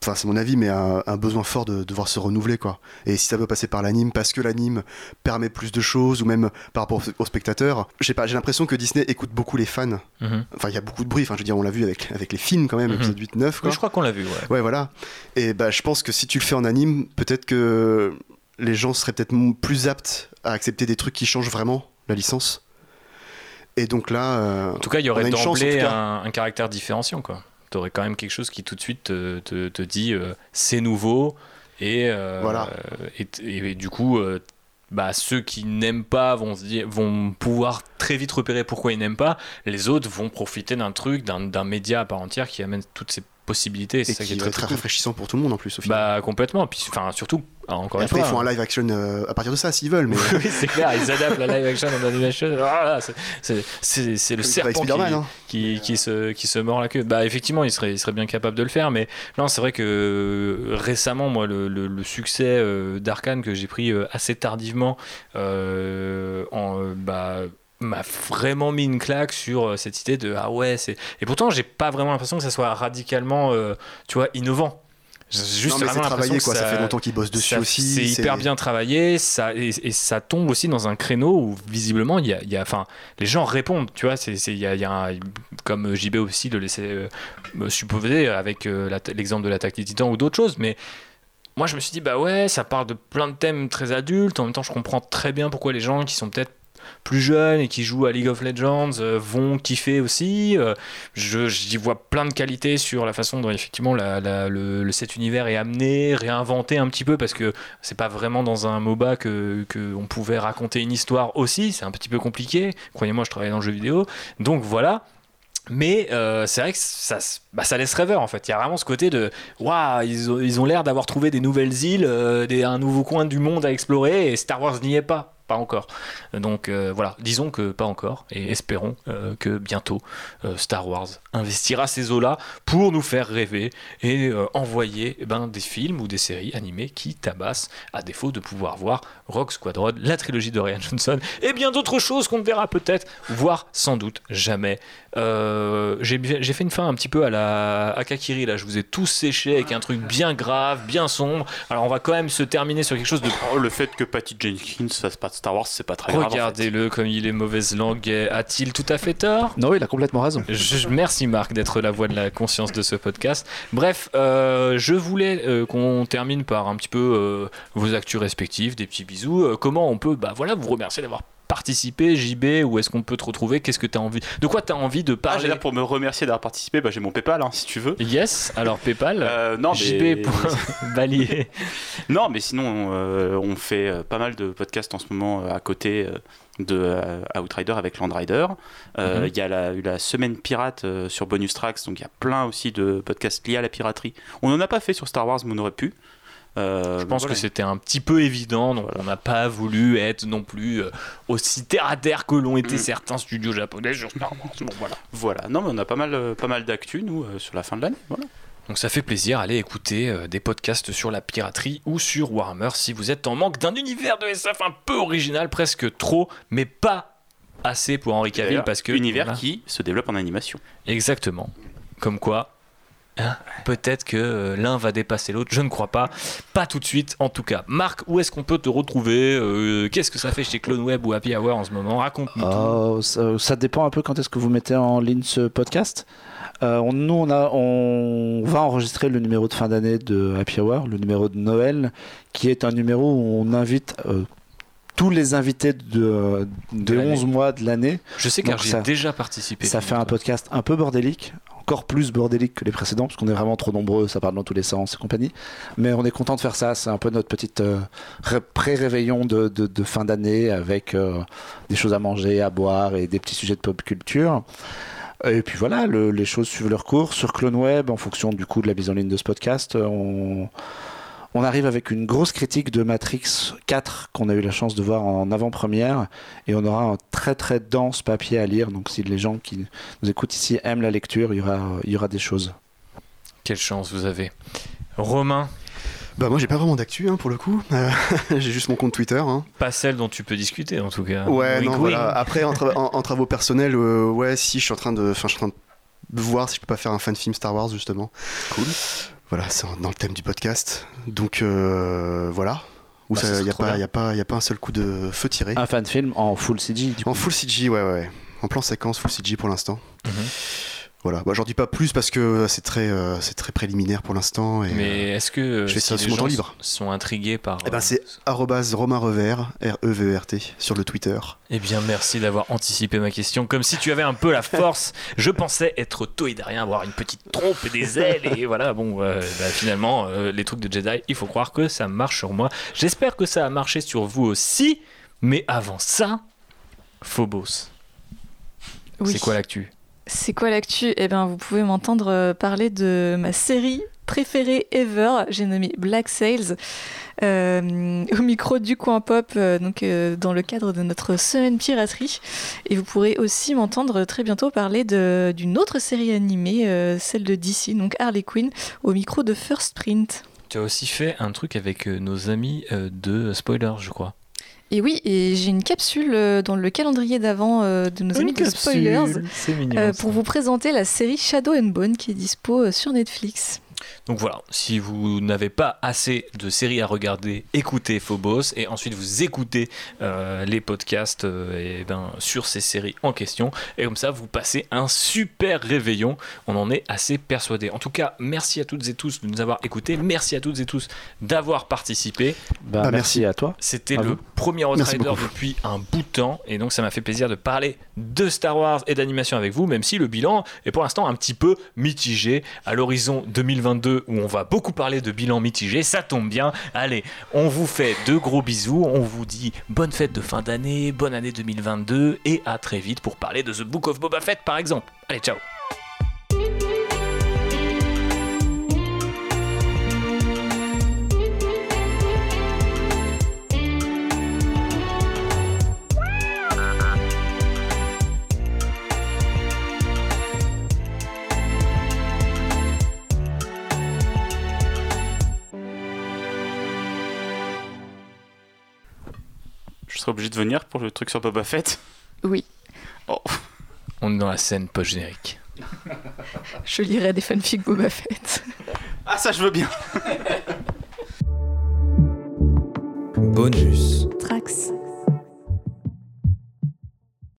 enfin c'est mon avis, mais un, un, besoin fort de devoir se renouveler quoi. Et si ça veut passer par l'anime, parce que l'anime permet plus de choses, ou même par rapport aux, spectateurs, j'ai pas, j'ai l'impression que Disney écoute beaucoup les fans. Mhm. Enfin, il y a beaucoup de bruit. Enfin, je veux dire, on l'a vu avec avec les films quand même, mm 8, 9. je crois qu'on l'a vu. Ouais. ouais, voilà. Et bah, je pense que si tu le fais en anime, peut-être que les gens seraient peut-être plus aptes à accepter des trucs qui changent vraiment la licence. Et donc là, euh, en tout cas, il y aurait d'emblée un, un caractère différenciant, quoi tu aurais quand même quelque chose qui tout de suite te, te, dit euh, c'est nouveau et, euh, voilà. et, du coup euh, bah, ceux qui n'aiment pas vont, se dire, vont pouvoir très vite repérer pourquoi ils n'aiment pas les autres vont profiter d'un truc d'un média à part entière qui amène toutes ces possibilités. C'est ça qui qui est très, très, cool. rafraîchissant pour tout le monde en plus au final. Bah complètement. Puis enfin surtout encore Et une après, fois. ils font un live action euh, à partir de ça s'ils veulent, mais oui, c'est clair, ils adaptent la live action en animation. Ah, là, c'est- le serpent qui, hein. qui, qui se, qui se mord la queue. Bah, effectivement, il serait, il serait bien capable de le faire, mais non, c'est vrai que euh, récemment, moi, le, le- le succès euh, d'Arkane que j'ai pris euh, assez tardivement, euh, en, euh, bah, m'a vraiment mis une claque sur euh, cette idée de ah ouais c'est et pourtant j'ai pas vraiment l'impression que ça soit radicalement euh, tu vois innovant juste non, mais travaillé quoi. Ça, fait longtemps qu'ils bossent dessus ça- aussi. C'est hyper bien travaillé, ça, et, et ça tombe aussi dans un créneau où visiblement il y a, il y a- enfin, les gens répondent, tu vois, c'est, il y a, y a un- comme JB aussi le laissait euh, me supposer avec euh, l'exemple de l'attaque des titans ou d'autres choses, mais moi je me suis dit, bah ouais, ça parle de plein de thèmes très adultes, en même temps je comprends très bien pourquoi les gens qui sont peut-être plus jeunes et qui jouent à League of Legends euh, vont kiffer aussi. Euh, j'y vois plein de qualités sur la façon dont effectivement le, le- cet univers est amené, réinventé un petit peu parce que c'est pas vraiment dans un MOBA que, que on pouvait raconter une histoire aussi. C'est un petit peu compliqué. Croyez-moi, je travaille dans le jeu vidéo. Donc voilà. Mais euh, c'est vrai que ça, bah, ça laisse rêveur en fait. Il y a vraiment ce côté de waouh, ils ont, ils l'air d'avoir trouvé des nouvelles îles, un nouveau coin du monde à explorer et Star Wars n'y est pas. Pas encore. Donc euh, voilà, disons que pas encore et espérons euh, que bientôt euh, Star Wars investira ces eaux-là pour nous faire rêver et envoyer eh ben, des films ou des séries animées qui tabassent à défaut de pouvoir voir Rock Squadron, la trilogie de Ryan Johnson et bien d'autres choses qu'on ne verra peut-être, voire sans doute jamais. J'ai fait une fin un petit peu à la Akakiri là, je vous ai tous séché avec un truc bien grave, bien sombre. Alors on va quand même se terminer sur quelque chose de Oh, le fait que Patty Jenkins fasse pas de Star Wars, c'est pas très grave. en fait. Regardez-le comme il est mauvaise langue. A-t-il tout à fait tort? Non, il a complètement raison. Je- merci Marc d'être la voix de la conscience de ce podcast. Bref, euh, je voulais euh, qu'on termine par un petit peu euh, vos actus respectifs, des petits bisous. Euh, comment on peut, bah voilà, vous remercier d'avoir participé, JB, où est-ce qu'on peut te retrouver? Qu'est-ce que tu as envie? De quoi tu as envie de Ah, j'ai parler? là pour me remercier d'avoir participé, bah, j'ai mon PayPal hein, si tu veux. Yes, alors PayPal. Euh, non, mais... JB.balier. non, mais sinon, euh, on fait euh, pas mal de podcasts en ce moment à côté de Outrider avec Landrider. Euh, Mhm. Il y a la, eu la semaine pirate euh, sur Bonus Tracks, donc il y a plein aussi de podcasts liés à la piraterie. On n'en a pas fait sur Star Wars, mais on aurait pu. Euh, Je pense voilà. que c'était un petit peu évident, donc on n'a pas voulu être non plus euh, aussi terre à terre que l'ont été Mm. certains studios japonais sur Star Wars. Bon, voilà. Voilà, non, mais on a pas mal, euh, pas mal d'actu, nous, sur la fin de l'année. Voilà. Donc ça fait plaisir, allez écouter euh, des podcasts sur la piraterie ou sur Warhammer si vous êtes en manque d'un univers de SF un peu original, presque trop, mais pas assez pour Henri Cavill parce que univers voilà. qui se développe en animation. exactement. Comme quoi hein, Peut-être que euh, l'un va dépasser l'autre, je ne crois pas. Pas tout de suite, en tout cas. Marc, où est-ce qu'on peut te retrouver Euh, Qu'est-ce que ça fait chez Clone Web ou Happy Hour en ce moment? Raconte-nous. Euh, ça, ça dépend un peu quand est-ce que vous mettez en ligne ce podcast. Euh, on- nous, on, a, on va enregistrer le numéro de fin d'année de Happy Hour, le numéro de Noël, qui est un numéro où on invite euh, tous les invités de, l'année. 11 mois de l'année. Je sais car donc j'y ai ça- déjà participé. Ça fait un podcast un peu bordélique, encore plus bordélique que les précédents, parce qu'on est vraiment trop nombreux, ça parle dans tous les sens et compagnie. Mais on est content de faire ça, c'est un peu notre petite euh, ré- pré-réveillon de, fin d'année avec euh, des choses à manger, à boire et des petits sujets de pop culture. Et puis voilà, le- les choses suivent leur cours. Sur Clone Web, en fonction du coup de la mise en ligne de ce podcast, euh, on, on arrive avec une grosse critique de Matrix 4 qu'on a eu la chance de voir en avant-première. Et on aura un très très dense papier à lire. Donc si les gens qui nous écoutent ici aiment la lecture, il y aura, il y aura des choses. Quelle chance vous avez. Romain, Bah moi j'ai pas vraiment d'actu hein, pour le coup. Euh, j'ai juste mon compte Twitter. hein. pas celle dont tu peux discuter en tout cas. Ouais, Wink, non, wink. voilà. Après, en, tra- en- en travaux personnels, euh, ouais, si, je suis en train de, enfin, je suis en train de voir si je peux pas faire un fan film Star Wars justement. Cool. Voilà, c'est dans le thème du podcast. Donc euh, voilà. Où Bah, il n'y a, pas- y a, pas- y a pas un seul coup de feu tiré. Un fan film en full CG. Du coup. En full CG, ouais, ouais, ouais. En plan séquence, full CG pour l'instant. Mhm. Voilà. Bah, j'en dis pas plus parce que c'est très, euh, c'est très préliminaire pour l'instant. et, euh, Mais est-ce que euh, je fais si ça les sur mon gens temps libre. sont intrigués par... Eh ben, euh, c'est arrobase Romain Revers, R-E-V-E-R-T, sur le Twitter. Eh bien, merci d'avoir anticipé ma question. Comme si tu avais un peu la force. Je pensais être toïdarien, avoir une petite trompe et des ailes. Et voilà, bon, euh, bah, finalement, euh, les trucs de Jedi, il faut croire que ça marche sur moi. J'espère que ça a marché sur vous aussi. Mais avant ça, Phobos. Oui. C'est quoi l'actu? C'est quoi l'actu? Eh bien, vous pouvez m'entendre euh, parler de ma série préférée ever, j'ai nommé Black Sails, euh, au micro du coin pop, euh, donc dans le cadre de notre semaine piraterie. Et vous pourrez aussi m'entendre très bientôt parler d'une autre série animée, celle de DC, donc Harley Quinn, au micro de First Print. Tu as aussi fait un truc avec nos amis de Spoiler, je crois. Et oui, et j'ai une capsule euh, dans le calendrier d'avant euh, de nos amis de Spoilers. Mignon. euh, pour vous présenter la série Shadow and Bone qui est dispo sur Netflix. Donc voilà, si vous n'avez pas assez de séries à regarder, écoutez Phobos et ensuite vous écoutez euh, les podcasts euh, et ben, sur ces séries en question. Et comme ça, vous passez un super réveillon. On en est assez persuadé. En tout cas, merci à toutes et tous de nous avoir écoutés. Merci à toutes et tous d'avoir participé. Bah, Bah, merci. merci. à toi. C'était le vous. premier Outrider beaucoup. depuis un bout de temps et donc ça m'a fait plaisir de parler de Star Wars et d'animation avec vous, même si le bilan est pour l'instant un petit peu mitigé. À l'horizon 2022 où on va beaucoup parler de bilan mitigé, ça tombe bien. Allez, on vous fait de gros bisous, on vous dit bonne fête de fin d'année, bonne année 2022 et à très vite pour parler de The Book of Boba Fett par exemple. Allez, ciao Je serais obligé de venir pour le truc sur Boba Fett. Oui, On est dans la scène post-générique. je lirai des fanfics Boba Fett. Ah, ça, je veux bien. Bonus.